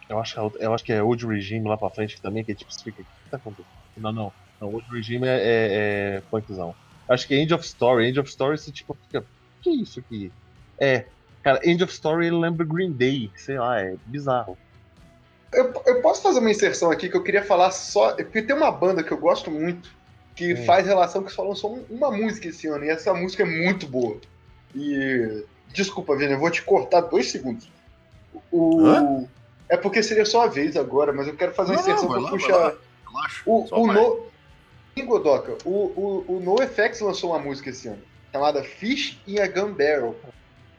Eu acho, que é, eu acho que é Old Regime lá pra frente também, que é tipo, explica o que, que tá acontecendo. Não, não. Não, Old Regime é, é, é punkzão. Acho que End of Story. End of Story, você tipo, fica, que é isso aqui? É, cara, End of Story ele lembra Green Day, sei lá, é bizarro. Eu, eu posso fazer uma inserção aqui que eu queria falar só. Porque tem uma banda que eu gosto muito que Hum. faz relação que falam só um- uma música esse ano. E essa música é muito boa. E. Desculpa, Vini, eu vou te cortar dois segundos. O. Hã? É porque seria só a vez agora, mas eu quero fazer uma inserção pra puxar. lá. Relaxa. O, o. No. Sim, Godoka, o, o, o NoFX lançou uma música esse ano, chamada Fish in a Gun Barrel.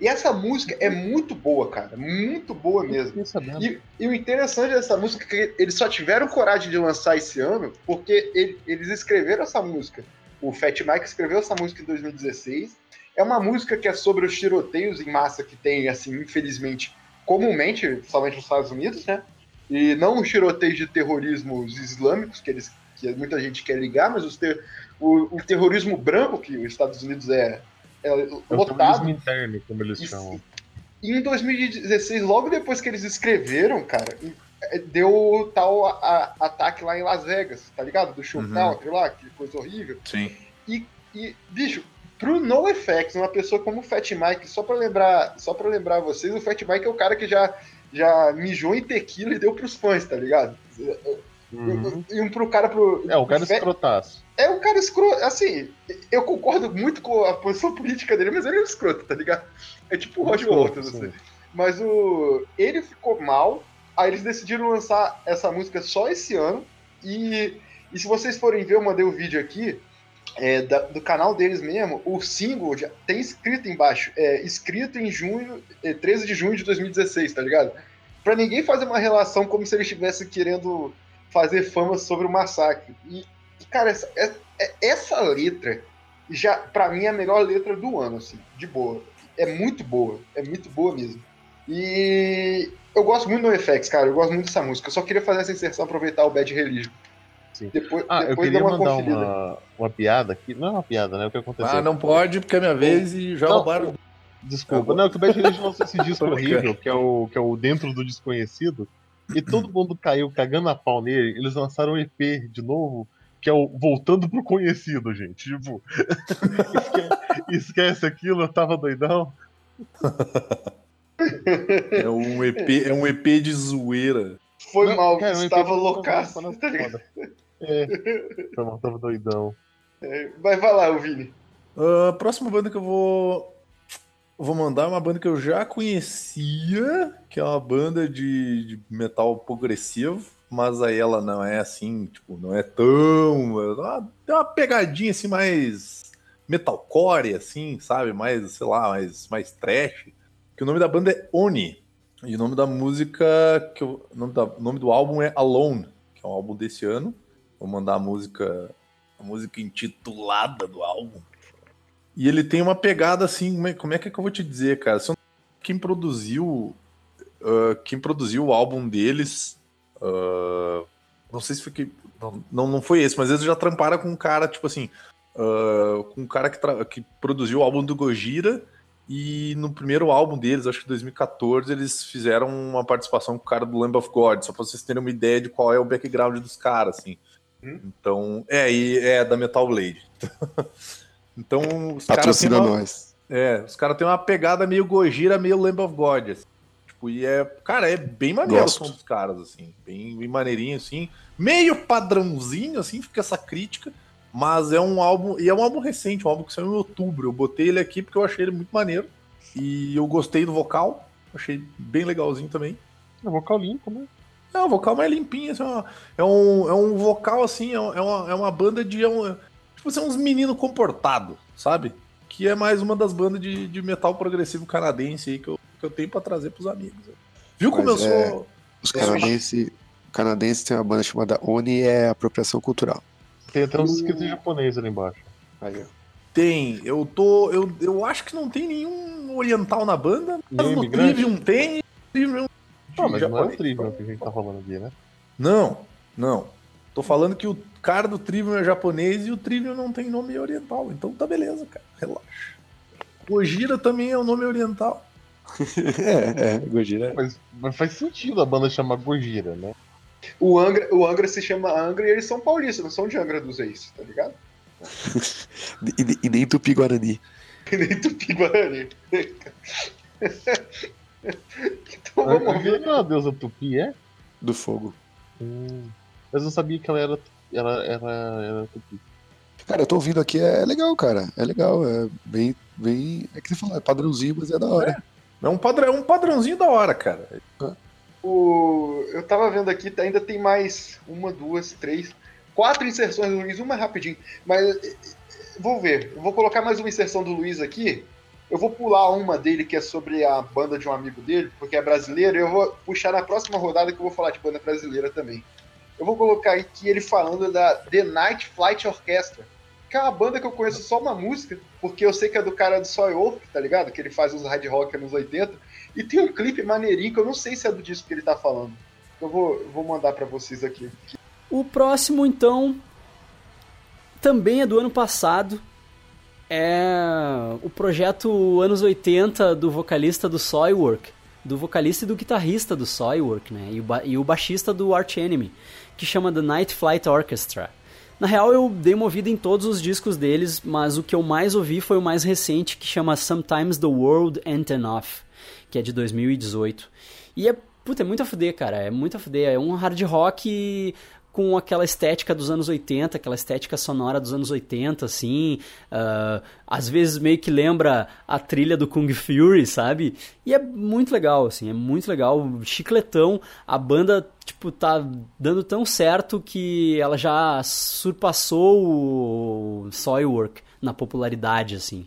E essa música é muito boa, cara. Muito boa mesmo. E, e o interessante dessa música é que eles só tiveram coragem de lançar esse ano porque ele- eles escreveram essa música. O Fat Mike escreveu essa música em 2016. É uma música que é sobre os tiroteios em massa que tem, assim, infelizmente, comumente, somente nos Estados Unidos, né? E não os tiroteios de terrorismos islâmicos, que, eles, que muita gente quer ligar, mas os ter- o, o terrorismo branco, que os Estados Unidos é, é É o lotado. terrorismo interno, como eles Isso. chamam. E em 2016, logo depois que eles escreveram, cara, eh, deu o tal a- a- ataque lá em Las Vegas, tá ligado? Do shootout lá, que coisa horrível. Sim. E, bicho, pro NoFX, uma pessoa como o Fat Mike, só pra lembrar, só para lembrar vocês, o Fat Mike é o cara que já, já mijou em tequila e deu pros fãs, tá ligado? Uhum. E um pro cara pro. É, o cara escrotaço. é um cara escroto. Assim, eu concordo muito com a posição política dele, mas ele é um escroto, tá ligado? É tipo o Roger Waters, sim. assim. Mas o. Ele ficou mal, aí eles decidiram lançar essa música só esse ano. E, e se vocês forem ver, eu mandei o vídeo aqui. é, da- do canal deles mesmo, o single já tem escrito embaixo, é, escrito em junho, é, 13 de junho de 2016, tá ligado? Pra ninguém fazer uma relação como se eles estivessem querendo fazer fama sobre o massacre. E, cara, essa, é- é- essa letra já, pra mim, é a melhor letra do ano, assim, de boa. É muito boa, é muito boa mesmo. E eu gosto muito do FX, cara, eu gosto muito dessa música. Eu só queria fazer essa inserção, aproveitar o Bad Religion. Sim. Depois, Ah, eu depois queria dá uma mandar conferida. uma, uma piada aqui. Não é uma piada, né? O que aconteceu? Ah, não pode, porque é minha vez e já Não. roubaram. Desculpa. Não, que o Bad Religion lançou esse *laughs* disco horrível, que é, o, que é o Dentro do Desconhecido, e todo mundo caiu cagando a pau nele. Eles lançaram um EP de novo, que é o Voltando pro Conhecido, gente. Tipo, *laughs* esquece, esquece aquilo, eu tava doidão. *laughs* É um EP, é um EP de zoeira. Foi Não, mal, cara, estava loucaço. tá. É, *laughs* mal, tava doidão. É, Mas vai lá, o Vini. A próxima banda que eu vou vou mandar uma banda que eu já conhecia, que é uma banda de, de metal progressivo, mas aí ela não é assim, tipo, não é tão. Tem uma pegadinha assim mais metalcore, assim, sabe? Mais, sei lá, mais, mais trash. Que o nome da banda é Oni. E o nome da música, que o, nome da- o nome do álbum é Alone, que é um álbum desse ano. Vou mandar a música, a música intitulada do álbum. E ele tem uma pegada assim, como é, como é que, é que eu vou te dizer, cara? Quem produziu, ah, quem produziu o álbum deles, ah, não sei se foi que, não, não, foi esse, mas eles já tramparam com um cara, tipo assim, ah, com um cara que, que produziu o álbum do Gojira, e no primeiro álbum deles, acho que 2014, eles fizeram uma participação com o cara do Lamb of God, só pra vocês terem uma ideia de qual é o background dos caras, assim. Hum. Então, é, e é da Metal Blade. *laughs* então, os caras têm Patrocina uma, nós. é, os caras têm uma pegada meio Gojira, meio Lamb of God. assim. Tipo, e é, cara, é bem maneiro o som dos caras, assim, bem, bem maneirinho, assim, meio padrãozinho, assim, fica essa crítica, mas é um álbum, e é um álbum recente, um álbum que saiu em outubro, eu botei ele aqui porque eu achei ele muito maneiro, e eu gostei do vocal, achei bem legalzinho também. É vocal limpo, né? É, o vocal mais limpinho, assim, ó, é, um, é um vocal assim, é, um- é uma, é uma banda de. É um, tipo assim, uns meninos comportados, sabe? Que é mais uma das bandas de, de metal progressivo canadense aí que eu, que eu tenho pra trazer pros amigos. Viu como Mas eu é- sou. Os canadenses canadenses tem uma banda chamada ONI é apropriação cultural. Tem até uns escritos em japonês ali embaixo. Aí, ó. Tem, eu tô. Eu, eu acho que não tem nenhum oriental na banda, mas Nenhum no? Trivium tem. Trivium Não, mas não é o. Trivium que a gente tá falando aqui, né? Não, não. Tô falando que o cara do Trivium é japonês e o Trivium não tem nome oriental. Então tá beleza, cara. Relaxa. Gojira também é um nome oriental. *laughs* é, é, Gojira. Mas, mas faz sentido a banda chamar Gojira, né? O Angra, o Angra se chama Angra e eles são paulistas, não são de Angra dos Reis, tá ligado? *laughs* E, e nem Tupi Guarani. Que *laughs* nem Tupi-Guarani. então A vamos ver. não é a deusa Tupi, é? Do fogo. Hum, mas eu sabia que ela era, ela era, era Tupi. Cara, eu tô ouvindo aqui, é legal, cara. É legal, é bem. bem é que você falou, é padrãozinho, mas é da hora. É um, padrão, é um padrãozinho da hora, cara. O, eu tava vendo aqui, tá- ainda tem mais uma, duas, três, quatro inserções do Luiz, uma rapidinho. Mas eh, vou ver. Eu vou colocar mais uma inserção do Luiz aqui. Eu vou pular uma dele que é sobre a banda de um amigo dele, porque é brasileiro, e eu vou puxar na próxima rodada que eu vou falar de banda brasileira também. Eu vou colocar aqui ele falando da The Night Flight Orchestra, que é uma banda que eu conheço só uma música, porque eu sei que é do cara do Soy Wolf, tá ligado? Que ele faz os hard rock nos 80. E tem um clipe maneirinho que eu não sei se é do disco que ele tá falando. Eu vou, eu vou mandar pra vocês aqui. O próximo, então, também é do ano passado. É o projeto anos 80 do vocalista do Soilwork, do vocalista e do guitarrista do Soilwork, né? E o, e o baixista do Arch Enemy, que chama The Night Flight Orchestra. Na real, eu dei uma ouvida em todos os discos deles, mas o que eu mais ouvi foi o mais recente, que chama Sometimes the World Ain't Enough, que é de 2018. E é, puta, é muito a fuder, cara, é muito a fuder. É um hard rock com aquela estética dos anos 80, aquela estética sonora dos anos 80, assim. ah, às vezes meio que lembra a trilha do Kung Fury, sabe? E é muito legal, assim, é muito legal. Chicletão, a banda, tipo, tá dando tão certo que ela já surpassou o Soilwork na popularidade, assim.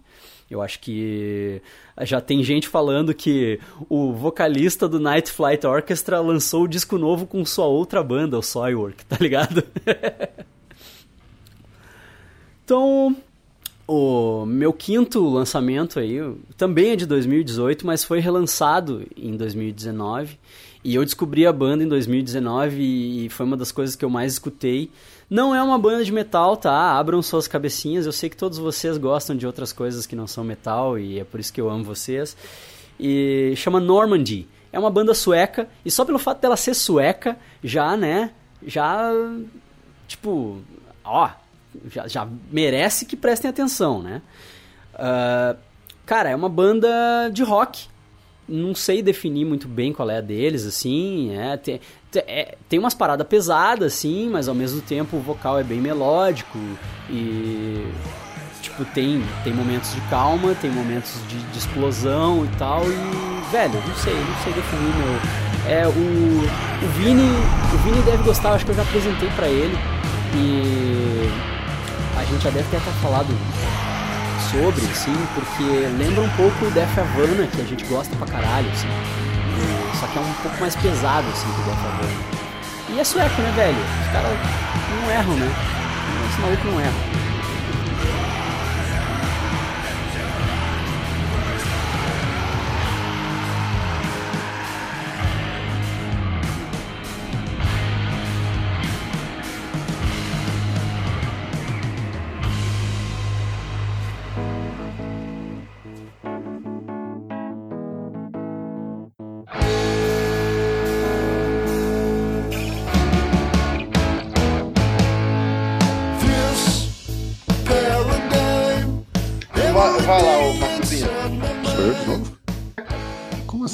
Eu acho que já tem gente falando que o vocalista do Night Flight Orchestra lançou o disco novo com sua outra banda, o Soilwork, tá ligado? *laughs* então, o meu quinto lançamento aí também é de 2018, mas foi relançado em 2019. E eu descobri a banda em 2019 e foi uma das coisas que eu mais escutei. Não é uma banda de metal, tá? Abram suas cabecinhas. Eu sei que todos vocês gostam de outras coisas que não são metal e é por isso que eu amo vocês. E chama Normandy. É uma banda sueca e só pelo fato dela ser sueca, já, né? Já tipo, ó, já, já merece que prestem atenção, né? Ah, cara, é uma banda de rock. Não sei definir muito bem qual é a deles, assim. É, tem, te- é, tem umas paradas pesadas, assim, mas ao mesmo tempo o vocal é bem melódico e. Tipo, tem, tem momentos de calma, tem momentos de, de explosão e tal. E, velho, não sei, não sei definir meu. É, o, o Vini. O Vini deve gostar, acho que eu já apresentei pra ele. E a gente já deve ter até falado sobre, assim, porque lembra um pouco o Def Havana, que a gente gosta pra caralho, assim. Só que é um pouco mais pesado, assim, que o Def Havana. E é sueco, né, velho? Os caras não erram, né? Esse maluco não erra.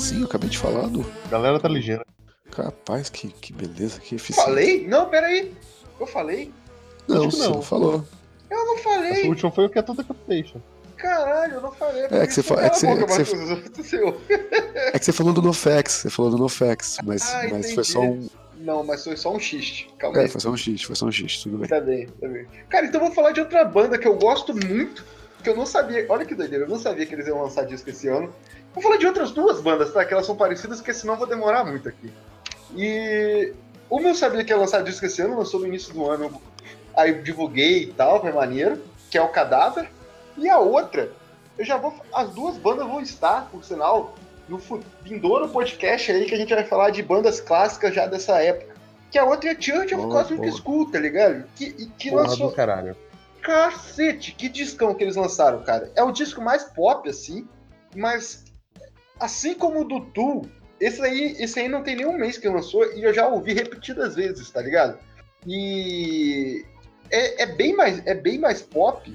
Sou eu assim? Acabei de falar do. A galera tá ligeira. Capaz, que, que beleza, que eficiente. Falei? Não, peraí. Eu falei? Não, você não. não falou. Eu não falei. última foi o que é toda Capitation. Caralho, eu não falei. É que você fa- é que você- é que você-. É que você falou do NoFX, você falou do NoFX, mas, Ah, mas entendi. foi só um. Não, mas foi só um xiste. Calma É, aí. foi só um xiste, foi só um xiste, tudo bem. Tá bem, tá bem. Cara, então eu vou falar de outra banda que eu gosto muito, que eu não sabia. Olha que doideira, eu não sabia que eles iam lançar disco esse ano. Vou falar de outras duas bandas, tá? Que elas são parecidas, porque senão eu vou demorar muito aqui. E uma eu sabia que ia lançar disco esse ano, lançou no início do ano. Aí eu divulguei e tal, foi maneiro, que é o Cadáver. E a outra, eu já vou. As duas bandas vão estar, por sinal, no vindouro podcast aí que a gente vai falar de bandas clássicas já dessa época. Que a outra é Church of Cosmic. School, tá ligado? Que, e que Porra lançou. do caralho. Cacete, que discão que eles lançaram, cara. É o disco mais pop, assim, mas assim como o do Tool, esse aí, esse aí não tem nenhum mês que lançou e eu já ouvi repetidas vezes, tá ligado? E é, é bem, mais, é bem mais pop.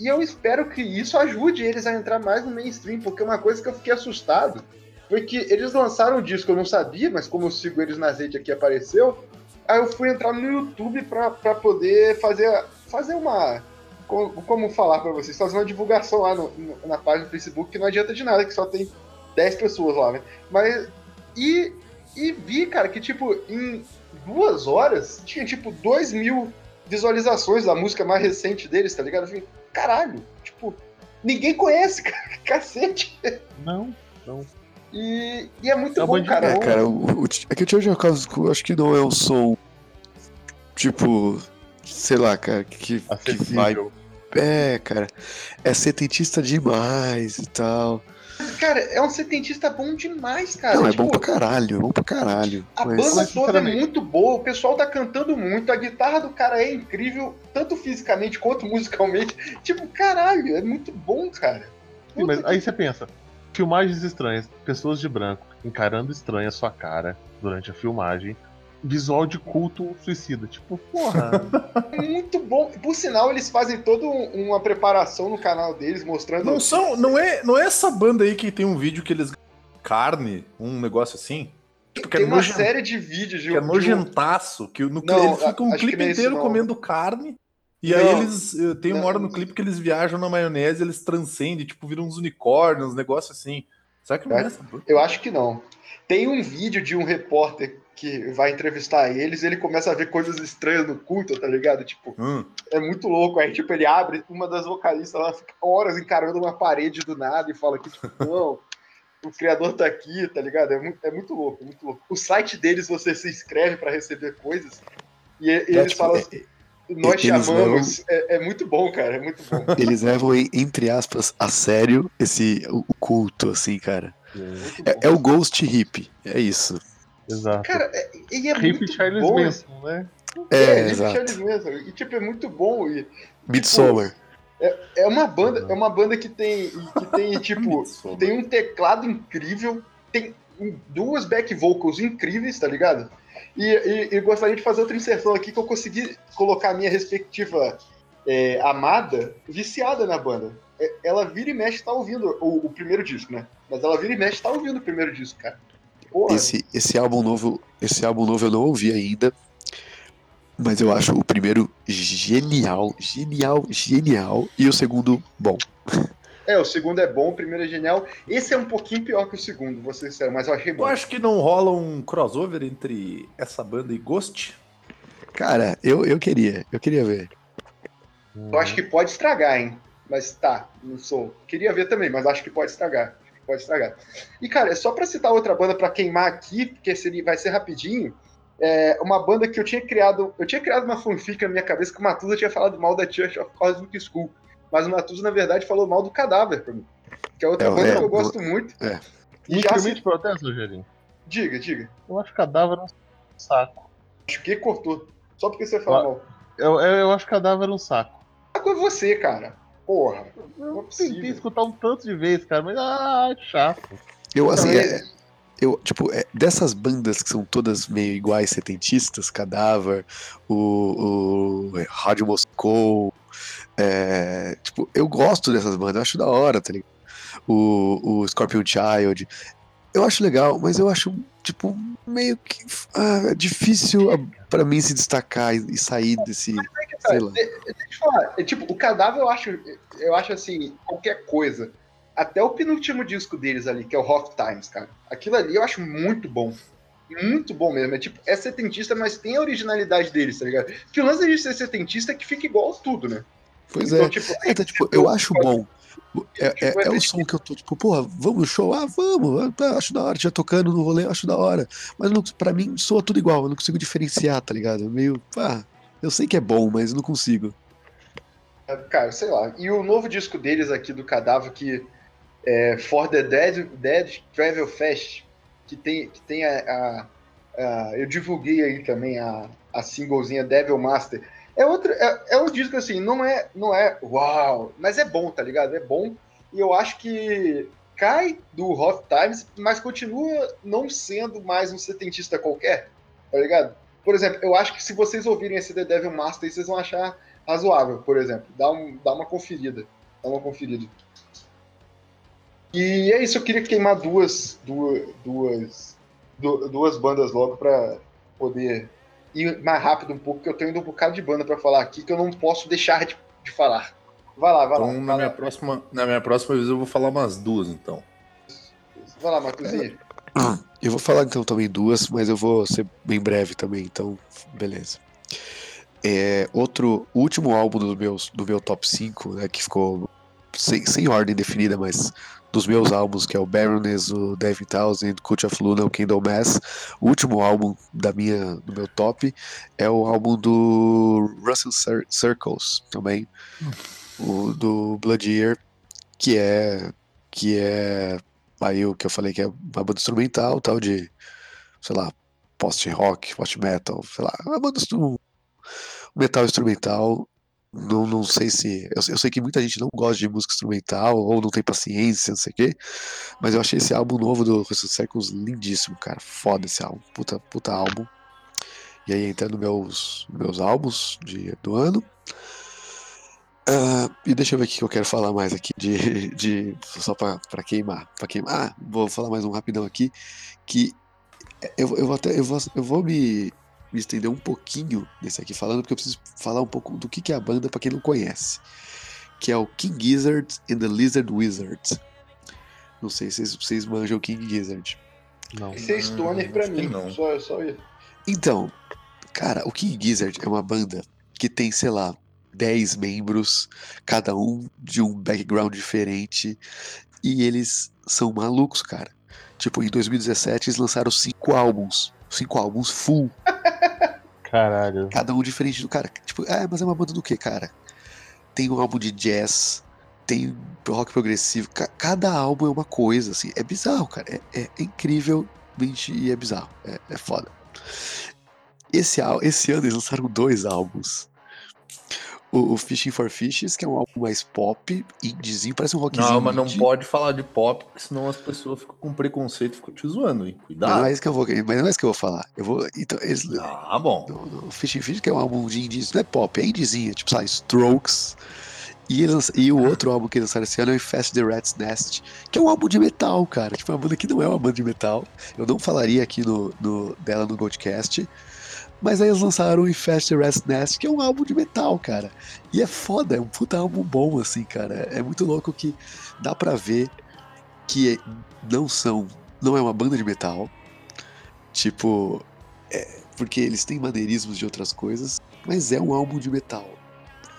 E eu espero que isso ajude eles a entrar mais no mainstream, porque uma coisa que eu fiquei assustado foi que eles lançaram um disco, eu não sabia, mas como eu sigo eles nas redes aqui apareceu, aí eu fui entrar no YouTube pra, pra poder fazer, fazer uma. Como, como falar pra vocês? Fazer uma divulgação lá no- na página do Facebook, que não adianta de nada, que só tem 10 pessoas lá, né? Mas. E, e vi, cara, que tipo, em duas horas tinha tipo 2 mil visualizações da música mais recente deles, tá ligado? Eu falei, caralho, tipo, ninguém conhece, *laughs* cara, cacete. Não, não. E, e é muito É bom, cara. É, cara, o, o, é que o Cosmic School acho que não é um som. Tipo. Sei lá, cara, que, que vai. É, cara. É setentista demais e tal. Cara, é um setentista bom demais, cara. não, é Tipo, bom pra caralho, é bom pra caralho. A mas- banda Mas, toda é muito boa, o pessoal tá cantando muito, a guitarra do cara é incrível, tanto fisicamente quanto musicalmente. *laughs* Tipo, caralho, é muito bom, cara. Sim, mas aí você pensa, filmagens estranhas, pessoas de branco encarando estranha a sua cara durante a filmagem, visual de culto suicida. Tipo, porra, É *laughs* muito bom. Por sinal, eles fazem toda um- uma preparação no canal deles, mostrando. Não são, não é, não é essa banda aí que tem um vídeo que eles carne, um negócio assim? Tipo, que é Tem uma nojen- série de vídeos de, que é um- nojentaço, que no Não, eles ficam um clipe é inteiro não. comendo carne. E Não. aí eles. eh, Tem uma Não. hora no clipe que eles viajam na maionese, eles transcendem, tipo, viram uns unicórnios, uns negócios assim. Será que não é É. essa banda? Eu acho que não. Tem um vídeo de um repórter que vai entrevistar eles ele começa a ver coisas estranhas no culto, tá ligado? Tipo, Hum. é muito louco. Aí, tipo, ele abre, uma das vocalistas lá fica horas encarando uma parede do nada e fala que, tipo, *laughs* não, o criador tá aqui, tá ligado? É muito, é muito louco, é muito louco. O site deles você se inscreve pra receber coisas e, e É, eles tipo, falam é- assim, nós eles chamamos. É, é muito bom, cara, é muito bom. *laughs* Eles levam, entre aspas, a sério esse o culto, assim, cara. É, bom. é o Ghost Hip, é isso. Exato. Cara, é, e é Hip muito Charles bom. Manson, né? É, É, exato. Charles Manson. E, tipo, é muito bom. E, Midsommar. É uma banda, é uma banda que tem, que tem *laughs* tipo, tem um teclado incrível, tem duas back vocals incríveis, tá ligado? E, e, e gostaria de fazer outra inserção aqui que eu consegui colocar a minha respectiva é, amada viciada na banda. É, Ela vira e mexe tá ouvindo o, o primeiro disco, né? Mas ela vira e mexe tá ouvindo o primeiro disco, cara. Porra, Esse, esse álbum novo, esse álbum novo eu não ouvi ainda, mas eu acho o primeiro genial, genial, genial e o segundo bom. é, o segundo é bom, o primeiro é genial. Esse é um pouquinho pior que o segundo, vou ser sincero, mas eu achei Eu bom. acho que não rola um crossover entre essa banda e Ghost. Cara, eu, eu queria, eu queria ver. Eu acho que pode estragar, hein? Mas tá, não sou. Queria ver também, mas acho que pode estragar. Pode estragar. E, cara, é só pra citar outra banda pra queimar aqui, porque seria, vai ser rapidinho. É uma banda que eu tinha criado. Eu tinha criado uma fanfic na minha cabeça que o Matusa tinha falado mal da Church of Cosmic School. Mas o Matusa, na verdade, falou mal do cadáver pra mim. Que é outra É, banda é, que eu gosto muito. é. E já se... protesto, Rogerinho. Diga, diga. Eu acho cadáver um saco. Acho que cortou. Só porque você falou mal. Eu, eu, eu acho cadáver um saco. Coisa é você, cara. Porra. É Eu possível. tentei escutar um tanto de vezes, cara, mas ah, chato. Eu, assim, Não, é- eu, tipo, é, dessas bandas que são todas meio iguais, setentistas, Cadáver, o, o Rádio Moscou, é, tipo, eu gosto dessas bandas, eu acho da hora, tá ligado? O, o Scorpion Child, eu acho legal, mas eu acho, tipo, meio que ah, difícil pra mim se destacar e, e sair desse. De- Deixa eu falar, é, tipo, o cadáver eu acho, eu acho assim, qualquer coisa. Até o penúltimo disco deles ali, que é o Rock Times, cara. Aquilo ali eu acho muito bom. Muito bom mesmo. É tipo, é setentista, mas tem a originalidade deles, tá ligado? Que o lance de ser setentista é que fica igual a tudo, né? Pois Então, é. tipo, É, tá, tipo, eu acho bom. É, é, Tipo, é o som que eu tô, tipo, porra, vamos no show? Ah, vamos, tá, acho da hora, já tocando no rolê, acho da hora. Mas não, pra mim soa tudo igual, eu não consigo diferenciar, tá ligado? É Meio, ah, eu sei que é bom, mas não consigo. Cara, sei lá. E o novo disco deles aqui do Cadáver, que é For the Dead, Dead Travel Fest, que tem, que tem a, a- a- Eu divulguei aí também a, a singlezinha Devil Master. É, outro, é, é um disco assim, não é, não é uau, mas é bom, tá ligado? É bom. E eu acho que cai do Hot Times, mas continua não sendo mais um setentista qualquer, tá ligado? Por exemplo, eu acho que se vocês ouvirem esse The Devil Master, aí, vocês vão achar razoável, por exemplo. Dá, um, dá uma conferida. Dá uma conferida. E é isso, eu queria queimar duas, duas, duas, du- duas bandas logo pra poder ir mais rápido um pouco, porque eu tenho ainda um bocado de banda pra falar aqui que eu não posso deixar de, de falar. Vai lá, vai lá. Então, na vai, minha, lá próxima, na minha próxima vez eu vou falar umas duas, então. vai lá, Marcosinho. Eu vou falar então também duas, mas eu vou ser bem breve também, então beleza. É, outro, o último álbum do, meus, do meu top 5, né, que ficou sem, sem ordem definida, mas dos meus álbuns, que é o Baroness, o Devin Townsend, Cult of Luna, o Kingdom Mass, o último álbum da minha, do meu top é o álbum do Russell Cir- Circles, também, o do Blood Year, que é que é aí o que eu falei que é uma banda instrumental, tal de, sei lá, post-rock, post-metal, sei lá, uma banda metal instrumental. Não, não sei se. Eu, eu sei que muita gente não gosta de música instrumental ou não tem paciência, não sei o quê. Mas eu achei esse álbum novo do Russell Circles lindíssimo, cara. Foda esse álbum. Puta, puta álbum. E aí entrando meus, meus álbuns de, do ano. Ah, e deixa eu ver o que eu quero falar mais aqui de, de só pra, pra queimar, para queimar. Ah, vou falar mais um rapidão aqui que eu, eu vou até eu vou, eu vou me, me estender um pouquinho nesse aqui falando porque eu preciso falar um pouco do que, que é a banda pra quem não conhece, que é o King Gizzard and the Lizard Wizard. Não sei se vocês, vocês manjam o King Gizzard. Não. Esse é Stoner pra mim. não. Só, só isso. Então, cara, o King Gizzard é uma banda que tem, sei lá, 10 membros, cada um de um background diferente, e eles são malucos, cara. Tipo, em 2017 eles lançaram cinco álbuns, cinco álbuns full, *laughs* Caralho. cada um diferente do cara. Tipo, ah, mas é uma banda do que, cara? Tem um álbum de jazz, tem rock progressivo, ca- cada álbum é uma coisa, assim, é bizarro, cara, é, é incrivelmente e é bizarro, é, é foda. Esse, esse ano eles lançaram dois álbuns. O, o Fishing for Fishes, que é um álbum mais pop, indiezinho, parece um rockzinho Não, mas não indie. pode falar de pop, porque senão as pessoas ficam com preconceito e ficam te zoando, hein? Mas Cuidado. não é isso que eu vou, mas não é isso que eu vou falar. Eu vou, então, eles, Ah, bom. no, no Fishing Fish, que é um álbum de indies, não é pop, é indiezinho, tipo, sabe, Strokes. E, eles e o outro álbum que eles lançaram esse ano é o Infest the Rat's Nest, que é um álbum de metal, cara. Tipo, uma banda que não é uma banda de metal. Eu não falaria aqui no, no- dela no Goldcast. Mas aí eles lançaram Infest Rat's Nest, que é um álbum de metal, cara. E é foda, é um puta álbum bom, assim, cara. É muito louco que dá pra ver que não são. Não é uma banda de metal. Tipo, porque eles têm maneirismos de outras coisas, mas é um álbum de metal.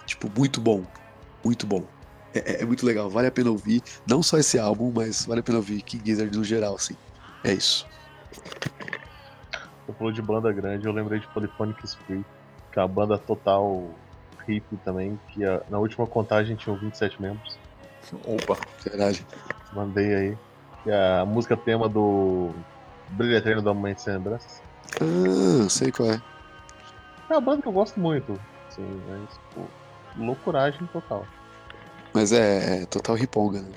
Tipo, muito bom. Muito bom. É, é- é muito legal, vale a pena ouvir. Não só esse álbum, mas vale a pena ouvir King Gizzard no geral, assim. É isso. Você falou de banda grande, eu lembrei de Polyphonic Spree, que é uma banda total hippie também, que a- na última contagem tinham 27 membros. Opa. Verdade. Mandei aí. Que é a música tema do Brilho Eterno da Mãe Sem Lembranças. Ah, sei qual é. É uma banda que eu gosto muito. Assim, mas, tipo, loucuragem total. Mas é, é total riponga, né?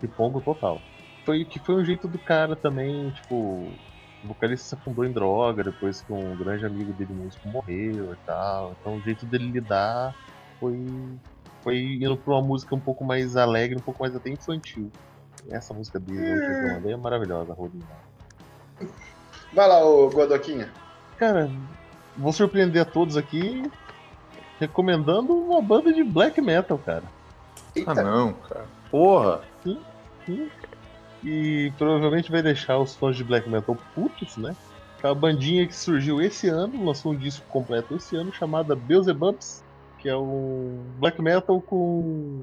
Ripongo total. Foi que foi um jeito do cara também, tipo, o vocalista se afundou em droga depois que um grande amigo dele músico morreu e tal. Então o jeito dele lidar foi foi indo pra uma música um pouco mais alegre, um pouco mais até infantil. Essa música dele que eu mandei é maravilhosa, On. Vai lá, ô Godoquinha. Cara, vou surpreender a todos aqui recomendando uma banda de black metal, cara. Ah, Eita, não, cara. Porra. E provavelmente vai deixar os fãs de black metal putos, né? Que é uma bandinha que surgiu esse ano, lançou um disco completo esse ano, chamada Beelzebubs, que é um black metal com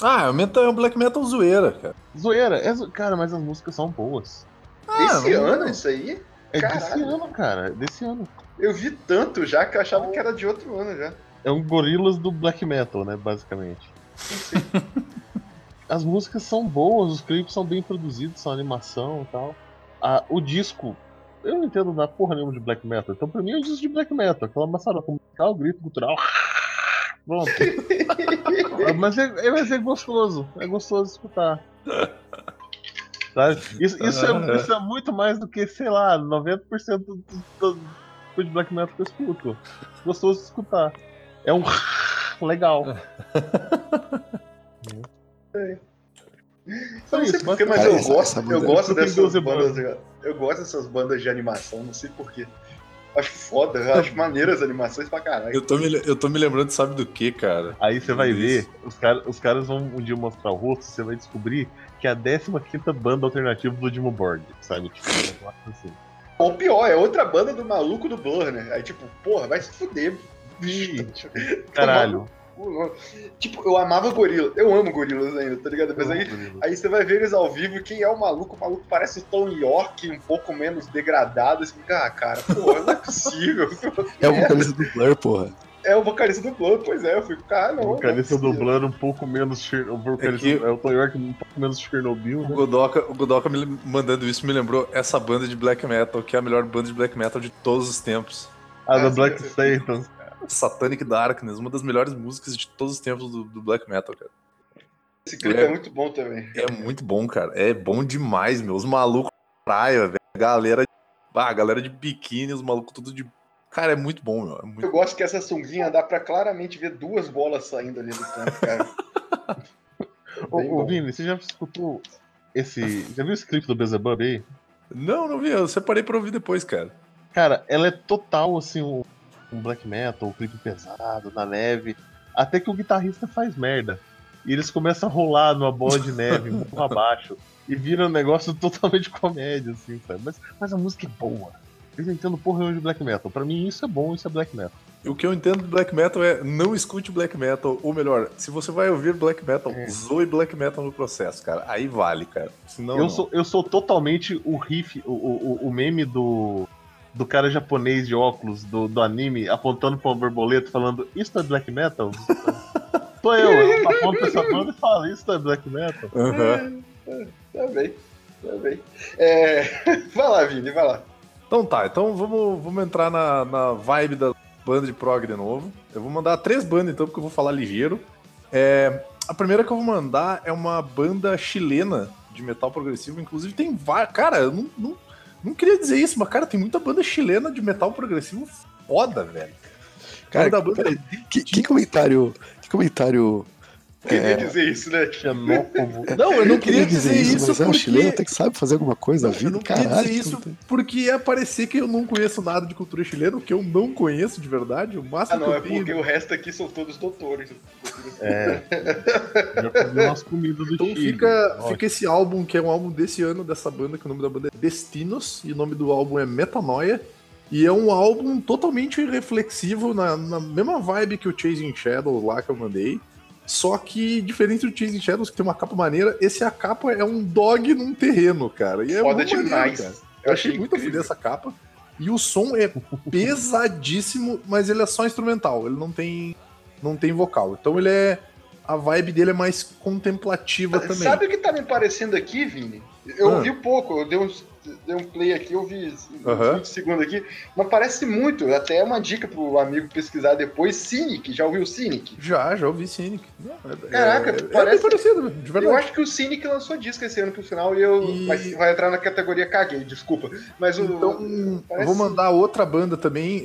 Ah, é um metal- é um black metal zoeira, cara. zoeira. É zo- Cara, mas as músicas são boas. esse Ah, não- ano isso aí? É desse Caralho. ano, cara, é desse ano. Eu vi tanto já que eu achava que era de outro ano já. É um gorilas do black metal, né, basicamente. *laughs* As músicas são boas, os clipes são bem produzidos, são animação e tal. Ah, o disco, eu não entendo da porra nenhuma de black metal, então pra mim é um disco de black metal, aquela maçaroca musical, grito cultural. *laughs* Pronto. *laughs* mas, é, é- mas é gostoso, é gostoso escutar. Sabe? Isso, isso, é, isso é muito mais do que, sei lá, 90% do, do, do de black metal que eu escuto. Gostoso de escutar. É um *laughs* legal. Eu não sei isso, porquê, mas Cara, eu gosto, eu gosto dessas 12 bandas. Eu gosto dessas bandas de animação, não sei porquê. Acho foda, eu acho maneiras as animações pra caralho. Eu tô, me, eu tô me lembrando, sabe do que, cara? Aí você vai ver, os, cara, os caras vão um dia mostrar o rosto, você vai descobrir que é a 15 banda alternativa do Dimo Borg, sabe? Tipo, assim. Ou pior, é outra banda do maluco do Blur, né? Aí tipo, porra, vai se fuder. Ih, Caralho. Tipo, eu amava Gorila. Eu amo Gorilas ainda, tá ligado? Mas aí, aí você vai ver eles ao vivo quem é o maluco? O maluco parece o Tom York, um pouco menos degradado. Você fica, ah, cara, porra, não é possível. É o vocalista do Blur, porra. É o vocalista do Blur, pois é. Eu fico, cara, não. O vocalista não é possível. dublando um pouco menos. O vocalista É que- é o Tom York um pouco menos Chernobyl, O né? Godoka, o Godoka me mandando isso me lembrou essa banda de black metal, que é a melhor banda de black metal de todos os tempos. A da Ah, Black. Satan. Satanic Darkness, uma das melhores músicas de todos os tempos do, do black metal, cara. Esse clipe é. muito bom também. É muito bom, cara. É bom demais, meu. Os malucos praia, velho. A galera, ah, galera de biquíni, os malucos tudo de. Cara, é muito bom, meu. É muito Eu gosto que essa sunguinha dá pra claramente ver duas bolas saindo ali do canto, cara. *laughs* Ô, ô. Vini, você já escutou esse. Já viu esse clipe do Beelzebub aí? Não, não vi. Eu separei pra ouvir depois, cara. Cara, ela é total assim, um, um black metal, um clipe pesado, na neve. Até que o guitarrista faz merda. E eles começam a rolar numa bola de neve, *laughs* morro abaixo. E vira um negócio totalmente comédia, assim, sabe? Mas, mas a música é boa. Eu não entendo porra nenhuma de black metal. Pra mim isso é bom, isso é black metal. O que eu entendo de black metal é não escute black metal, ou melhor, se você vai ouvir black metal, É. zoe black metal no processo, cara. Aí vale, cara. Senão, eu, não. sou, eu sou totalmente o riff, o, o- o meme do, do cara japonês de óculos do, do anime apontando pra uma borboleta falando isso é black metal? *laughs* Sou eu, eu aponto pra essa banda e falo isso é black metal. Aham. Tá bem, tá bem. É... *laughs* Vai lá, Vini, vai lá. Então tá, então vamos, vamos entrar na, na vibe da banda de prog de novo. Eu vou mandar três bandas então, porque eu vou falar ligeiro. É, a primeira que eu vou mandar é uma banda chilena de metal progressivo. Inclusive tem várias. Cara, eu não, não, não queria dizer isso, mas cara, tem muita banda chilena de metal progressivo foda, velho. Cara, da banda peraí, que, que comentário. Que comentário. Queria dizer isso, né? Xenófobo. *laughs* Não, eu não queria dizer isso, mas é um porque... chileno até que sabe fazer alguma coisa na Eu vida. não queria Caralho. dizer isso porque ia parecer que eu não conheço nada de cultura chilena, que eu não conheço de verdade. O Ah, máximo não, que é eu tenho. porque o resto aqui são todos doutores. É. *laughs* Já comi umas comidas do Então Chile. fica, fica esse álbum, que é um álbum desse ano dessa banda, que o nome da banda é Destinos, e o nome do álbum é Metanoia. E é um álbum totalmente reflexivo, na, na mesma vibe que o Chasing Shadows lá que eu mandei. Só que, diferente do Chasing Shadows, que tem uma capa maneira, esse a capa é um dog num terreno, cara. E é Foda muito maneiro, demais. cara. Eu achei muito a fuder incrível. essa capa. E o som é pesadíssimo, mas ele é só instrumental, ele não tem, não tem vocal. Então ele é. A vibe dele é mais contemplativa também. Sabe o que tá me parecendo aqui, Vini? Eu Ah. ouvi pouco, eu dei um, dei um play aqui, eu vi. 20 segundos aqui, mas parece muito, até é uma dica pro amigo pesquisar depois, Cynic, já ouviu Cynic? Já, já ouvi Cynic. É, Caraca, é, parece- é parecido, de Eu verdade. acho que o Cynic lançou disco esse ano pro final e eu. E- Mas vai entrar na categoria caguei, desculpa. Mas o. Então, eu parece- vou mandar outra banda também.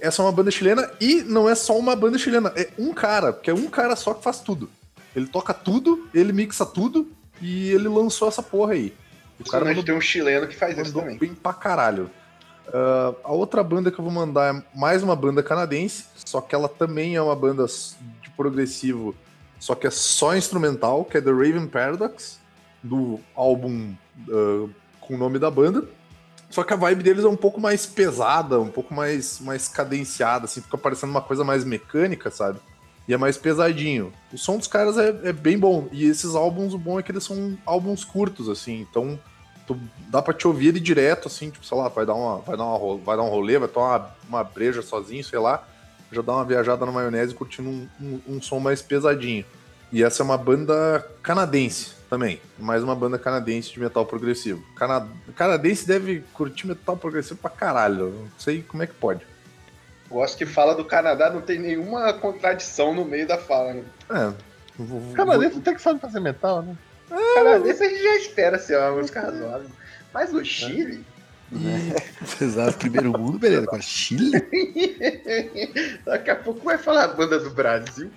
Essa é uma banda chilena e não é só uma banda chilena, é um cara, porque é um cara só que faz tudo. Ele toca tudo, ele mixa tudo E ele lançou essa porra aí. O cara mandou, tem um chileno que faz isso também. bem pra caralho. Ah, a outra banda que eu vou mandar é mais uma banda canadense, só que ela também é uma banda de progressivo, só que é só instrumental, que é The Raven Paradox, do álbum ah, com o nome da banda. Só que a vibe deles é um pouco mais pesada, um pouco mais, mais cadenciada, assim, fica parecendo uma coisa mais mecânica, sabe? E é mais pesadinho. O som dos caras é, é bem bom. E esses álbuns, o bom é que eles são álbuns curtos, assim, então tu- dá pra te ouvir ele direto, assim, tipo, sei lá, vai dar, uma, vai dar, uma, vai dar um rolê, vai tomar uma, uma breja sozinho, sei lá, já dá uma viajada na maionese curtindo um, um, um som mais pesadinho. E essa é uma banda canadense também, mais uma banda canadense de metal progressivo. Cana canadense deve curtir metal progressivo pra caralho, não sei como é que pode. Gosto que fala do Canadá, não tem nenhuma contradição no meio da fala, né? É, vou- vou- Canadense tem que saber fazer metal, né? Canadense a gente já espera ser uma música razoável. Mas o Chile. Né? *laughs* Exato, primeiro mundo, beleza. Agora, Chile? *laughs* Daqui a pouco vai falar a banda do Brasil.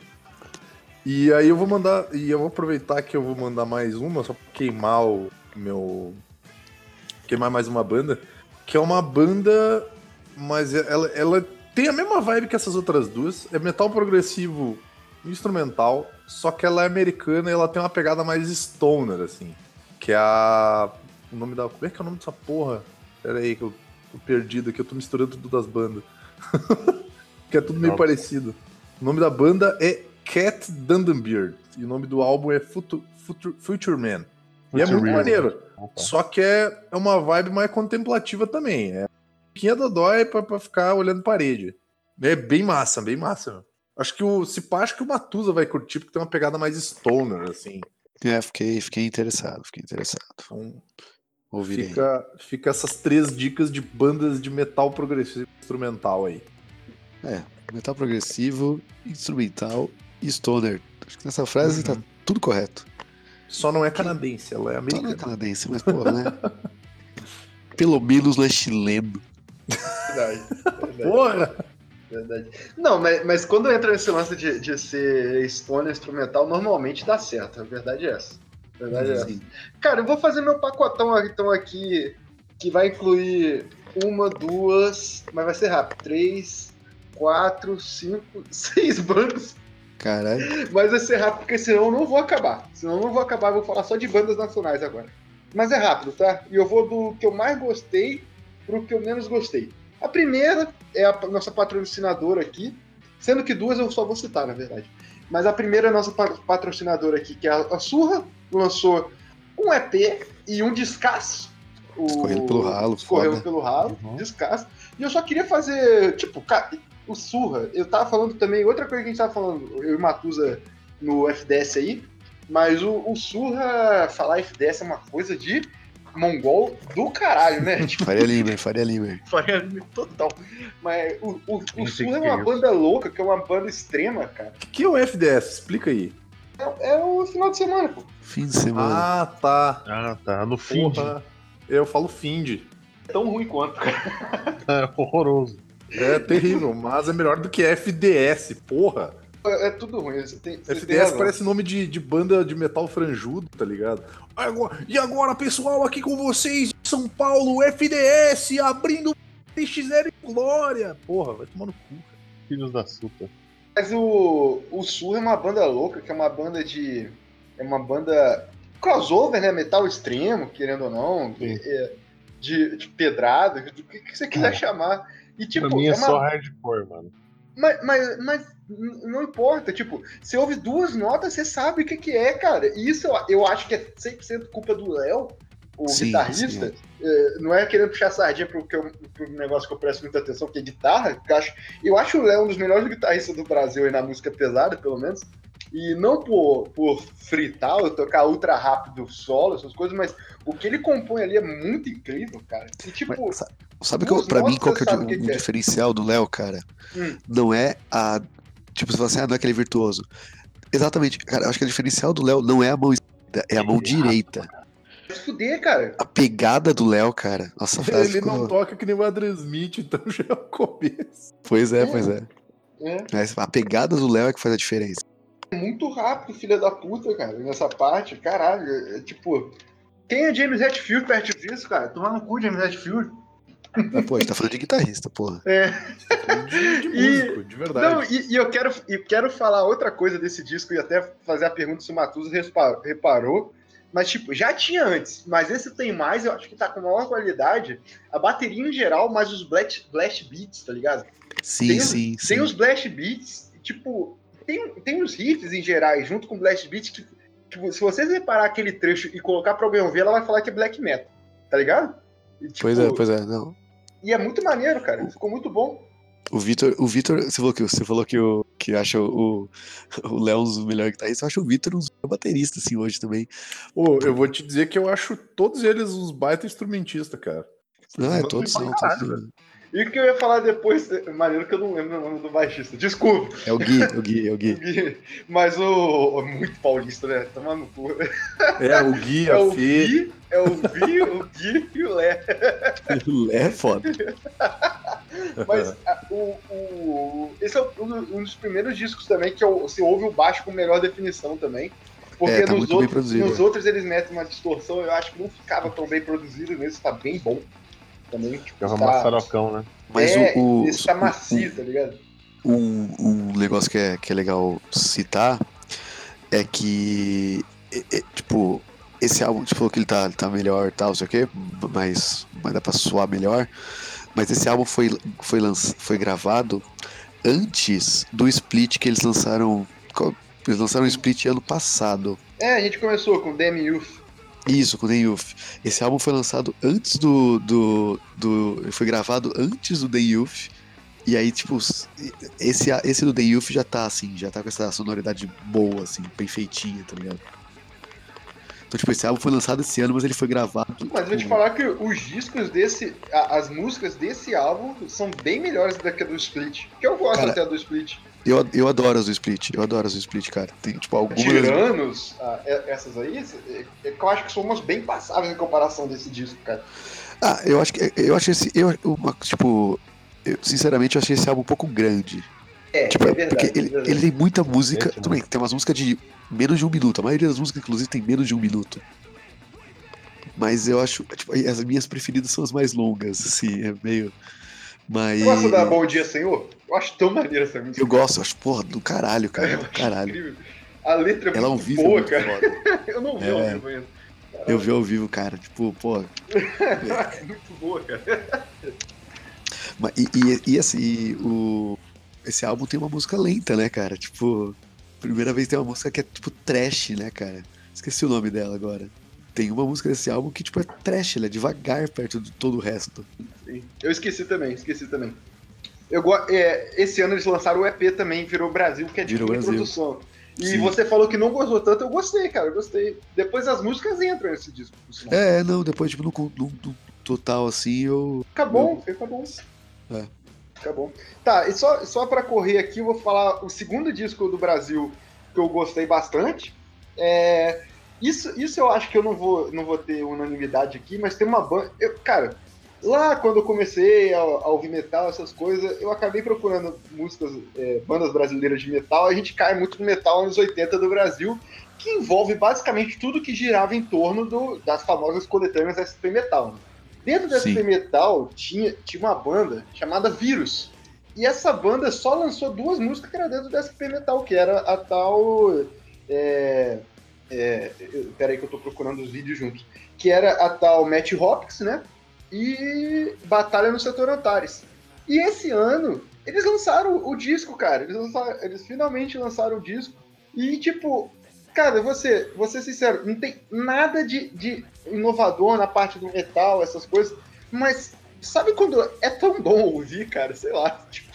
E aí eu vou mandar. E eu vou aproveitar que eu vou mandar mais uma, só pra queimar o meu. Queimar mais uma banda. Que é uma banda. Mas ela, ela tem a mesma vibe que essas outras duas. É metal progressivo instrumental. Só que ela é americana e ela tem uma pegada mais stoner, assim. Que é a. O nome da. Como é que é o nome dessa porra? Pera aí, que eu tô perdido aqui, eu tô misturando tudo das bandas. *laughs* que é tudo meio parecido. O nome da banda é Cat Dundenbeard. E o nome do álbum é Futu- Futu- Future Man. E é muito maneiro. Opa. Só que é, é uma vibe mais contemplativa também. É pouquinho dodói pra, pra ficar olhando parede. É bem massa, bem massa. meu. Acho que o. Se pá, acho que o Matusa vai curtir, porque tem uma pegada mais stoner, assim. É, fiquei, fiquei interessado, fiquei interessado. Então, Ouvirei. fica, fica essas três dicas de bandas de metal progressivo instrumental aí. É, metal progressivo, instrumental e stoner. Acho que nessa frase Uhum. tá tudo correto. Só não é canadense, ela é Só não é americana. canadense, mas porra, né? *laughs* Pelo menos não é chileno. Verdade. verdade, Porra! verdade. Não, mas, mas quando entra nesse lance de, de ser stoner instrumental, normalmente dá certo. A verdade é essa. A verdade é essa. Cara, eu vou fazer meu pacotão então aqui, que vai incluir uma, duas, mas vai ser rápido. Três, quatro, cinco, *laughs* seis bandas. Caralho. Mas vai ser rápido, porque senão eu não vou acabar. Senão eu não vou acabar, eu vou falar só de bandas nacionais agora. Mas é rápido, tá? E eu vou do que eu mais gostei pro que eu menos gostei. A primeira é a nossa patrocinadora aqui, sendo que duas eu só vou citar, na verdade. Mas a primeira é a nossa pa- patrocinadora aqui, que é a, Surra, lançou um EP e um descasso. O- Escorrendo pelo ralo, Escorreu foda. pelo ralo, Uhum. descasso. E eu só queria fazer, tipo, o Surra, eu tava falando também, outra coisa que a gente tava falando, eu e o Matusa no FDS aí, mas o, o Surra falar FDS é uma coisa de mongol do caralho, né? *laughs* Tipo, Faria Limer, Faria Limer. faria total. Mas o, o, o Surra é é uma isso. banda louca, que é uma banda extrema, cara. O que é o FDS? Explica aí. É, é o final de semana, pô. Fim de semana. Ah, tá. Ah, tá. No fim. Porra. Eu falo Find. É tão ruim quanto, cara. *laughs* É horroroso. É terrível, mas é melhor do que FDS, porra. É, é tudo ruim. Você tem, você FDS parece nome de, de banda de metal franjudo, tá ligado? Agora- e agora, pessoal, aqui com vocês de São Paulo, FDS, abrindo TX0 em glória. Porra, vai tomar no cu. cara. Filhos da Supa. Mas o, o Surra é uma banda louca, que é uma banda de. É uma banda crossover, né? Metal extremo, querendo ou não. É, de, de pedrada, do que, que você quiser chamar. E tipo, pra mim é, é uma- só hardcore, mano. mas, mas, mas não importa, tipo, você ouve duas notas, você sabe o que, que é, cara. E isso eu, eu acho que é 100% culpa do Léo, o Sim, guitarrista. sim. É, não é querendo puxar sardinha pro, que eu- pro negócio que eu presto muita atenção, que é guitarra. que Eu acho, eu acho o Léo um dos melhores guitarristas do Brasil aí na música pesada, pelo menos. E não por, por fritar ou tocar ultra rápido solo, essas coisas, mas o que ele compõe ali é muito incrível, cara. E tipo, Mas, sa- sabe que eu, pra mim qual que é o, que o é? diferencial do Léo, cara? Hum. Não é a. Tipo, você fala assim, ah, não é aquele virtuoso. Exatamente, cara, eu acho que o diferencial do Léo não é a mão esquerda, é a mão direita. *laughs* fuder, cara. A pegada do Léo, cara. Nossa, Ele ficou... não toca que nem o Adrian Smith, então *laughs* já é o começo. Pois é, É. pois é. É. Mas a pegada do Léo é que faz a diferença. muito rápido, filha da puta, cara, nessa parte. Caralho, é, é tipo. Quem é James Hetfield perto disso, cara? Tomar no cu, James Hetfield. Ah, pô, a gente tá falando de guitarrista, porra. De, de *laughs* E- músico, de verdade. Não, e, e eu quero, e quero falar outra coisa desse disco e até fazer a pergunta se o Matuso reparou. Mas, tipo, já tinha antes, mas esse tem mais, eu acho que tá com maior qualidade. A bateria em geral, mas os blast, blast beats, tá ligado? Sim, Tem os- sim, sim. Tem os blast beats, tipo, tem, tem os riffs em gerais, junto com blast beats, que, que se vocês reparar aquele trecho e colocar pra alguém ouvir, ela vai falar que é black metal, tá ligado? E, tipo, Pois é, pois é, não. E é muito maneiro, cara. Ficou muito bom. O Vitor, o Vitor, você falou que você falou que, o, que acha o o Léo um melhor guitarrista, eu acho o Vitor um baterista assim hoje também. Pô, eu vou te dizer que eu acho todos eles uns baita instrumentistas, cara. Não, é todos são, caralho, todos- E o que eu ia falar depois, é maneiro que eu não lembro o nome do baixista. Desculpa. É o Gui, é o Gui, é o Gui. *laughs* Mas o. Muito paulista, né? Tomar no cu. É, o Gui, É a o Fê. Gui, é o Vi, o Gui e o Lé. *laughs* O Lé é foda. *laughs* Mas a- o, o- esse é um, dos primeiros discos também que você ouve o baixo com melhor definição também. Porque É, tá nos, outros, nos outros eles metem uma distorção, eu acho que não ficava tão bem produzido, nesse tá bem bom. Também, tipo, tá- maçarocão, né? Mas é, o, o, esse tá o- macio, tá ligado? um, um negócio que é, que é legal citar é que, é- é, tipo, esse álbum, tipo, que ele tá, tá melhor e tal, sei o quê, mas, mas dá pra soar melhor. Mas esse álbum foi, foi, lanç, foi gravado antes do split que eles lançaram. Eles lançaram o split ano passado. É, a gente começou com Demi Youth. Isso, com The Youth. Esse álbum foi lançado antes do. do, do foi gravado antes do The Youth. E aí, tipo, esse, esse do The Youth já tá assim, já tá com essa sonoridade boa, assim, bem feitinha, tá ligado? Então, tipo, esse álbum foi lançado esse ano, mas ele foi gravado. Mas eu vou te falar que os discos desse. a- as músicas desse álbum são bem melhores do que a do Split. Que eu gosto Cara, até do Split. Eu, eu adoro as do Split, eu adoro as do Split, cara. Tem, tipo, algumas. Tiranos, ah, é- essas aí, é- é eu acho que são umas bem passáveis em comparação desse disco, cara. Ah, eu acho que. Eu acho esse. Eu, uma, tipo. eu, sinceramente, eu achei esse álbum um pouco grande. É, Tipo, é é verdade. porque ele, é verdade. ele tem muita música. Tudo bem, tem umas músicas de menos de um minuto. A maioria das músicas, inclusive, tem menos de um minuto. Mas eu acho. Tipo, as minhas preferidas são as mais longas, assim, é meio. Mas. Você gosta da Bom Dia Senhor? Eu acho tão maneira essa música. Eu gosto, eu acho, porra, do caralho, cara. Eu Do caralho. incrível. A letra é Ela muito vivo é boa, muito cara. foda. *laughs* Eu não vi É. ao vivo ainda. Eu vi ao vivo, cara. Tipo, pô. *laughs* É muito boa, cara. Mas, e, e, e assim, o, esse álbum tem uma música lenta, né, cara? Tipo, primeira vez tem uma música que é tipo trash, né, cara? Esqueci o nome dela agora. Tem uma música desse álbum que, tipo, é trash, ela é devagar perto de todo o resto. Sim. Eu esqueci também, esqueci também. Eu é, esse ano eles lançaram o EP também, virou Brasil, que é de Virou uma Brasil. produção. E Sim. você falou que não gostou tanto, eu gostei, cara, eu gostei. Depois as músicas entram nesse disco. É, não, depois, tipo, no, no- no total, assim, eu. Fica bom, fica bom. É. Fica bom. Tá, e só, só pra correr aqui, eu vou falar o segundo disco do Brasil que eu gostei bastante. É, isso, isso eu acho que eu não vou, não vou ter unanimidade aqui, mas tem uma banda. eu- cara, lá quando eu comecei a, a ouvir metal, essas coisas, eu acabei procurando músicas, é, bandas brasileiras de metal. A gente cai muito no metal anos 80 do Brasil, que envolve basicamente tudo que girava em torno do- das famosas coletâneas SP Metal. né? Dentro da Sim. SP Metal tinha, tinha uma banda chamada Vírus. E essa banda só lançou duas músicas que era dentro da SP Metal, que era a tal. É, é, eu- peraí que eu tô procurando os vídeos juntos. Que era a tal Matt Hopkins, né? E Batalha no Setor Antares. E esse ano, eles lançaram o disco, cara. Eles, lançaram- eles finalmente lançaram o disco. E, tipo, cara, você, ser sincero, não tem nada de, de inovador na parte do metal, essas coisas. Mas sabe quando é tão bom ouvir, cara? Sei lá. Tipo,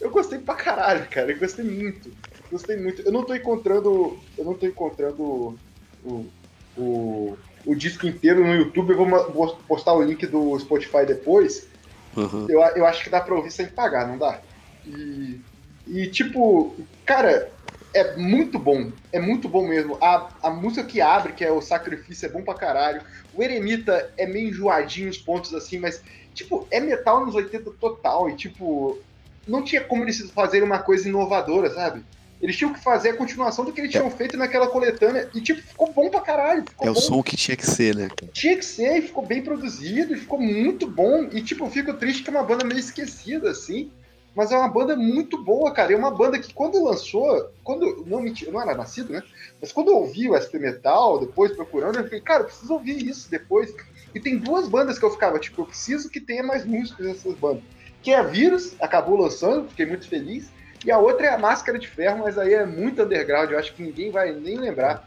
eu gostei pra caralho, cara. Eu gostei muito. Gostei muito. Eu não tô encontrando. Eu não tô encontrando o, o, o disco inteiro no YouTube. Eu vou, postar o link do Spotify depois. Aham. Eu, eu acho que dá pra ouvir sem pagar, não dá? E, e tipo, cara, é muito bom. É muito bom mesmo. A, a música que abre, que é o Sacrifício, é bom pra caralho. O Eremita é meio enjoadinho os pontos assim, mas, tipo, é metal nos 80 total. E, tipo, não tinha como eles fazerem uma coisa inovadora, sabe? Eles tinham que fazer a continuação do que eles tinham feito naquela coletânea. E, tipo, ficou bom pra caralho. É o bom. som que tinha que ser, né? Tinha que ser, e ficou bem produzido, e ficou muito bom. E, tipo, eu fico triste que é uma banda meio esquecida, assim. Mas é uma banda muito boa, cara. É uma banda que, quando lançou, quando. Não, mentira, não era nascido, né? Mas quando eu ouvi o SP Metal, depois procurando, eu fiquei, cara, eu preciso ouvir isso depois. E tem duas bandas que eu ficava, tipo, eu preciso que tenha mais músicos nessas bandas. Que é a Vírus, acabou lançando, fiquei muito feliz. E a outra é a Máscara de Ferro, mas aí é muito underground, eu acho que ninguém vai nem lembrar.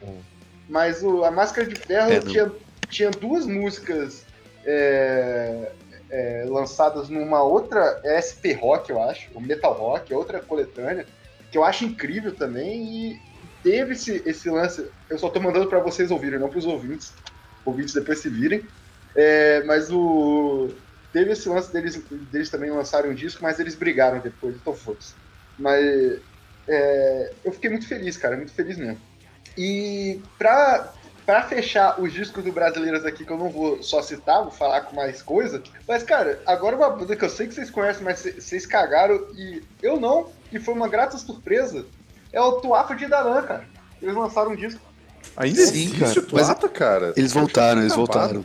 Mas o, a Máscara de Ferro tinha, tinha duas músicas é, é, lançadas numa outra SP Rock, eu acho, ou Metal Rock, outra coletânea, que eu acho incrível também. E teve esse, esse lance. Eu só tô mandando pra vocês ouvirem, não pros ouvintes. Ouvintes depois se virem. É, mas o. Teve esse lance deles, deles também lançarem um disco, mas eles brigaram depois, então foda-se. Mas é, eu fiquei muito feliz, cara, muito feliz mesmo. E pra, pra fechar os discos do Brasileiros aqui, que eu não vou só citar, vou falar com mais coisa. Mas, cara, agora uma banda que eu sei que vocês conhecem, mas cê- vocês cagaram e eu não, e foi uma grata surpresa, é o Tuafa de Daran, cara. Eles lançaram um disco, Ainda Sim, existe cara, Tuata, cara? Eles voltaram, eles voltaram.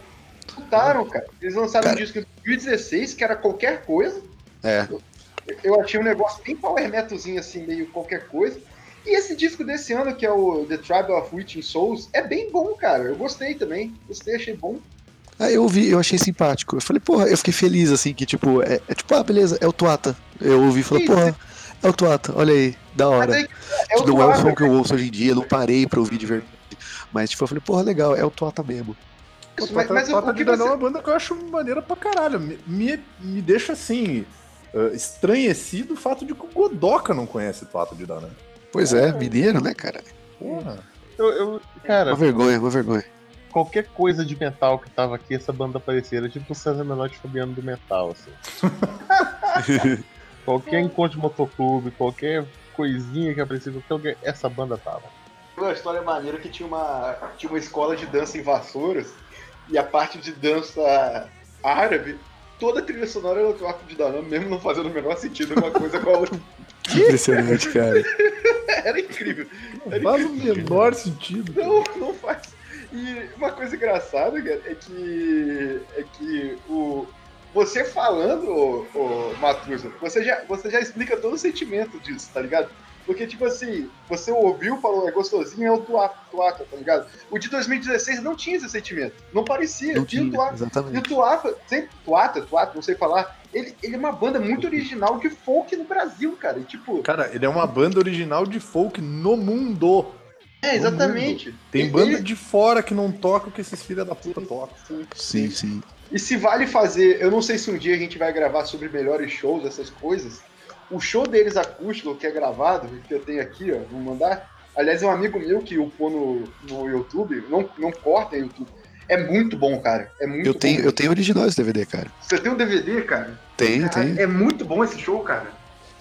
voltaram, cara. Eles lançaram Cara. um disco em 2016, que era qualquer coisa. É. Eu achei um negócio bem power metalzinho, assim, meio qualquer coisa. E esse disco desse ano, que é o The Tribe of Witching Souls, é bem bom, cara. Eu gostei também. Gostei, achei bom. Aí eu ouvi, eu achei simpático. Eu falei, porra, eu fiquei feliz, assim, que tipo, é, é tipo, ah, beleza, é o Tuata. Eu ouvi e falei, porra, é o Tuata, olha aí, da Mas hora. aí, é o não é o som que eu ouço hoje em dia, eu não parei pra ouvir de verdade. Mas, tipo, eu falei, porra, legal, é o Tuata mesmo. O Isso, mas, Tuata, mas o, Tuata o que Danão é você... uma banda que eu acho maneira pra caralho. Me, me, me deixa assim. Ah, estranhecido o fato de que o Godoka não conhece Tuata de Danão. Pois é, mineiro, né, cara? Porra. Eu, eu- cara, Uma vergonha, uma vergonha. qualquer coisa de metal que tava aqui, essa banda aparecia. Era tipo o César Menotti Fabiano do metal, assim. *laughs* qualquer encontro de motoclube, qualquer coisinha que aparecia, qualquer lugar, essa banda tava. Uma história maneira que tinha uma, tinha uma escola de dança em Vassouras e a parte de dança árabe, toda a trilha sonora era o Tuafa de Danan, mesmo não fazendo o menor sentido uma coisa com a outra. *laughs* Impressionante, cara. *laughs* Era incrível. Era Faz o menor sentido. cara. Não, não faz. E uma coisa engraçada, cara, é que. É que o. Você falando, ô, ô Matusa, você já, você já explica todo o sentimento disso, tá ligado? Porque, tipo assim, você ouviu, falou, é gostosinho, é o Tuaca, Tuaca, tá ligado? O de 2016 não tinha esse sentimento. Não parecia. Não e o tinha, Tuaca, e o exatamente. Tuaca, sempre Tuata, Tuata, não sei falar, ele, ele é uma banda muito original de folk no Brasil, cara. E, tipo, Cara, ele é uma banda original de folk no mundo. é, exatamente. Tem Ele- banda de fora que não toca o que esses filha da puta tocam. Sim, sim. E se vale fazer, eu não sei se um dia a gente vai gravar sobre melhores shows, essas coisas. O show deles acústico, que é gravado, que eu tenho aqui, ó, vou mandar. Aliás, é um amigo meu que upou no, no YouTube, não, não corta YouTube. É muito bom, cara. É muito Eu tenho, bom. eu tenho original esse DVD, cara. Você tem um DVD, cara? Cara, tenho. É muito bom esse show, cara.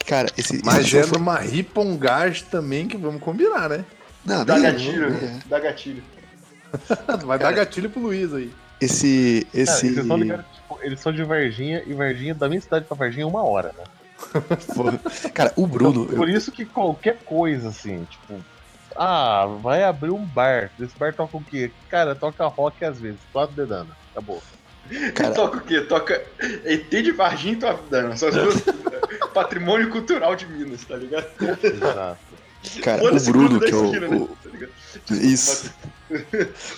Cara, esse. esse Mas show é foi- numa ripongagem também que vamos combinar, né? Não, Dá gatilho, não é. né? Dá gatilho. *laughs* Vai dar gatilho pro Luiz aí. Esse. Cara, Esse. vocês estão ligados, tipo, eles são de Varginha e Varginha, da minha cidade pra Varginha, é uma hora, né? *laughs* Cara, o Bruno. Então, por isso que qualquer coisa, assim, tipo, ah, vai abrir um bar. Esse bar toca o quê? Cara, toca rock às vezes, quatro dedana. Acabou. Cara, *laughs* Toca o quê? Toca ET de Varginha e Tua Dana. São as duas patrimônio cultural de Minas, tá ligado? Exato. cara, o Bruno, que é o. esquina, né? Tá? Isso.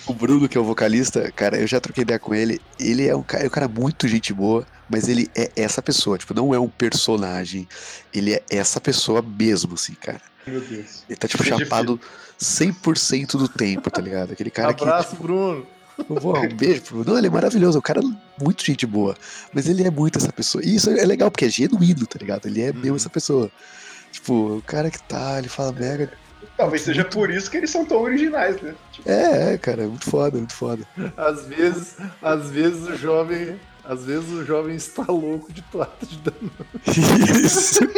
O Bruno, que é o vocalista, cara, eu já troquei ideia com ele. Ele é um cara, é um cara muito gente boa, mas ele é essa pessoa, tipo, não é um personagem. Ele é essa pessoa mesmo, assim, cara. Meu Deus. Ele tá, tipo, Seja chapado 100% do tempo, tá ligado? Aquele cara que. Abraço, Bruno. Pô, um beijo pro Não, ele é maravilhoso, é um cara muito gente boa. Mas ele é muito essa pessoa. E isso é legal, porque é genuíno, tá ligado? Ele é mesmo essa pessoa. Tipo, o cara que tá, ele fala mega. Talvez seja por isso que eles são tão originais, né? Tipo, É, é, cara, muito foda, muito foda. Às vezes, às vezes o jovem. Às vezes o jovem está louco de toata de dano. Isso. *laughs*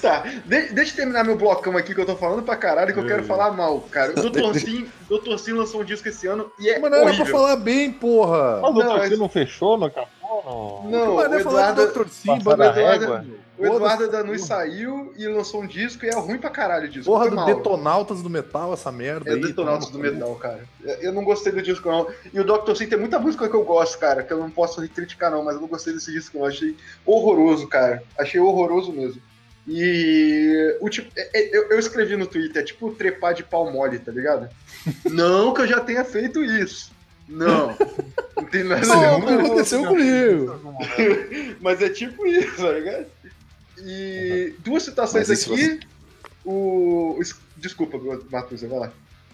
tá, de- deixa eu terminar meu blocão aqui que eu tô falando pra caralho que eu quero falar mal, cara. O Dr. Sim, Dr. Sim lançou um disco esse ano e é Mas não era horrível. pra falar bem, porra. Mas o Não, Doutor mas- não fechou, não acabou. Não, o Mas é falar do Eduardo, Dr. Simba, Passar o na né? Eduardo, régua? O Eduardo Foda-se. Danui saiu e lançou um disco e é ruim pra caralho o disco. Porra do mal. Detonautas do Metal, essa merda É aí. Detonautas do. Metal, cara. Eu não gostei do disco, não. E o Dr. Sim tem muita música que eu gosto, cara, que eu não posso criticar, não, mas eu não gostei desse disco, não. Achei horroroso, cara. Achei horroroso mesmo. E o tipo, eu, eu escrevi no Twitter, é tipo trepar de pau mole, tá ligado? *laughs* não que eu já tenha feito isso. Não. *laughs* Não tem nada a Não, ver. nunca aconteceu comigo. *laughs* Mas é tipo isso, tá ligado? E duas citações Mas aqui. O. es- Desculpa, Matusa, vai lá.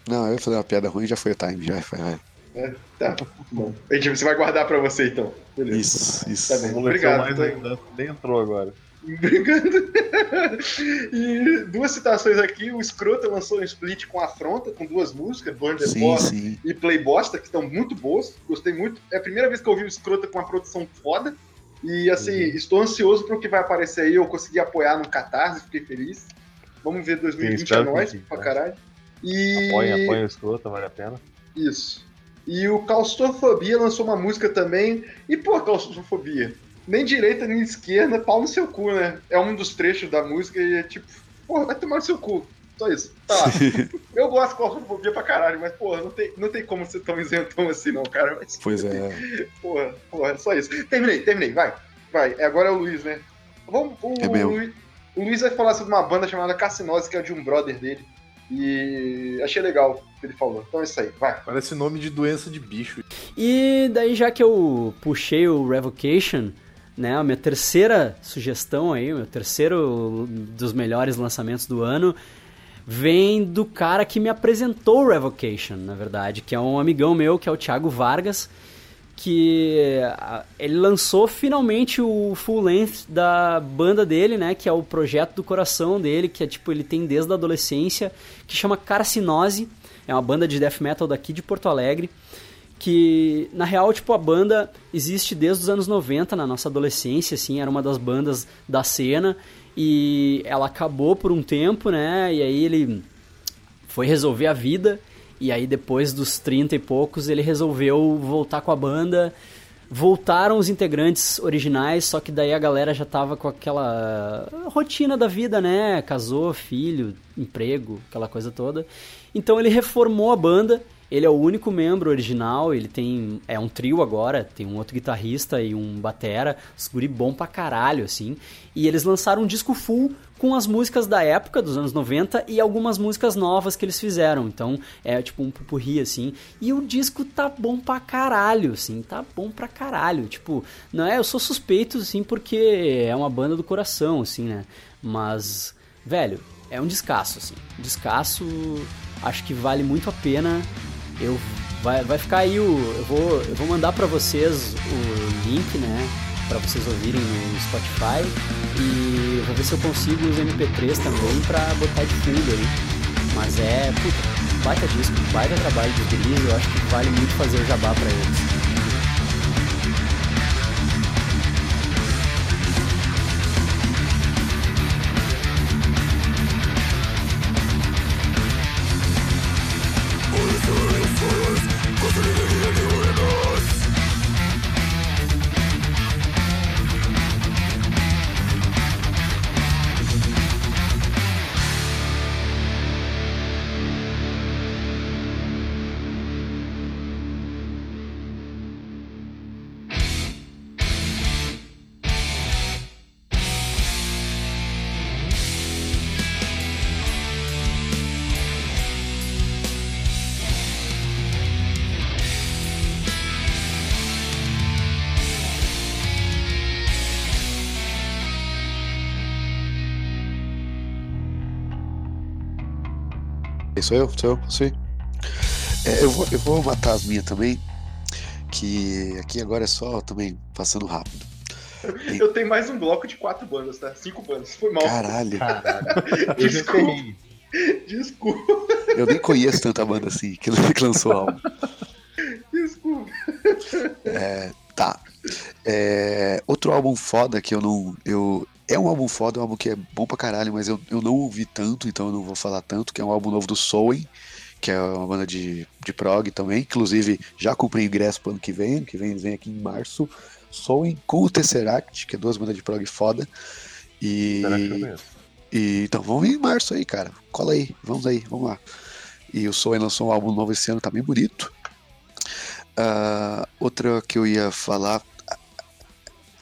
Não, eu ia fazer uma piada ruim já foi o time, já foi. vai. Tá, bom. A gente, você vai guardar pra você então. Beleza. Isso, isso. Tá bem. Obrigado, mais tá. ainda. Nem entrou agora. Obrigado. *laughs* e duas citações aqui. O Scrota lançou um split com Afronta, com duas músicas, Burn the e Play Bosta, que estão muito boas. Gostei muito. É a primeira vez que eu ouvi o Scrota com uma produção foda. E assim, Uhum. estou ansioso pro que vai aparecer aí. Eu consegui apoiar no Catarse, fiquei feliz. Vamos ver 2020 a espero que nós, sim, pra tá. caralho. E... Apoia, apoia o escroto, vale a pena. Isso. E o Claustrofobia lançou uma música também. E, pô, Claustrofobia. Nem direita nem esquerda, pau no seu cu, né? É um dos trechos da música e é tipo, porra, vai tomar no seu cu. Só isso. Tá. *laughs* Eu gosto de claustrofobia pra caralho, mas, porra, não tem, não tem como ser tão isentão assim, não, cara. Mas, Pois é. *laughs* porra, porra, só isso. Terminei, terminei, vai. Vai. É, Agora é o Luiz, né? Vamos, o, É meu. Luiz, o Luiz vai falar sobre uma banda chamada Cassinose, que é de um brother dele. E achei legal o que ele falou. Então é isso aí, vai. Parece nome de doença de bicho. E daí, já que eu puxei o Revocation, né, a minha terceira sugestão aí, o meu terceiro dos melhores lançamentos do ano, vem do cara que me apresentou o Revocation, na verdade, que é um amigão meu, que é o Thiago Vargas, que ah, ele lançou finalmente o full length da banda dele, né, que é o projeto do coração dele, que é tipo, ele tem desde a adolescência, que chama Carcinose, é uma banda de death metal daqui de Porto Alegre, que na real, tipo, a banda existe desde os anos 90, na nossa adolescência, assim, era uma das bandas da cena, e ela acabou por um tempo, né, e aí ele foi resolver a vida, e aí depois dos 30 e poucos ele resolveu voltar com a banda. Voltaram os integrantes originais, só que daí a galera já tava com aquela rotina da vida, né? Casou, filho, emprego, aquela coisa toda. Então ele reformou a banda. Ele é o único membro original, ele tem. É um trio agora, tem um outro guitarrista e um batera, guri bom pra caralho, assim. E eles lançaram um disco full com as músicas da época, dos anos 90, e algumas músicas novas que eles fizeram. Então, é tipo um pupurri, assim. E o disco tá bom pra caralho, assim, tá bom pra caralho. Tipo, não é, eu sou suspeito, assim, porque é uma banda do coração, assim, né? Mas, velho, é um descasso, assim. Descasso, acho que vale muito a pena. Eu vai, vai ficar aí o eu vou eu vou mandar pra vocês o link, né, Pra vocês ouvirem no Spotify e vou ver se eu consigo os MP3 também pra botar de fundo aí. Mas é, puta, baita disco, baita trabalho de guris, eu acho que vale muito fazer o jabá pra eles. Sou eu? Sou eu? Ir? É, eu, vou, eu vou matar as minhas também, que aqui agora é só também passando rápido. *laughs* Eu tenho mais um bloco de quatro bandas, tá? Cinco bandas. Foi mal. Caralho, Desculpa. Desculpa, eu nem conheço tanta banda assim que, *laughs* lançou álbum. desculpa. Tá. É, outro álbum foda que eu não. Eu, é um álbum foda, um álbum que é bom pra caralho, mas eu, eu não ouvi tanto, então eu não vou falar tanto, que é um álbum novo do Soen, que é uma banda de, de prog também. Inclusive, já comprei ingresso pro ano que vem. Que vem vêm aqui em março. Soem com o Tesseract, que é duas bandas de prog foda. E, e então vamos vir em março aí, cara. Cola aí, vamos aí, vamos lá. E o Soen lançou um álbum novo esse ano, tá bem bonito. Ah, outra que eu ia falar.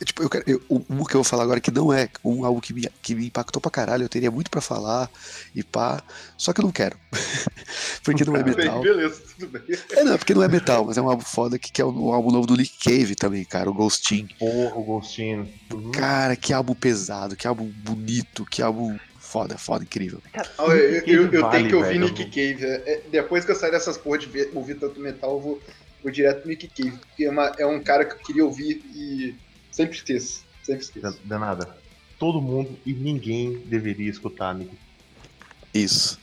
Tipo, eu quero, eu, um que eu vou falar agora que não é um álbum que me, que me impactou pra caralho, eu teria muito pra falar e pá, só que eu não quero. *laughs* porque não é Tudo bem, metal. beleza, tudo bem. É, não, porque não é metal, mas é um álbum foda que, que é o, o álbum novo do Nick Cave também, cara, o Ghostin. Porra, o Ghostinho. Uhum. Cara, que álbum pesado, que álbum bonito, que álbum foda, foda, incrível. Ah, Eu, eu- eu- Vale, tenho que ouvir velho. Nick Cave. É, é, depois que eu sair dessas porra de ver- ouvir tanto metal, eu vou, vou direto pro Nick Cave. Porque é, uma- é um cara que eu queria ouvir e sempre esqueço. Sempre esqueço. De nada. Todo mundo e ninguém deveria escutar Nick. Isso.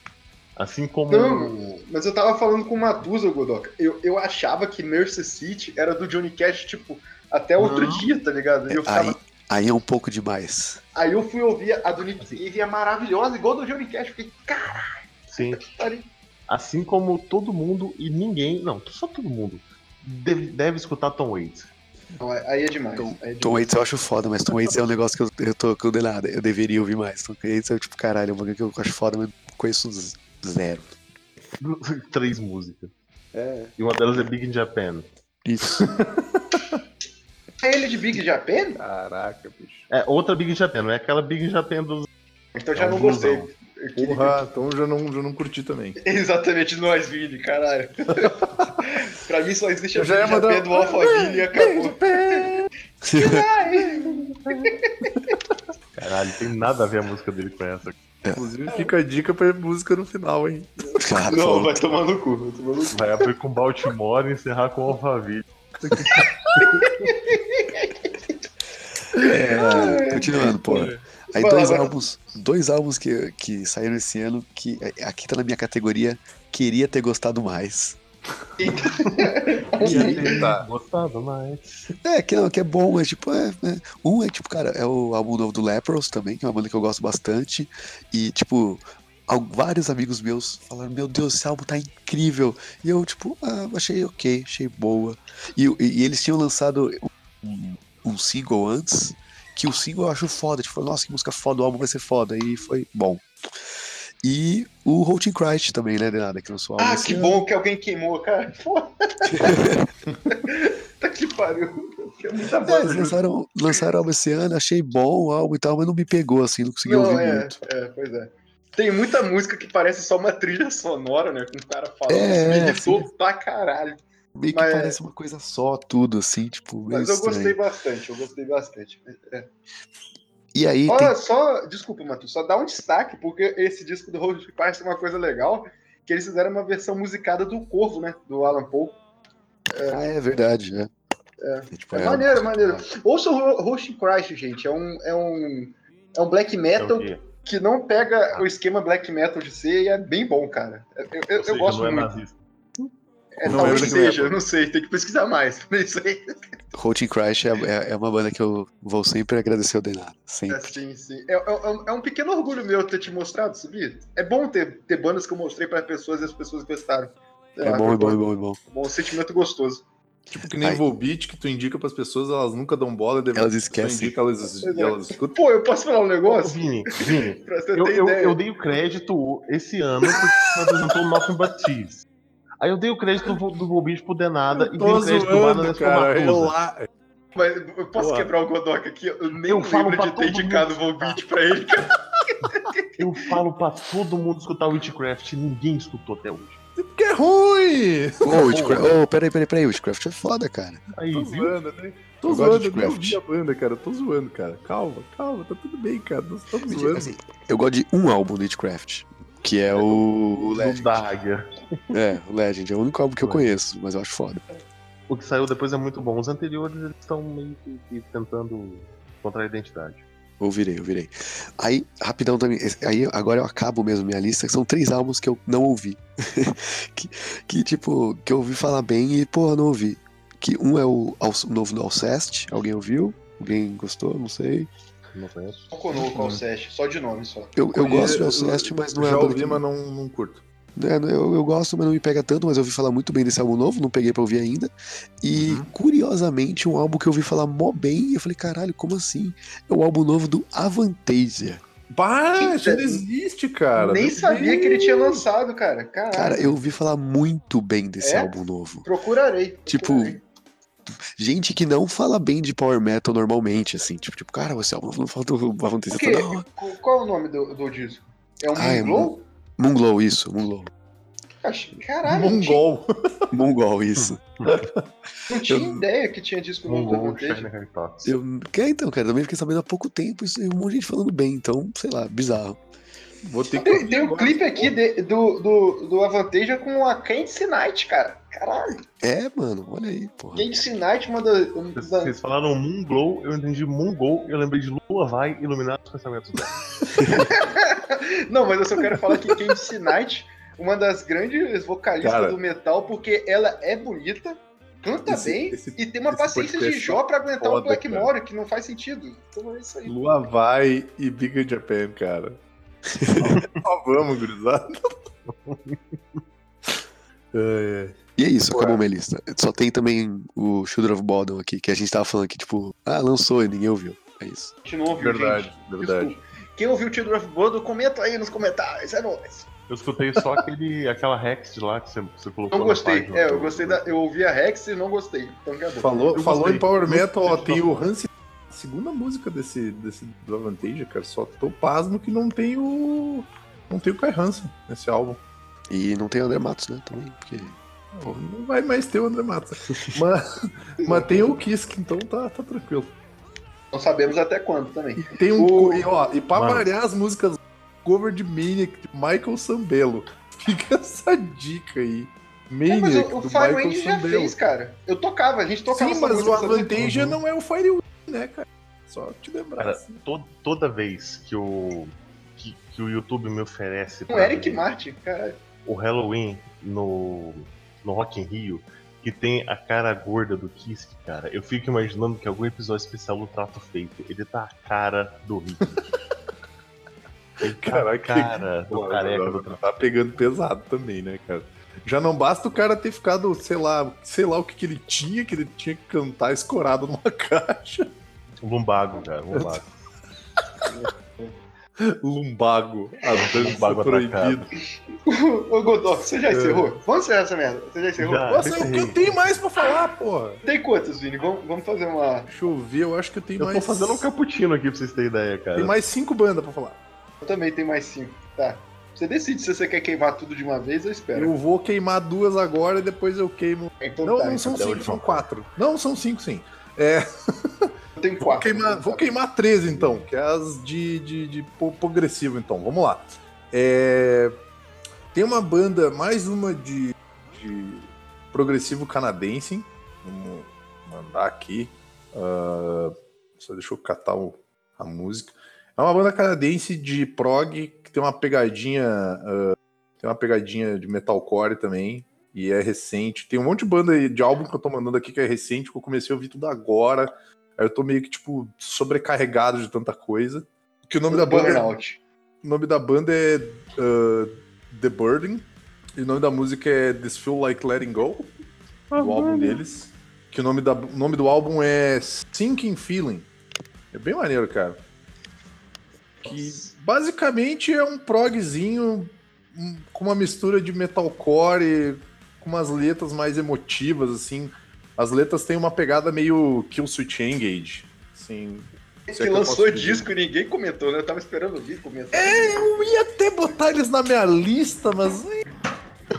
Assim como. Não, mas eu tava falando com o Matusa, Godoka. Eu, eu achava que Mercy City era do Johnny Cash, tipo, até outro Não. dia, tá ligado? E eu ficava, Aí, aí é um pouco demais. Aí eu fui ouvir a do Nick Cave e é maravilhosa, igual do Johnny Cash. Fiquei, caralho, Sim. Assim como todo mundo e ninguém. Não, só todo mundo. Deve, deve escutar Tom Waits. Não, aí é demais. Tom, aí é Tom demais. Waits eu acho foda, mas Tom Waits é um negócio que eu, eu tô condenado. Eu deveria ouvir mais. Tom Waits é tipo, caralho, é um bagulho que eu acho foda, mas conheço zero. *laughs* Três músicas. É. E uma delas é Big in Japan. Isso. *laughs* É ele de Big Japan? Caraca, bicho. É outra Big in Japan, não é aquela Big in Japan dos. Então já É um não gostei. Porra, então já não, já não curti também. *laughs* Exatamente, nós, Vini, caralho. *laughs* pra mim só existe a já Japan mandar- do Alphaville e acabou. *laughs* Caralho, tem nada a ver a música dele com essa. Inclusive, fica a dica pra música no final, hein? Não, vai tomar no cu, vai tomar no cu. Vai abrir com Baltimore e encerrar com Alphaville. É, continuando, pô. Aí Vai dois álbuns, dois álbuns que, que saíram esse ano que é, aqui tá na minha categoria queria ter gostado mais. *laughs* Tá. Gostado, mas. É, que, não, que é bom, mas tipo, é, é- Um é tipo, cara, é o álbum novo do Lepros também, que é uma banda que eu gosto bastante. E, tipo, vários amigos meus falaram, meu Deus, esse álbum tá incrível. E eu, tipo, ah, achei ok, achei boa. E, e- e eles tinham lançado um, um single antes, que o single eu acho foda. Tipo, nossa, que música foda, o álbum vai ser foda. E foi bom. E o Holding Christ também, né, Denada, que lançou o álbum Ah, que ano. bom que alguém queimou, cara. *laughs* Tá que pariu. É muita É, lançaram, lançaram o álbum esse ano, achei bom o álbum e tal, mas não me pegou assim, não consegui Não, ouvir é, muito. é, pois é. Tem muita música que parece só uma trilha sonora, né? Com o cara falando. É, me é, irritou pra caralho. Meio que Mas- parece uma coisa só, tudo, assim, tipo, meio Mas eu estranho. gostei bastante, eu gostei bastante. É. E aí Só, tem... só, desculpa, Matheus, só dá um destaque, porque esse disco do Road parece uma coisa legal, que eles fizeram uma versão musicada do Corvo, né? Do Alan Paul. Ah, é verdade, é. É, tipo, É é- maneiro, maneiro. Ouça o Roast Christ, gente. É um, é um, é um black É metal que não pega o esquema black metal de ser e é bem bom, cara. Eu, eu- seja, gosto não é muito. nazista. É, Não talvez é seja, não sei, tem que pesquisar mais. Não sei. Roaching Crash é, é, é uma banda que eu vou sempre agradecer ao Denado. É, Sempre. sim, sim. É, é- é um pequeno orgulho meu ter te mostrado, sabia? É bom ter, ter bandas que eu mostrei para pessoas e as pessoas gostaram. É lá, bom, é bom, é bom, é bom. bom, um sentimento gostoso. Tipo que nem Ai. Volbeat, que tu indica pras pessoas, elas nunca dão bola, e Elas esquecem. indica, elas, elas escutam. Pô, eu posso falar um Ô, negócio? Vini, Vini, *laughs* Pra você eu, ter eu, ideia. eu dei o crédito esse ano porque você *laughs* apresentou o Nothing But Thieves. Aí eu dei o crédito do, do Volbeat pro Denada e dei o crédito do Bananas pro. Matusa. Mas eu posso Porra. quebrar o Godoc aqui? Eu nem Eu falo lembro pra de ter todo indicado o. Volbeat pra ele. *laughs* Eu falo pra todo mundo escutar o Witchcraft e ninguém escutou até hoje. Que é ruim! Ô, Witchcraft. Ô, peraí, peraí, peraí. Witchcraft é foda, cara. Aí, Tô viu? zoando, né? Tô Eu zoando, eu ouvi a banda, cara. Tô zoando, cara. Calma, calma, tá tudo bem, cara. Nós estamos zoando. Assim, eu gosto de um álbum do Witchcraft, que é o, o Legend. da Águia. É, o Legend. É o único álbum que eu conheço, mas eu acho foda. O que saiu depois é muito bom. Os anteriores eles estão meio que, tentando encontrar a identidade. Ouvirei, ouvirei. Aí, rapidão também. Aí agora eu acabo mesmo minha lista, que são três álbuns que eu não ouvi. *laughs* que, que, tipo, que eu ouvi falar bem e, eu não ouvi. Que um é o, o novo do Alcest, alguém ouviu? Alguém gostou? Não sei. Não conheço. Conosco ao Sesc, só de nome só. Eu, eu gosto de Alcest, mas não é Já ouvi, que- mas não, não curto. É, eu, eu gosto, mas não me pega tanto, mas eu ouvi falar muito bem desse álbum novo, não peguei pra ouvir ainda. E, curiosamente, um álbum que eu ouvi falar mó bem, e eu falei, caralho, como assim? É o álbum novo do Avantasia. Bah, isso não existe, cara. Nem Meu sabia que ele Deus. tinha lançado, cara. Caralho. Cara, eu ouvi falar muito bem desse É? álbum novo. Procurarei. Tipo, procurarei. Gente que não fala bem de power metal normalmente, assim. Tipo, tipo cara, você não fala do? Não, Qual- Qual é o nome do, do disco? É o Ah, é Moonglow? Moonglow, *laughs* isso, Moonglow. Caralho, não tinha, Mongol. Mongol, isso. não tinha ideia que tinha disco novo do Mongol. Eu, que, então, cara, também fiquei sabendo há pouco tempo isso, e um monte de gente falando bem, então, sei lá, bizarro. Vou ter que Tem, um clipe aqui de- do, do, do Avantage com a Candice Night, cara. Caralho. É, mano, olha aí, porra. Candice Night, uma da. Vocês, falaram Moonglow, eu entendi Mongol, eu lembrei de Lua vai iluminar os pensamentos dela. *laughs* Não, mas eu só quero falar que Candice Night, uma das grandes vocalistas Cara. do metal, porque ela é bonita, canta Esse- bem esse- e tem uma paciência de Jó pra aguentar foda, o Blackmore, que não faz sentido. Então é isso aí. Lua vai e Big Japan, cara. *laughs* Só vamos, gurizada. *laughs* É, é. E é isso, acabou minha lista. Só tem também o Children of Bodom aqui, que a gente tava falando que, tipo, ah, lançou e ninguém ouviu. É isso. A gente não ouviu, Verdade, gente. verdade. Desculpa. Quem ouviu o Children of Bodom, comenta aí nos comentários, é nóis. Eu escutei só aquele, aquela Rex lá que você, você colocou Não na gostei. página É, eu gostei da. Eu ouvi a Rex e não gostei. Então acabou. Falou, Eu falou gostei. em Power Metal, ó, tem o Hansi. A segunda música desse, desse do Avantage, cara. Só tô pasmo que não tem o. Não tem o Kai Hansen nesse álbum. E não tem André Matos, né, também, porque... Pô, Não vai mais ter o André Matos. mas, *laughs* mas tem o Kisk, então tá, tá tranquilo. Não sabemos até quando também. E tem um. O- E, ó, e pra Mano. variar as músicas cover de Maniac de Michael Sambello. *laughs* Fica essa dica aí. É, mas Maniac o, o já Sambello. fez, cara. Eu tocava, a gente tocava Sim, mas o Uhum. não é o Fire Wind, né, cara? Só te lembrar. Cara, assim. to- toda vez que o, que, que o YouTube me oferece pra Eric ver Martin, caralho. o Halloween no, no Rock in Rio, que tem a cara gorda do Kiss, cara, eu fico imaginando que algum episódio especial do Trato Feito, ele tá a cara do Rick. *laughs* Ele tá Caraca, cara do careca do Tá pegando pesado também, né, cara? Já não basta o cara ter ficado, sei lá, sei lá o que, que ele tinha, que ele tinha que cantar escorado numa *laughs* caixa. Lumbago, cara, lumbago. *laughs* Lumbago, a dança Lumbago proibida. *laughs* Ô, Godó, você já encerrou? Vamos encerrar essa merda. Você já encerrou? Já. Nossa, o que eu tenho mais pra falar, porra? Tem quantas, Vini? Vamos, vamos fazer uma. Deixa eu ver, eu acho que eu tenho Eu mais. tô fazendo um cappuccino aqui pra vocês terem ideia, cara. Tem mais cinco bandas pra falar. Eu também tenho mais cinco. Tá. Você decide se você quer queimar tudo de uma vez ou espera. Eu vou queimar duas agora e depois eu queimo. Então Não, tá, não então são até a cinco, são quatro. Não, são cinco, sim. *laughs* eu tenho Vou quatro. queimar, vou queimar três então, que é as de, de, de progressivo, então. Vamos lá. É, Tem uma banda, mais uma de, de progressivo canadense. Vamos mandar aqui. Ah, só deixa eu catar o- a música. É uma banda canadense de prog que tem uma pegadinha. ah, tem uma pegadinha de metalcore também. E é recente. Tem um monte de banda de álbum que eu tô mandando aqui que é recente, que eu comecei a ouvir tudo agora. Aí eu tô meio que, tipo, sobrecarregado de tanta coisa. Que o nome da banda, Burnout. o nome da banda é uh, The Burden. E o nome da música é This Feel Like Letting Go. Do álbum deles. Que o nome, da, o nome do álbum é Sinking Feeling. É bem maneiro, cara. Que basicamente é um progzinho com uma mistura de metalcore e com umas letras mais emotivas, assim. As letras têm uma pegada meio Kill Switch Engage. Assim, se é Que que lançou disco e ninguém comentou, né? Eu tava esperando o disco comentar. É, eu ia até botar eles na minha lista, mas.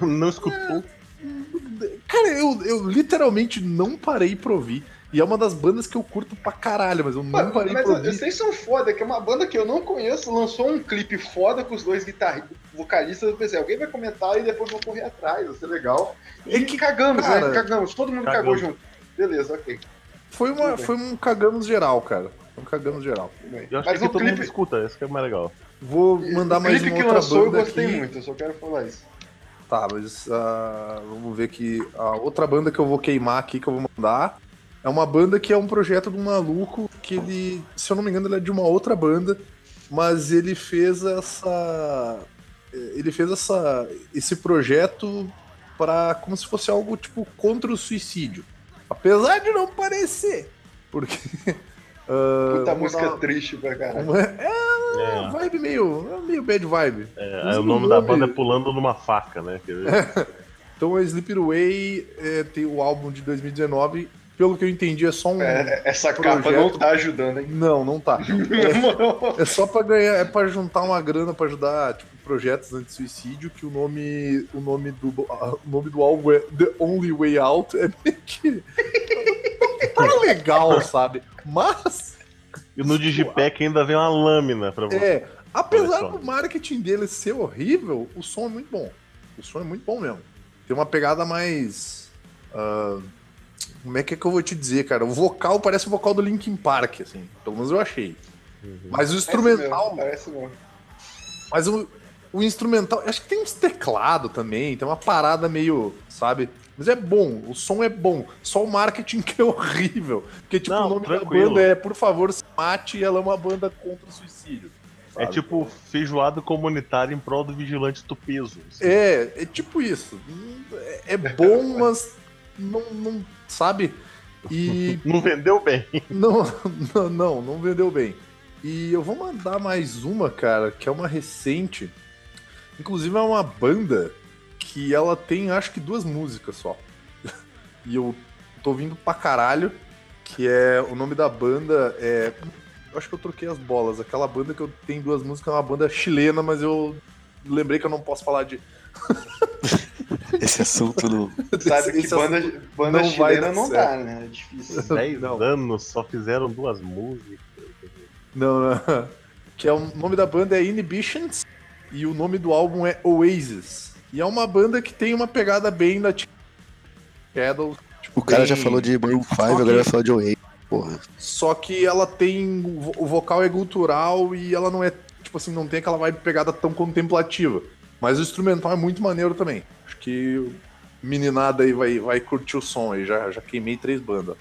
Não escutou? Cara, eu, eu literalmente não parei pra ouvir. E é uma das bandas que eu curto pra caralho, mas eu não parei mas pra eu- ouvir. vocês são foda, que é uma banda que eu não conheço, lançou um clipe foda com os dois guitarristas, vocalistas. Eu pensei, alguém vai comentar e depois vou correr atrás, vai ser legal. E É que, cagamos, cara, né? Cagamos, todo mundo cagamos. cagou junto. Beleza, ok. Foi, uma, foi um cagamos geral, cara. Foi um cagamos geral. Eu acho Mas que o aqui todo mundo clipe, escuta, isso que é mais legal. Vou mandar o mais que outra lançou eu gostei aqui. muito, eu só quero falar isso. Tá, mas ah, vamos ver que a outra banda que eu vou queimar aqui, que eu vou mandar, é uma banda que é um projeto de um maluco que ele, se eu não me engano, ele é de uma outra banda, mas ele fez essa ele fez essa, esse projeto para como se fosse algo tipo contra o suicídio. Apesar de não parecer. Porque. *laughs* ah, Puta música dar triste pra caralho. É É, uma vibe meio. é meio bad vibe. é, o nome da banda é Pulando numa Faca, né? *laughs* Quer ver? Então a Sleep Away é, tem o álbum de 2019. Pelo que eu entendi, é só um. É, essa capa Projeto- não tá ajudando, hein? Não, não tá. *laughs* É só pra ganhar, é pra juntar uma grana pra ajudar, tipo, projetos anti-suicídio, que o nome, o nome do, o nome do álbum é The Only Way Out, é meio que não *laughs* tá legal, sabe? Mas, E no Digipack ainda vem uma lâmina pra você. é, apesar do marketing dele ser horrível, o som é muito bom. O som é muito bom mesmo. Tem uma pegada mais... ah, como é que, é que eu vou te dizer, cara? O vocal parece o vocal do Linkin Park, assim. Pelo menos eu achei. Mas o instrumental... Parece mesmo. Mas o, o instrumental, acho que tem uns teclado também, tem uma parada meio, sabe? Mas é bom, o som é bom. Só o marketing *laughs* que é horrível. Porque, tipo, Não, o nome tranquilo. da banda é Por favor, se mate e ela é uma banda contra o suicídio. É sabe? tipo feijoada comunitária em prol do vigilante do peso. assim. É, é tipo isso. É, é bom, mas não, não sabe? E *laughs* Não vendeu bem. Não, não, não, não vendeu bem. E eu vou mandar mais uma, cara, que é uma recente. Inclusive é uma banda que ela tem, acho que duas músicas só. *laughs* E eu tô ouvindo pra caralho, que é o nome da banda é eu acho que eu troquei as bolas. Aquela banda que eu tenho duas músicas é uma banda chilena, mas eu lembrei que eu não posso falar de *laughs* Esse assunto não. Sabe que esse banda, banda não vai chilena não certo. dá, né? É difícil. 10 Não. anos só fizeram duas músicas. Não, não. *laughs* Que é o nome da banda é Inhibitions e o nome do álbum é Oasis. E é uma banda que tem uma pegada bem da tipo, O cara já bem- falou de Maroon 5, Só agora vai falar de Oasis. Porra. Só que ela tem. o vo- O vocal é gutural e ela não é. Tipo assim, não tem aquela vibe pegada tão contemplativa. Mas o instrumental é muito maneiro também. Que meninada aí vai, vai curtir o som aí. Já, já queimei três bandas.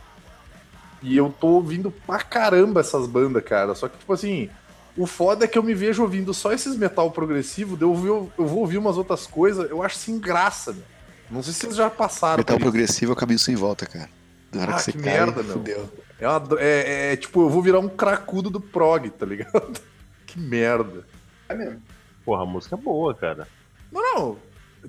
E eu tô ouvindo pra caramba essas bandas, cara. Só que, tipo assim, o foda é que eu me vejo ouvindo só esses metal progressivo, eu, vou- eu vou ouvir umas outras coisas, eu acho sem graça, meu. Não sei se vocês já passaram. Metal progressivo é o caminho sem volta, cara. Na hora Ah, que você que cai, merda, meu. fudeu. É, uma dro- é- é tipo, eu vou virar um cracudo do prog, tá ligado? *laughs* que merda. É mesmo. Porra, a música é boa, cara. Não, não.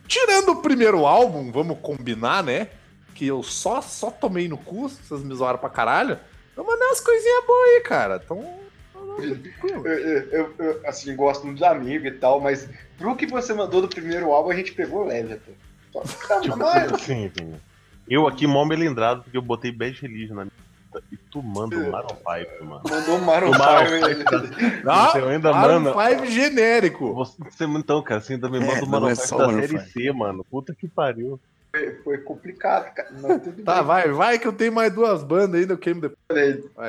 Tirando o primeiro álbum, vamos combinar, né? Que eu só, só tomei no cu, vocês me zoaram pra caralho. Eu mandei umas coisinhas boas aí, cara. Então. Eu, eu- eu- eu, assim, gosto muito dos amigos e tal, mas pro que você mandou do primeiro álbum, a gente pegou leve que *laughs* tá Tipo, assim, assim, eu aqui mó melindrado porque eu botei Bad Religion na minha tu manda o Maroon 5, mano. Mandou um O Maroon 5. Ah, Você ainda Maroon manda. 5 genérico. Você, então, cara, você ainda me manda É, o Maroon é 5 só da Maroon série 5. C, mano. Puta que pariu. Foi complicado, cara. Não, tudo Tá, bem. vai, vai que eu tenho mais duas bandas ainda, eu queimo depois.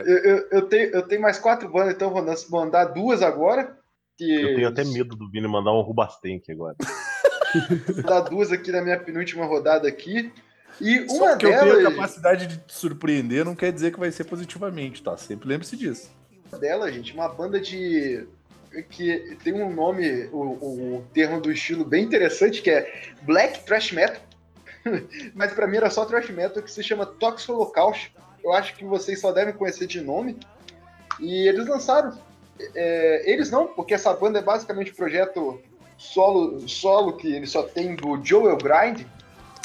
Eu, eu, eu tenho, eu tenho mais quatro bandas, então eu vou mandar duas agora. Que Eu tenho até medo do Vini mandar um Rubastank agora. *laughs* Vou dar duas aqui na minha penúltima rodada aqui. E Só uma que eu tenho a delas, capacidade de te surpreender não quer dizer que vai ser positivamente, tá? Sempre lembre-se disso. dela, gente, uma banda de. que tem um nome, o, o termo do estilo bem interessante, que é Black Trash Metal. *laughs* Mas pra mim era só Trash Metal, que se chama Toxic Holocaust. Eu acho que vocês só devem conhecer de nome. E eles lançaram. é, eles não, porque essa banda é basicamente um projeto solo, solo que ele só tem do Joel Grind.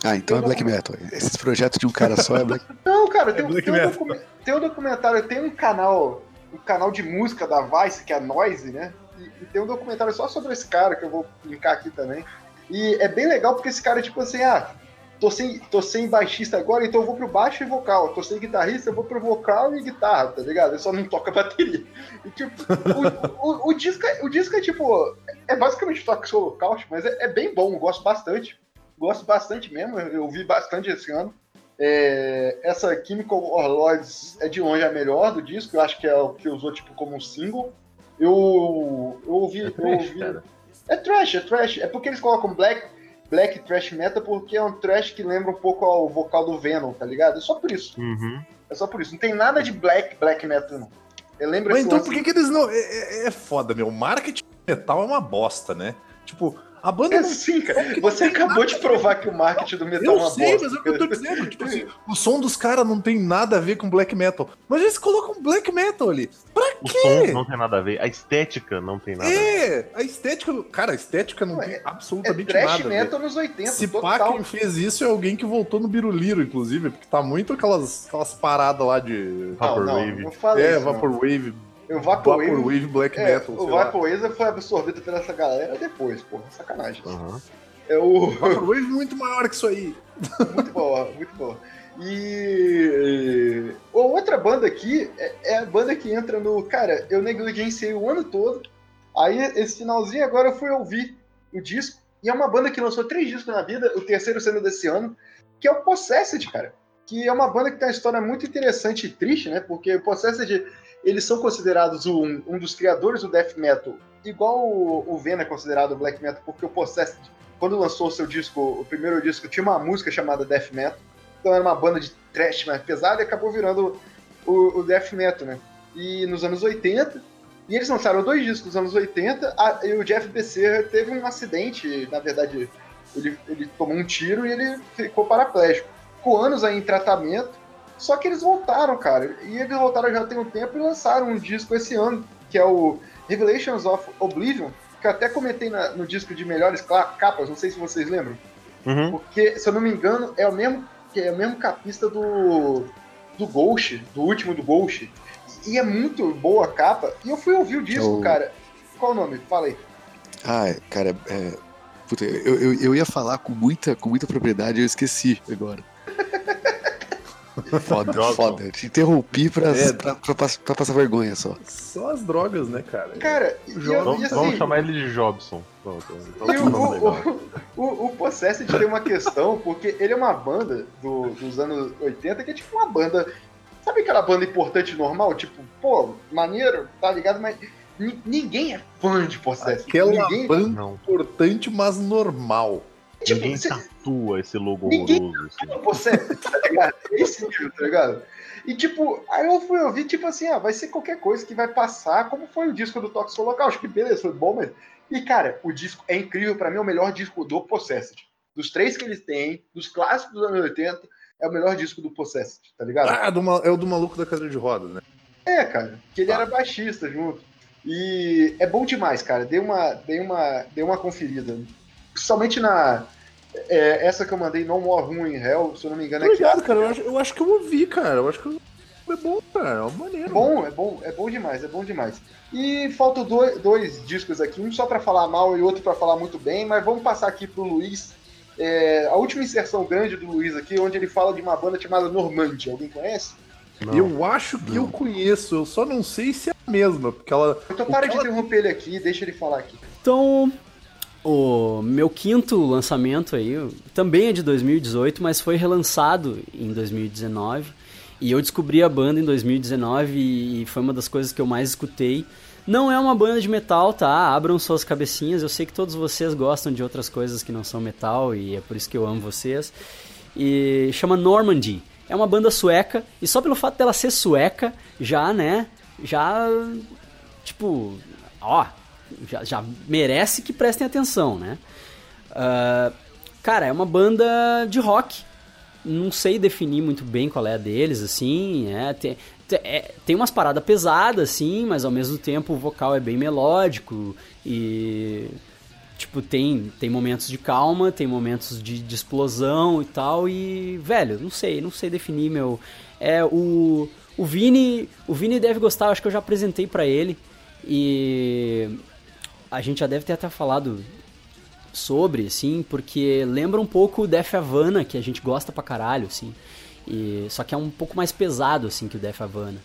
Ah, então é black metal. Esses projetos de um cara só é black *laughs* Não, cara, tem, É um- Black tem um, docu- tem um documentário, tem um canal, um canal de música da Vice, que é a Noise, né? E, e tem um documentário só sobre esse cara, que eu vou linkar aqui também. E é bem legal porque esse cara, tipo assim, ah, tô sem, tô sem baixista agora, então eu vou pro baixo e vocal. Tô sem guitarrista, eu vou pro vocal e guitarra, tá ligado? Eu só não toco a bateria. *laughs* E, tipo, o, o, o disco, é- o disco é tipo, é basicamente Toxic Holocaust, mas é, é bem bom, eu gosto bastante. Gosto bastante mesmo, eu, eu ouvi bastante esse ano. É, essa Chemical Warlords é de longe a melhor do disco, eu acho que é o que usou tipo como um single. Eu, eu ouvi. É eu trash, ouvi cara. é trash, é trash. É porque eles colocam black, black trash metal porque é um trash que lembra um pouco ao vocal do Venom, tá ligado? É só por isso. Uhum. É só por isso. Não tem nada de black, black metal, não. Eu lembro Mas então lance- por que, que eles não. É, é- é foda, meu. Marketing metal é uma bosta, né? Tipo, A banda É não sim, cara. Você acabou de provar que o marketing do metal é Eu uma sei, bosta. mas é o que eu tô dizendo. Tipo assim, o som dos caras não tem nada a ver com black metal. Mas eles colocam black metal ali. Pra O quê? som não tem nada a ver, a estética não tem nada a ver. É, a estética. Cara, a estética não Não, tem é- É absolutamente trash nada. metal nos 80, Se pá, total. quem fez isso é alguém que voltou no Biruliro, inclusive, porque tá muito aquelas, aquelas paradas lá de. Não, não, Vaporwave. não falei É, não. Vaporwave. O Vaporwave, Vaporwave Black é, Metal. o. Vaporwave foi absorvido pela essa galera depois, porra. Sacanagem. Aham. É o... Vaporwave muito maior que isso aí. muito boa, muito boa. E outra banda aqui é, é a banda que entra no. Cara, eu negligenciei o ano todo. Aí, esse finalzinho, agora eu fui ouvir o disco. E é uma banda que lançou três discos na vida, o terceiro sendo desse ano, que é o Possessed, cara. Que é uma banda que tem uma história muito interessante e triste, né? Porque o Possessed, eles são considerados um, um dos criadores do death metal, igual o, o Venom é considerado black metal, porque o Possessed, quando lançou o seu disco, o primeiro disco, tinha uma música chamada death metal. Então era uma banda de thrash mais pesada e acabou virando o, o death metal, né? E nos anos 80, e eles lançaram dois discos nos anos 80, a- e o Jeff Becerra teve um acidente, na verdade, ele, ele tomou um tiro e ele ficou paraplégico. Ficou anos aí em tratamento, só que eles voltaram, cara. E eles voltaram já tem um tempo e lançaram um disco esse ano, que é o Revelations of Oblivion, que eu até comentei na- no disco de melhores capas, não sei se vocês lembram. Uhum. Porque, se eu não me engano, é o mesmo, é o mesmo capista do, do Ghost, do último do Ghost. E é muito boa a capa. E eu fui ouvir o disco, cara. Qual o nome? Fala aí. Ah, cara, é. Puta, eu, eu, eu ia falar com muita, com muita propriedade, eu esqueci agora. *laughs* *laughs* Foda, Jobson. foda. Te interrompi pra, É. pra, pra, pra passar vergonha só. Só as drogas, né, cara? Cara, e, eu- Vamos, e assim, vamos chamar ele de Jobson. Pronto. E Tá o, o, o, o Possessed tem uma questão, porque ele é uma banda do- dos anos 80 que é tipo uma banda. Sabe aquela banda importante normal? Tipo, pô, maneiro, tá ligado? Mas ni- ninguém é fã de Possessed. Aquela ninguém, banda Não, importante, mas normal. tipo, ninguém cê- tatua esse logo Ninguém- horroroso. Assim. Possessed, tá ligado? Esse nível, tá ligado? E tipo, aí eu fui ouvir, tipo assim, ah, vai ser qualquer coisa que vai passar, como foi o disco do Toxic Local. Acho que beleza, foi bom, mas. E cara, o disco é incrível, pra mim é o melhor disco do Possessed. Dos três que eles têm, dos clássicos dos anos 80, é o melhor disco do Possessed, tá ligado? Ah, do ma- é o do maluco da cadeira de rodas, né? É, cara, que ele era baixista junto. E é bom demais, cara. Dei uma, dei uma, dei uma conferida. Principalmente na. É, essa que eu mandei, No More Room in Hell, se eu não me engano, é que Obrigado, cara. Eu acho, eu acho que eu ouvi, cara. Eu acho que eu- é bom, cara. É uma maneiro. É bom, é bom, é bom demais, é bom demais. E faltam dois, dois discos aqui, um só pra falar mal e outro pra falar muito bem, mas vamos passar aqui pro Luiz. É, a última inserção grande do Luiz aqui, onde ele fala de uma banda chamada Normandia. Alguém conhece? Não. Eu acho que eu conheço, eu só não sei se é a mesma, porque ela. Então para de ela- interromper ele aqui e deixa ele falar aqui. Então, o meu quinto lançamento aí também é de 2018, mas foi relançado em 2019. E eu descobri a banda em 2019 e foi uma das coisas que eu mais escutei. Não é uma banda de metal, tá? Abram suas cabecinhas. Eu sei que todos vocês gostam de outras coisas que não são metal e é por isso que eu amo vocês. E chama Normandy. É uma banda sueca e só pelo fato dela ser sueca, já, né? Já tipo, ó, já, já merece que prestem atenção, né? Ah, cara, é uma banda de rock. Não sei definir muito bem qual é a deles, assim. É, tem, é, tem umas paradas pesadas, assim, mas ao mesmo tempo o vocal é bem melódico e. Tipo, tem, tem momentos de calma, tem momentos de, de explosão e tal, e, velho, não sei, não sei definir, meu. É, o, o Vini. O Vini deve gostar, acho que eu já apresentei pra ele. E a gente já deve ter até falado sobre, assim, porque lembra um pouco o Def Havana, que a gente gosta pra caralho, assim. E, só que é um pouco mais pesado, assim, que o Def Havana.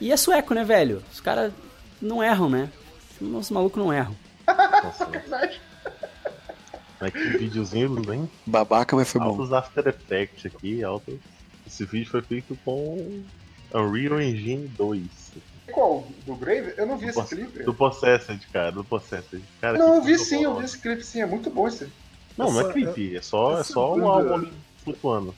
E é sueco, né, velho? Os caras não erram, né? Os malucos não erram. Nossa, *laughs* Mas que videozinho, hein? Babaca, mas foi bom. Altos After Effects aqui, altos. Esse vídeo foi feito com Unreal Engine 2. Qual? Do Grave? Eu não vi esse Poss- clipe. Do Possessed, cara, do Possessed. Cara, Não, eu vi sim, eu vi esse clipe sim, é muito bom esse. Não, não é Essa- clipe, é só, é essa só um banda- álbum ali flutuando.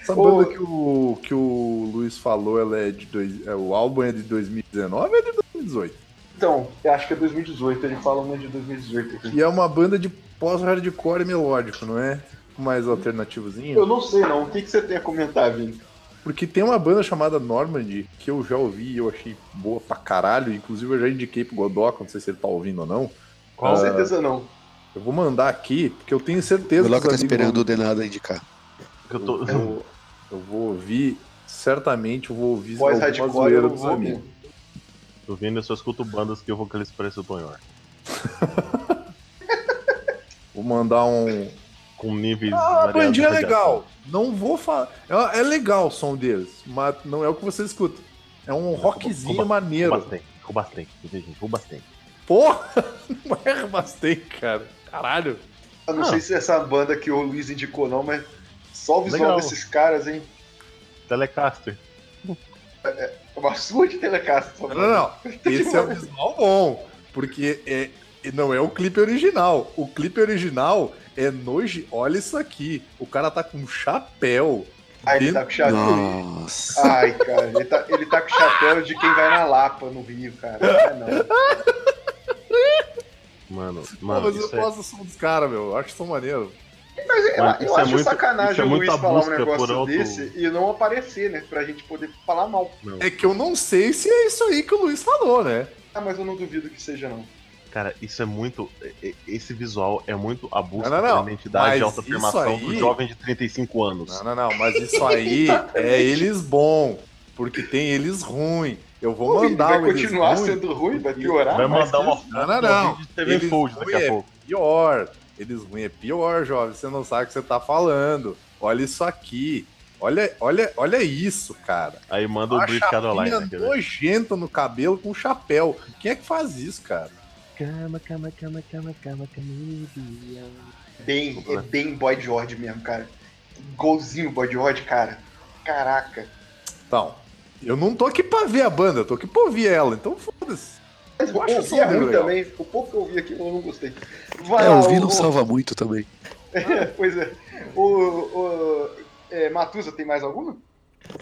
Essa Ô- banda que o, que o Luiz falou, ela é de dois, é, o álbum é de 2019 ou é de 2018? Então, eu acho que é 2018, ele fala um de 2018 aqui. E é uma banda de pós-hardcore melódico, não é? Mais alternativozinho. Eu não sei não, o que, que você tem a comentar, Vini? Porque tem uma banda chamada Normandy que eu já ouvi e eu achei boa pra caralho. Inclusive eu já indiquei pro Godoka, não sei se ele tá ouvindo ou não. Com Ah, certeza não. Eu vou mandar aqui, porque eu tenho certeza os tá esperando vão- o Denada indicar. Eu tô... Eu, vou- eu vou ouvir, certamente eu vou ouvir Voz alguma hardcore zoeira dos amigos. Tô vendo, eu só escuto bandas que o vocalista parece o Tonhor. Vou mandar um. Com níveis. Ah, a bandinha é legal. Não vou falar. É, é legal o som deles, mas não é o que você escuta. É um rockzinho Rouba- maneiro. Rubastém, gente, Rubastém. Porra! *laughs* Não é bastante, cara. Caralho. Eu não Ah. sei se é essa banda que o Luiz indicou não, mas só o visual Legal. desses caras, hein? Telecaster. É uma sua de telecast. essa Não, não, não. Esse é o visual bom. Porque é, não é o clipe original. O clipe original é nojo. Olha isso aqui. O cara tá com um chapéu. Ah, ele tá com chapéu. Nossa. Ai, cara, ele tá, ele tá com chapéu de quem vai na Lapa, no Rio, cara. Não é não. Mano, Pô, mano, mas eu isso é, gosto do som dos caras, meu. Eu acho que são maneiro. Mas eu, Mano, eu isso é acho muito- sacanagem é o Luiz muita falar um negócio desse e não aparecer, né? Pra gente poder falar mal. não. É que eu não sei se é isso aí que o Luiz falou, né? Ah, mas eu não duvido que seja, não. Cara, isso é muito. e- e- Esse visual é muito a busca Não, não, não. pela identidade de autoafirmação isso do aí- jovem de 35 anos. Não, não, não. Mas isso aí *laughs* é eles bom. Porque tem eles ruim. Eu vou mandar vai o eles continuar ruim. sendo ruim? Vai piorar? Vai mandar uma foto Não, não, não. de TV Eles Fold ruim daqui a é pouco. pior. Eles ruim é pior, jovem. Você não sabe o que você tá falando. Olha isso aqui. Olha, olha, olha isso, cara. Aí manda o Carolina. quer ver? nojenta no cabelo com chapéu. Quem é que faz isso, cara? Cama, cama, cama, cama, cama, cama. Bem, é bem Boy George mesmo, cara. Golzinho Boy George, cara. Caraca. Então, eu não tô aqui pra ver a banda, eu tô aqui pra ouvir ela. Então foda-se. Mas eu acho ouvi só ruim legal. também. O pouco que eu ouvi aqui eu não gostei. Vai É, ouvir não o- salva muito também. *laughs* Pois é. O, o é, Matusa tem mais alguma?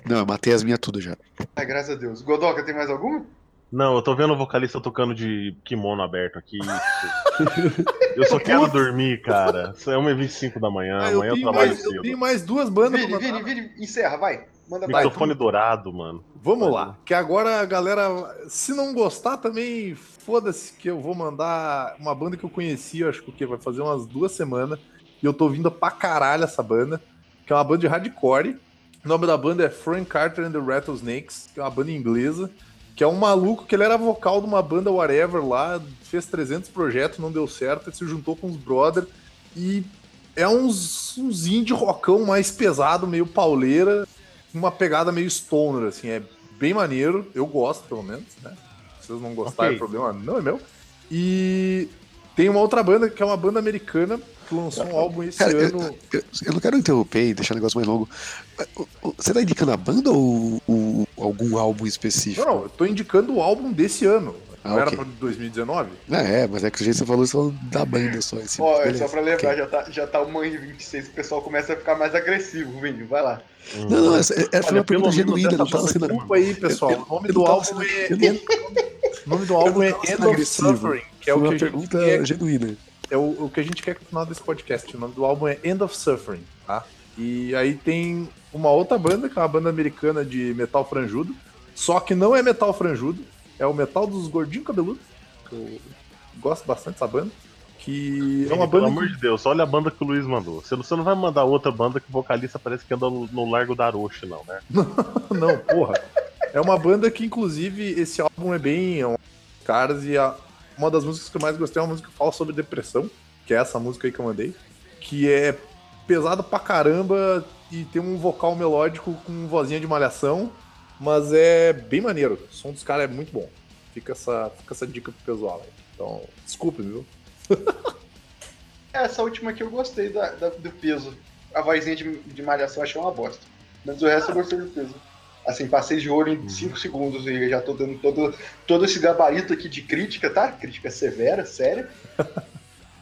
Não, eu matei as minhas tudo já. Ai, graças a Deus. Godoka tem mais alguma? Não, eu tô vendo o vocalista tocando de kimono aberto aqui. *laughs* eu só quero dormir, cara. Isso é 1h25 da manhã, Ah, eu, amanhã eu tenho trabalho mais, eu cedo. tenho mais duas bandas Vini, pra mandar. Vini, Vini, encerra, vai. Manda Vai, Microfone dourado, mano. Vamos lá, que agora a galera, se não gostar também, foda-se que eu vou mandar uma banda que eu conheci, acho que o quê? vai fazer umas duas semanas, e eu tô ouvindo pra caralho essa banda, que é uma banda de hardcore. O nome da banda é Frank Carter and the Rattlesnakes, que é uma banda inglesa, que é um maluco que ele era vocal de uma banda whatever lá, fez 300 projetos, não deu certo, ele se juntou com os brother e é uns, uns indie rockão mais pesado, meio pauleira, uma pegada meio stoner, assim, é bem maneiro, eu gosto pelo menos, né? Se vocês não gostarem, Ok. o problema não é meu. E tem uma outra banda que é uma banda americana que lançou um álbum esse Cara, eu- ano. Eu, eu não quero interromper e deixar o negócio mais longo. O- o- Você tá indicando a banda ou o- algum álbum específico? Não, não, eu tô indicando o álbum desse ano. Não Ah, era pra 2019? Ah, é, mas é que o jeito que você falou, você falou da banda só. Esse, Ó, é beleza, só pra lembrar, ok. já tá, já tá uma e 26, o pessoal começa a ficar mais agressivo, Vini, vai lá. Não, não, essa, essa foi Olha, uma pelo pergunta genuína, não tava sendo. Desculpa aí, pessoal. Eu- O nome eu do álbum sendo- é. eu *laughs* O nome do álbum é End of. Suffering, que é Foi o que uma a gente pergunta genuína. É o, o que a gente quer no final desse podcast. O nome do álbum é End of Suffering, tá? E aí tem uma outra banda, que é uma banda americana de metal franjudo, só que não é metal franjudo, é o metal dos gordinhos cabeludos, que eu gosto bastante dessa banda, que é uma Pelo banda amor que... de Deus, olha a banda que o Luiz mandou. Você não, você não vai mandar outra banda que o vocalista parece que anda no, no Largo da Aroche, não, né? *laughs* Não, porra. É uma banda que, inclusive, esse álbum é bem... É um... Caras, e a... uma das músicas que eu mais gostei é uma música que fala sobre depressão, que é essa música aí que eu mandei, que é pesado pra caramba e tem um vocal melódico com vozinha de malhação, mas é bem maneiro. O som dos caras é muito bom. Fica essa, fica essa dica pro pessoal aí. Então, desculpe, viu? *laughs* Essa última aqui eu gostei da, da- do peso. A vozinha de, de malhação achei uma bosta. Mas o resto eu gostei do peso. Assim, passei de olho em 5 segundos e já tô dando todo, todo esse gabarito aqui de crítica, tá? Crítica severa, séria. *laughs*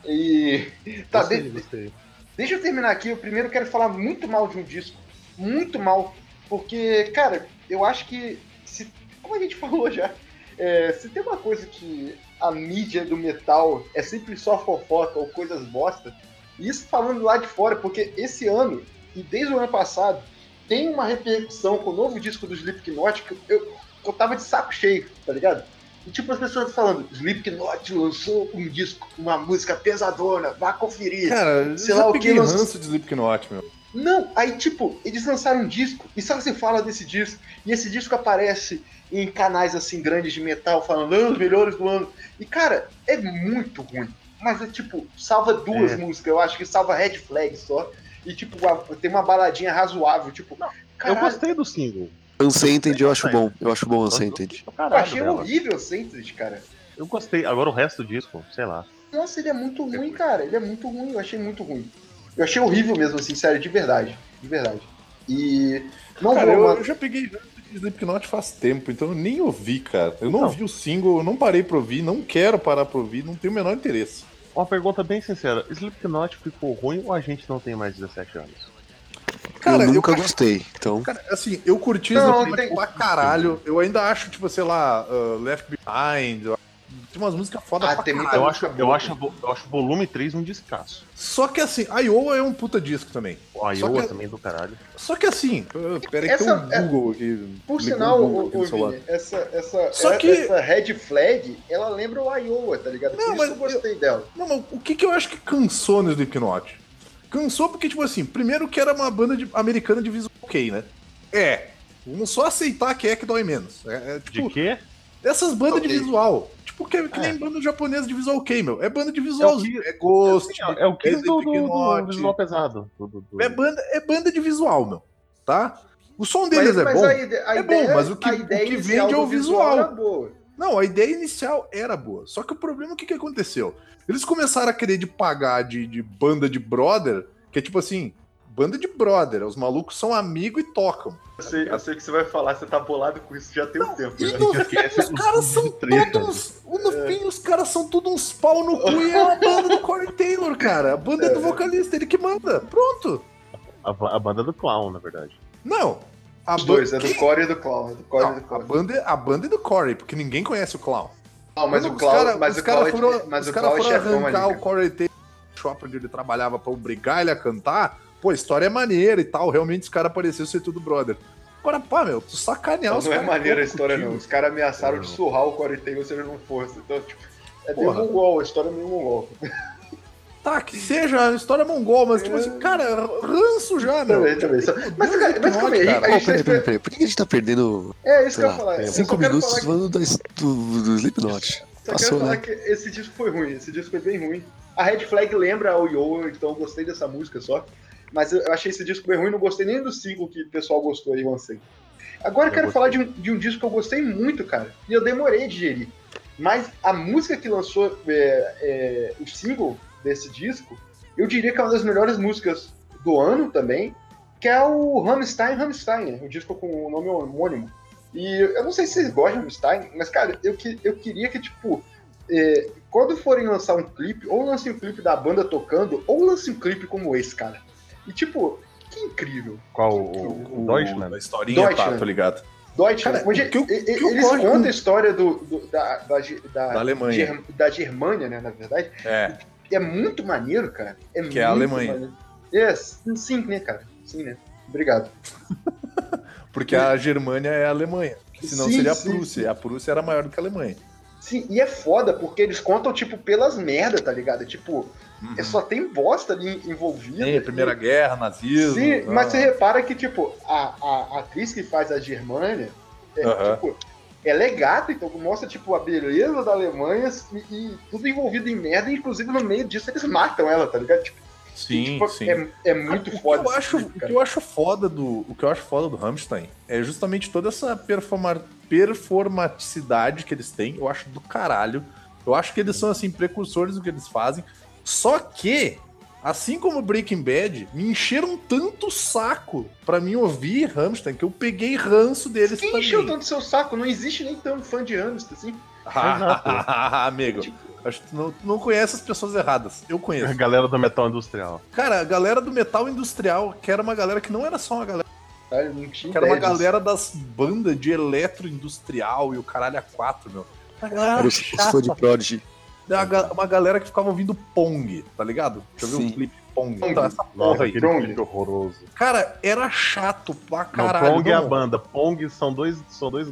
E. Tá, Gostei, de- gostei. Deixa eu terminar aqui. Eu primeiro quero falar muito mal de um disco. Muito mal. Porque, cara, eu acho que. Se, como a gente *laughs* falou já. é, se tem uma coisa que a mídia do metal é sempre só fofoca ou coisas bosta, isso falando lá de fora, porque esse ano, e desde o ano passado, tem uma repercussão com o novo disco do Slipknot que eu, eu tava de saco cheio, tá ligado? E tipo, as pessoas falando, Slipknot lançou um disco, uma música pesadona, vá conferir. Cara, Sei lá o que, lançou- ranço de Slipknot, meu. Não, aí tipo, eles lançaram um disco e só se fala desse disco. E esse disco aparece em canais assim grandes de metal falando ah, os melhores do ano. E cara, é muito ruim. Mas é tipo, salva duas É. músicas, eu acho que salva Red Flag só. E tipo, a- tem uma baladinha razoável, tipo, Eu caralho, gostei do single. Unsainted eu acho bom. Eu acho bom Unsainted. Eu eu achei dela. horrível o Century, cara. Eu gostei. Agora o resto do disco, sei lá. Nossa, ele é muito ruim, cara. Ele é muito ruim, eu achei muito ruim. Eu achei horrível mesmo, assim, sério, de verdade. De verdade. E. Não Cara, vou. eu, eu já peguei Slipknot faz tempo, então eu nem ouvi, cara. Eu não Não. ouvi o single, eu não parei pra ouvir, não quero parar pra ouvir, não tenho o menor interesse. Uma pergunta bem sincera: Slipknot ficou ruim ou a gente não tem mais 17 anos? Cara, eu eu nunca acho- gostei. Então, Cara, assim, eu curti Não, Slipknot tem- pra caralho. Eu ainda acho, tipo, sei lá, uh, Left Behind. Eu- Tem umas músicas foda Ah, pra tem caralho. Eu acho, eu, acho, eu acho o volume 3 um descasso. Só que assim, Iowa é um puta disco também. O Iowa que- também do caralho. Só que assim, peraí que Essa- tem um Google aqui. Por sinal, o celular. Vini, essa, essa, Só é- que- essa Red Flag, ela lembra o Iowa, tá ligado? Não, Por isso mas eu gostei dela. Não, mas o que, que eu acho que cansou no Slipknot? Cansou porque, tipo assim, primeiro que era uma banda de- americana de visual ok, né? É. Vamos só aceitar que é que dói menos. É, é, De tipo, quê? essas bandas de Ok. Visual. Tipo, que, que É. nem banda japonesa de visual ok, meu. É banda de visualzinho. É É, Ghost. É o Kiss do, do, do Slipknot. visual pesado. Do, do, do- É banda, é banda de visual, meu. Tá? O som deles Mas, é mas bom. a É ideia, bom, mas o que- o que vende é o do visual. boa. Não, a ideia inicial era boa. Só que o problema, o que, que aconteceu? Eles começaram a querer de pagar de, de banda de brother, que é tipo assim, banda de brother. Os malucos são amigos e tocam. Eu sei, eu sei o que você vai falar, você tá bolado com isso já tem um tempo. E né? no esquece os os caras são todos. No fim, os caras são todos uns pau no cu e é a banda do Corey Taylor, cara. A banda é do vocalista, ele que manda. Pronto. A, a banda do Clown, na verdade. Não. A Os dois, é do Corey e do Clown. é do Corey e Não, do a, Clown. banda, é- a banda é do Corey, porque ninguém conhece o Clown. Não, mas Quando o Clown, cara- mas os o caras Clown, foram, mas os o cara Clown é foram arrancar ali. o Corey Taylor do shopping onde ele trabalhava pra obrigar ele a cantar. Pô, a história é maneira e tal. Realmente os caras pareciam ser tudo brother. Agora, pá, meu, tu sacanear os Não é caras maneira a história, contigo. não. Os caras ameaçaram Não. de surrar o Corey Taylor se ele não fosse. Então, tipo, é meio mongol, a história é meio mongol. Tá, que seja a história mongol, mas tipo assim, cara, ranço já, meu. Também, também. Só- Mas, cara, mas calma aí, cara. a Ô, gente peraí, peraí, peraí. Por que a gente tá perdendo, É isso que eu ia falar. Só cinco minutos falar que- falando da, do, do Slipknot? Só Passou, quero falar né? que esse disco foi ruim, esse disco foi bem ruim. A Red Flag lembra o Yo, então eu gostei dessa música só. Mas eu achei esse disco bem ruim, não gostei nem do single que o pessoal gostou aí, o Ansei. Agora eu quero gostei. falar de um, de um disco que eu gostei muito, cara. E eu demorei a digerir. Mas a música que lançou é, é, o single desse disco, eu diria que é uma das melhores músicas do ano também, que é o Rammstein Rammstein, né? o disco com o nome homônimo. E eu não sei se vocês gostam de Rammstein, mas, cara, eu, que, eu queria que, tipo, é, quando forem lançar um clipe, ou lancem um clipe da banda tocando, ou lancem um clipe como esse, cara. E, tipo, que incrível. Qual? O, o Deutschland? A historinha, tá, Deutschland. tô ligado. Deutschland, Cara, que que eles gosto- contam a história do, do- da, da, da, Da Alemanha. Ger- da Germânia, né, na verdade. É. É muito maneiro, cara. É Que é a Alemanha. maneiro. É, sim, né, cara? Sim, né? Obrigado. *laughs* Porque a Germânia é a Alemanha. Senão Sim, seria a sim, Prússia. A Prússia era maior do que a Alemanha. Sim, e é foda, porque eles contam, tipo, pelas merda, tá ligado? Tipo, Uhum. é só tem bosta ali envolvida. Tem Primeira E- Guerra, nazismo. Sim, ah. mas você repara que, tipo, a, a, a atriz que faz a Germânia, é, Aham. tipo, ela é gata, então mostra, tipo, a beleza da Alemanha e, e tudo envolvido em merda, inclusive no meio disso eles matam ela, tá ligado? Tipo, Sim, tipo, sim. É, é muito o que foda. eu acho, o que eu acho foda do, o que eu acho foda do Rammstein é justamente toda essa performa, performaticidade que eles têm. Eu acho do caralho. Eu acho que eles são assim precursores do que eles fazem. Só que assim como Breaking Bad, me encheram tanto o saco pra mim ouvir Rammstein que eu peguei ranço deles Quem também. encheu tanto seu saco? Não existe nem tão fã de Hamster, assim. *laughs* Amigo, acho que tu não, tu não conhece as pessoas erradas. Eu A conheço. galera do metal industrial. Cara, a galera do metal industrial, que era uma galera que não era só uma galera Cara, não tinha Que era uma galera das bandas de eletroindustrial e o caralho a quatro, meu. Uma galera Era os, os fãs de. Prodigy. Uma, ga- uma galera que ficava ouvindo Pong, tá ligado? Deixa eu ver um clipe Pong. Pong. Então, essa Nossa, porra aí. Pong. clipe horroroso. Cara, era chato pra Não, caralho. Pong é a não. banda. Pong são dois, são dois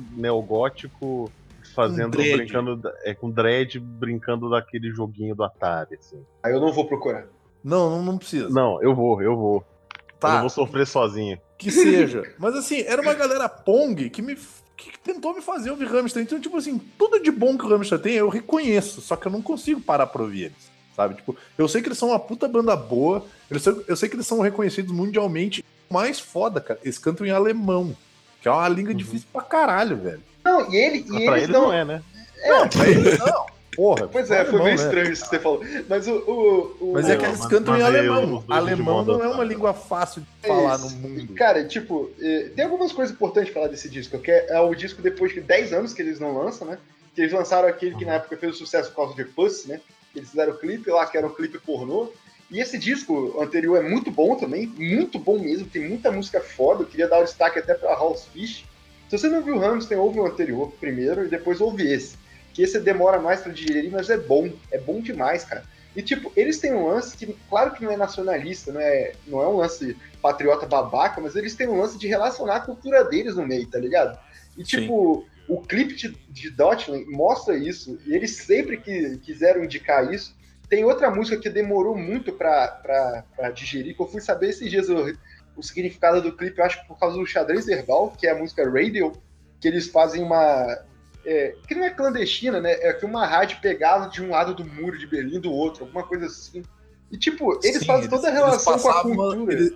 neogóticos fazendo, dread. brincando, é, com dread, brincando daquele joguinho do Atari, assim. Aí eu não vou procurar. Não, não, não precisa. Não, eu vou, eu vou. Eu tá, não vou sofrer sozinho. que seja. Mas assim, era uma galera Pong que me que tentou me fazer ouvir Hamster. Então, tipo assim, tudo de bom que o Hamster tem, eu reconheço. Só que eu não consigo parar pra ouvir eles. Sabe? Tipo, eu sei que eles são uma puta banda boa. Eu sei, eu sei que eles são reconhecidos mundialmente. O mais foda, cara, eles cantam em alemão. Que é uma língua difícil pra caralho, velho. Não, e, ele, e pra eles eles não. não é, né? Não, pra eles *laughs* não. Porra. Pois é, foi alemão, meio né? estranho isso que você falou. Mas o. o, o- Mas é que eles cantam em mas alemão. de Alemão não é uma otário. língua fácil de É falar isso. no mundo. Cara, tipo, eh, tem algumas coisas importantes pra falar desse disco, que é, é o disco depois de 10 anos que eles não lançam, né? Que eles lançaram aquele que na época fez o sucesso por causa de Puss, né? Eles fizeram o clipe lá, que era um clipe pornô. E esse disco anterior é muito bom também, muito bom mesmo, tem muita música foda. Eu queria dar o destaque até pra House Fish. Se você não viu o Hamilton, ouve o anterior primeiro e depois ouve esse. Que esse demora mais pra digerir, mas é bom. É bom demais, cara. E, tipo, eles têm um lance que, claro que não é nacionalista, não é, não é um lance patriota babaca, mas eles têm um lance de relacionar a cultura deles no meio, tá ligado? E, tipo, o clipe de, de Dotland mostra isso, e eles sempre que quiseram indicar isso. Tem outra música que demorou muito pra, pra, pra digerir, que eu fui saber esses dias o, o significado do clipe, eu acho que por causa do xadrez verbal, que é a música Radio, que eles fazem uma. É, que não é clandestina, né? É que uma rádio pegava de um lado do muro de Berlim do outro, alguma coisa assim. E, tipo, eles Sim, fazem toda a relação com a cultura. Eles,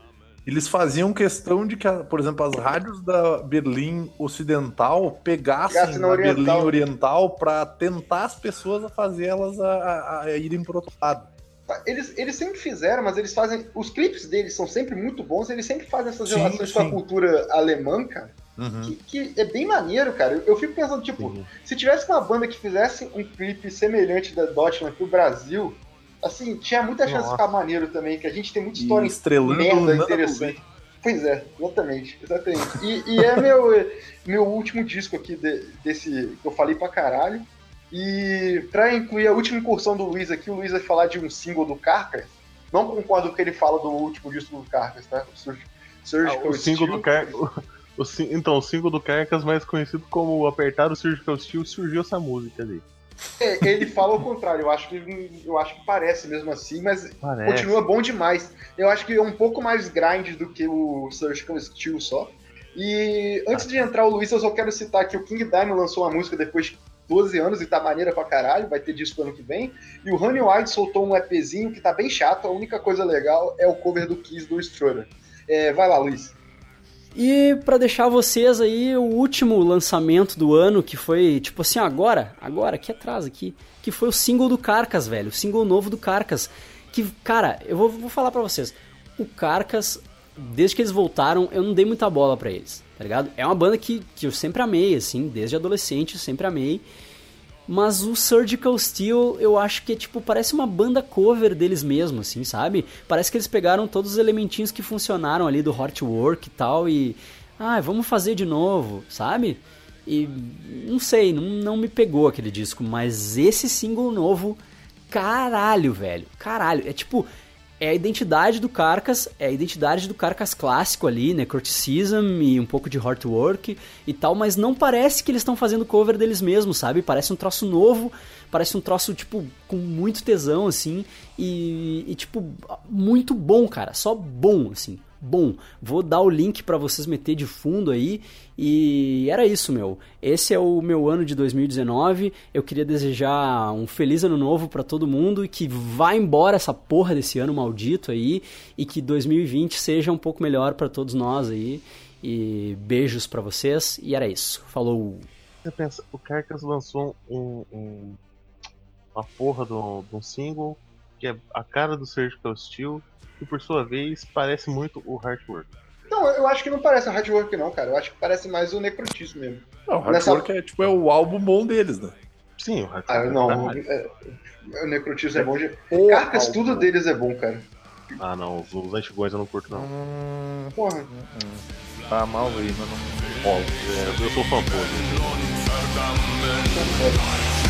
eles faziam questão de que, por exemplo, as rádios da Berlim Ocidental pegassem Pegasse na Berlim Oriental. Oriental para tentar as pessoas a fazer elas a, a- a irem pro outro lado. Eles, eles sempre fizeram, mas eles fazem. Os clipes deles são sempre muito bons, eles sempre fazem essas Sim, relações com a sim. cultura alemã, cara. Que, que é bem maneiro, cara. Eu, eu fico pensando, tipo, Sim. se tivesse uma banda que fizesse um clipe semelhante da Dotland pro Brasil, assim, tinha muita chance de Nossa. ficar maneiro também, que a gente tem muita E história estrelando merda interessante. Pois é, exatamente, exatamente. E, e é meu, *laughs* meu último disco aqui de- desse que eu falei pra caralho. E pra incluir a última incursão do Luiz aqui, o Luiz vai falar de um single do Carcass. Não concordo com o que ele fala do último disco do Carcass, tá? Ah, Surgical o single Steel. do Car... o, Então, o single do Carcas, mais conhecido como Apertar o Surgical Steel, surgiu essa música ali. É, ele fala o contrário, eu acho que eu acho que parece mesmo assim, mas Parece. continua bom demais. Eu acho que é um pouco mais grind do que o Surgical Steel só. E antes de entrar o Luiz, eu só quero citar que o King Diamond lançou uma música depois de 12 anos e tá maneira pra caralho, vai ter disco ano que vem. E o Honey White soltou um EPzinho que tá bem chato, a única coisa legal é o cover do Kiss do Strutter. É, vai lá, Luiz. E pra deixar vocês aí o último lançamento do ano, que foi tipo assim, agora, agora, aqui atrás, aqui, que foi o single do Carcas, velho, o single novo do Carcas. Que, cara, eu vou, vou falar pra vocês, o Carcas, desde que eles voltaram, eu não dei muita bola pra eles, tá ligado? É uma banda que, que eu sempre amei, assim, desde adolescente sempre amei. Mas o Surgical Steel, eu acho que, tipo, parece uma banda cover deles mesmo, assim, sabe? Parece que eles pegaram todos os elementinhos que funcionaram ali do Hortwork e tal e... Ah, vamos fazer de novo, sabe? E não sei, não, não me pegou aquele disco, mas esse single novo, caralho, velho, caralho. É tipo, é a identidade do Carcass, é a identidade do Carcass clássico ali, Necroticism e um pouco de Heartwork e tal, mas não parece que eles estão fazendo cover deles mesmos, sabe? Parece um troço novo, parece um troço, tipo, com muito tesão, assim, e, e, tipo, muito bom, cara, só bom, assim, bom. Vou dar o link pra vocês meter de fundo aí, e era isso, meu. Esse é o meu ano de 2019, eu queria desejar um feliz ano novo pra todo mundo, e que vá embora essa porra desse ano maldito aí, e que 2020 seja um pouco melhor pra todos nós aí, e beijos pra vocês, e era isso. Falou! Você pensa, o Carcass lançou um, um- uma porra de um, single que é a cara do Surgical Steel e por sua vez parece muito o Heartwork. Não, eu acho que não parece o Hardwork não, cara. Eu acho que parece mais o Necrotismo mesmo. Não, o Nessa- Hardwork é, tipo, é o álbum bom deles, né? Sim, o Heartwork. Ah, é não. caralho. é- o Necrotismo é bom. de- O Carcas, álbum. tudo deles é bom, cara. Ah, não, os, os antigões eu não curto não. Hum, Porra. tá mal aí, mas não rola. É, eu sou fã pô.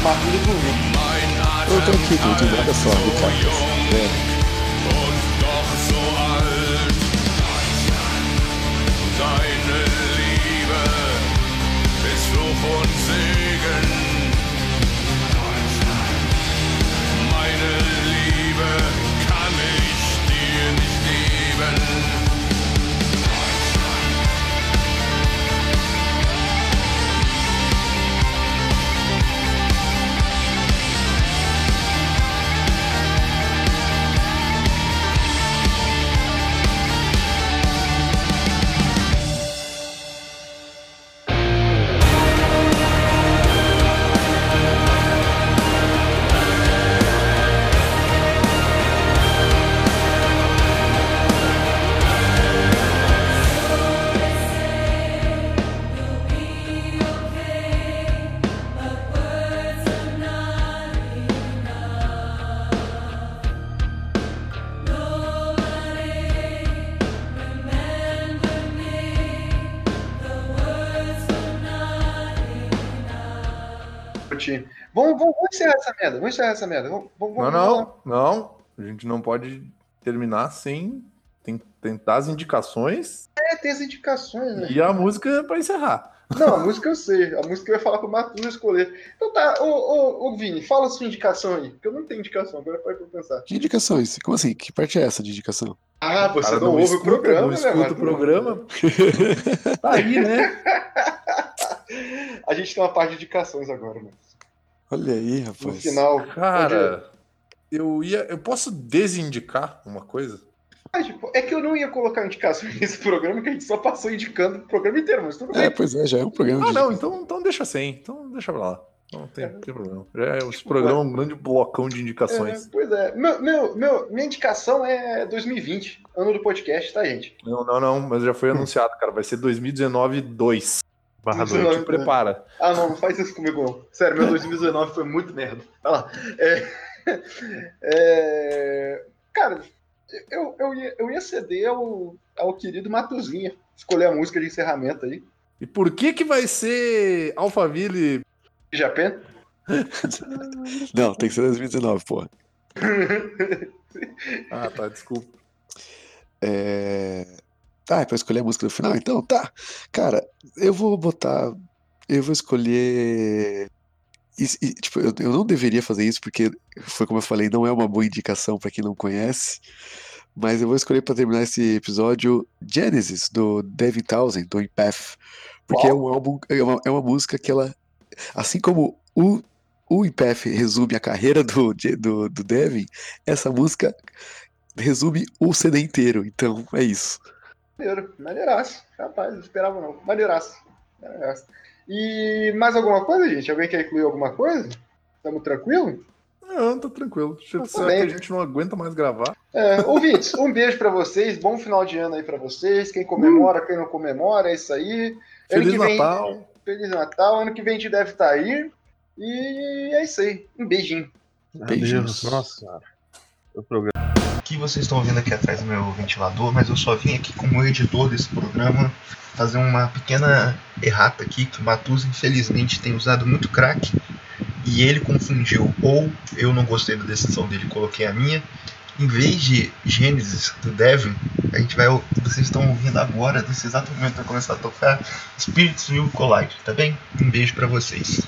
Marquinhos do. Eu tô aqui, Dudu, olha só, do cara. É. Deine Liebe ist Fluch und Segen. Meine Liebe Vamos, vamos, vamos encerrar essa merda. Vamos encerrar essa merda. Vamos, vamos, Não, vamos- não, não. A gente não pode terminar sem tem, tentar as indicações É, tem as indicações, né? e a música pra encerrar. Não, a música eu sei. A música eu ia falar pro Matheus escolher. Então tá, ô, ô, ô Vini, fala a sua indicação aí. Porque eu não tenho indicação, agora pode pensar. Que indicações? Como assim? Que parte é essa de indicação? Ah, você Cara, não, ouve escuta, o programa, não né, escuta o programa. *laughs* Tá aí, né? *laughs* A gente tem uma parte de indicações agora, mano. Olha aí, No rapaz. final. Cara, eu ia. Eu posso desindicar uma coisa? Ah, tipo, é que eu não ia colocar indicações *laughs* nesse programa, que a gente só passou indicando o programa inteiro, mas tudo É, bem. pois é, já é um programa Ah, de não, então, então deixa sem. Então deixa pra lá. Não tem, tem problema. Já é, esse programa é um grande blocão de É, indicações. pois é. Meu, meu, meu, minha indicação é 2020, ano do podcast, tá, gente? Não, não, não, mas já foi anunciado, cara. Vai ser 2019 2. Barra Isso 2. Te prepara. Ah, não, não faz isso comigo, não. Sério, meu 2019 foi muito merda. Vai lá. É, *laughs* é, cara, eu, eu, ia, eu ia ceder ao, ao querido Matuzinha escolher a música de encerramento aí. E por que que vai ser Alphaville? Japé? *laughs* Não, tem que ser 2019, porra. Ah, tá, desculpa. É... Ah, é pra escolher a música no final? Então, tá. Cara, eu vou botar. Eu vou escolher. E, e, tipo, eu, eu não deveria fazer isso porque, foi como eu falei, não é uma boa indicação pra quem não conhece. Mas eu vou escolher pra terminar esse episódio Genesis, do Devin Townsend, do Empath. Porque é um álbum, é uma, é uma música que ela. Assim como o, o Empath resume a carreira do, do, do Devin, essa música resume o CD inteiro. Então, é isso. Maneiro, maneiraço. Rapaz, não esperava não. Maneiraço. maneiraço. E mais alguma coisa, gente? Alguém quer incluir alguma coisa? Tamo tranquilo? Não, tá tranquilo. Tá Será que a gente não aguenta mais gravar? É, ouvintes, um beijo pra vocês. Bom final de ano aí pra vocês. Quem comemora, quem não comemora, é isso aí. Ano Feliz que vem- Natal. Feliz Natal. Ano que vem a gente deve estar aí. E é isso aí. Um beijinho. Beijinhos. Nossa. O programa. Que vocês estão ouvindo aqui atrás do meu ventilador, mas eu só vim aqui como editor desse programa fazer uma pequena errata aqui, que o Matuza infelizmente tem usado muito crack e ele confundiu, ou eu não gostei da decisão dele coloquei a minha. Em vez de Gênesis do Devin, a gente vai. Vocês estão ouvindo agora, nesse exato momento, vai começar a tocar Spirits Will Collide, tá bem? Um beijo pra vocês.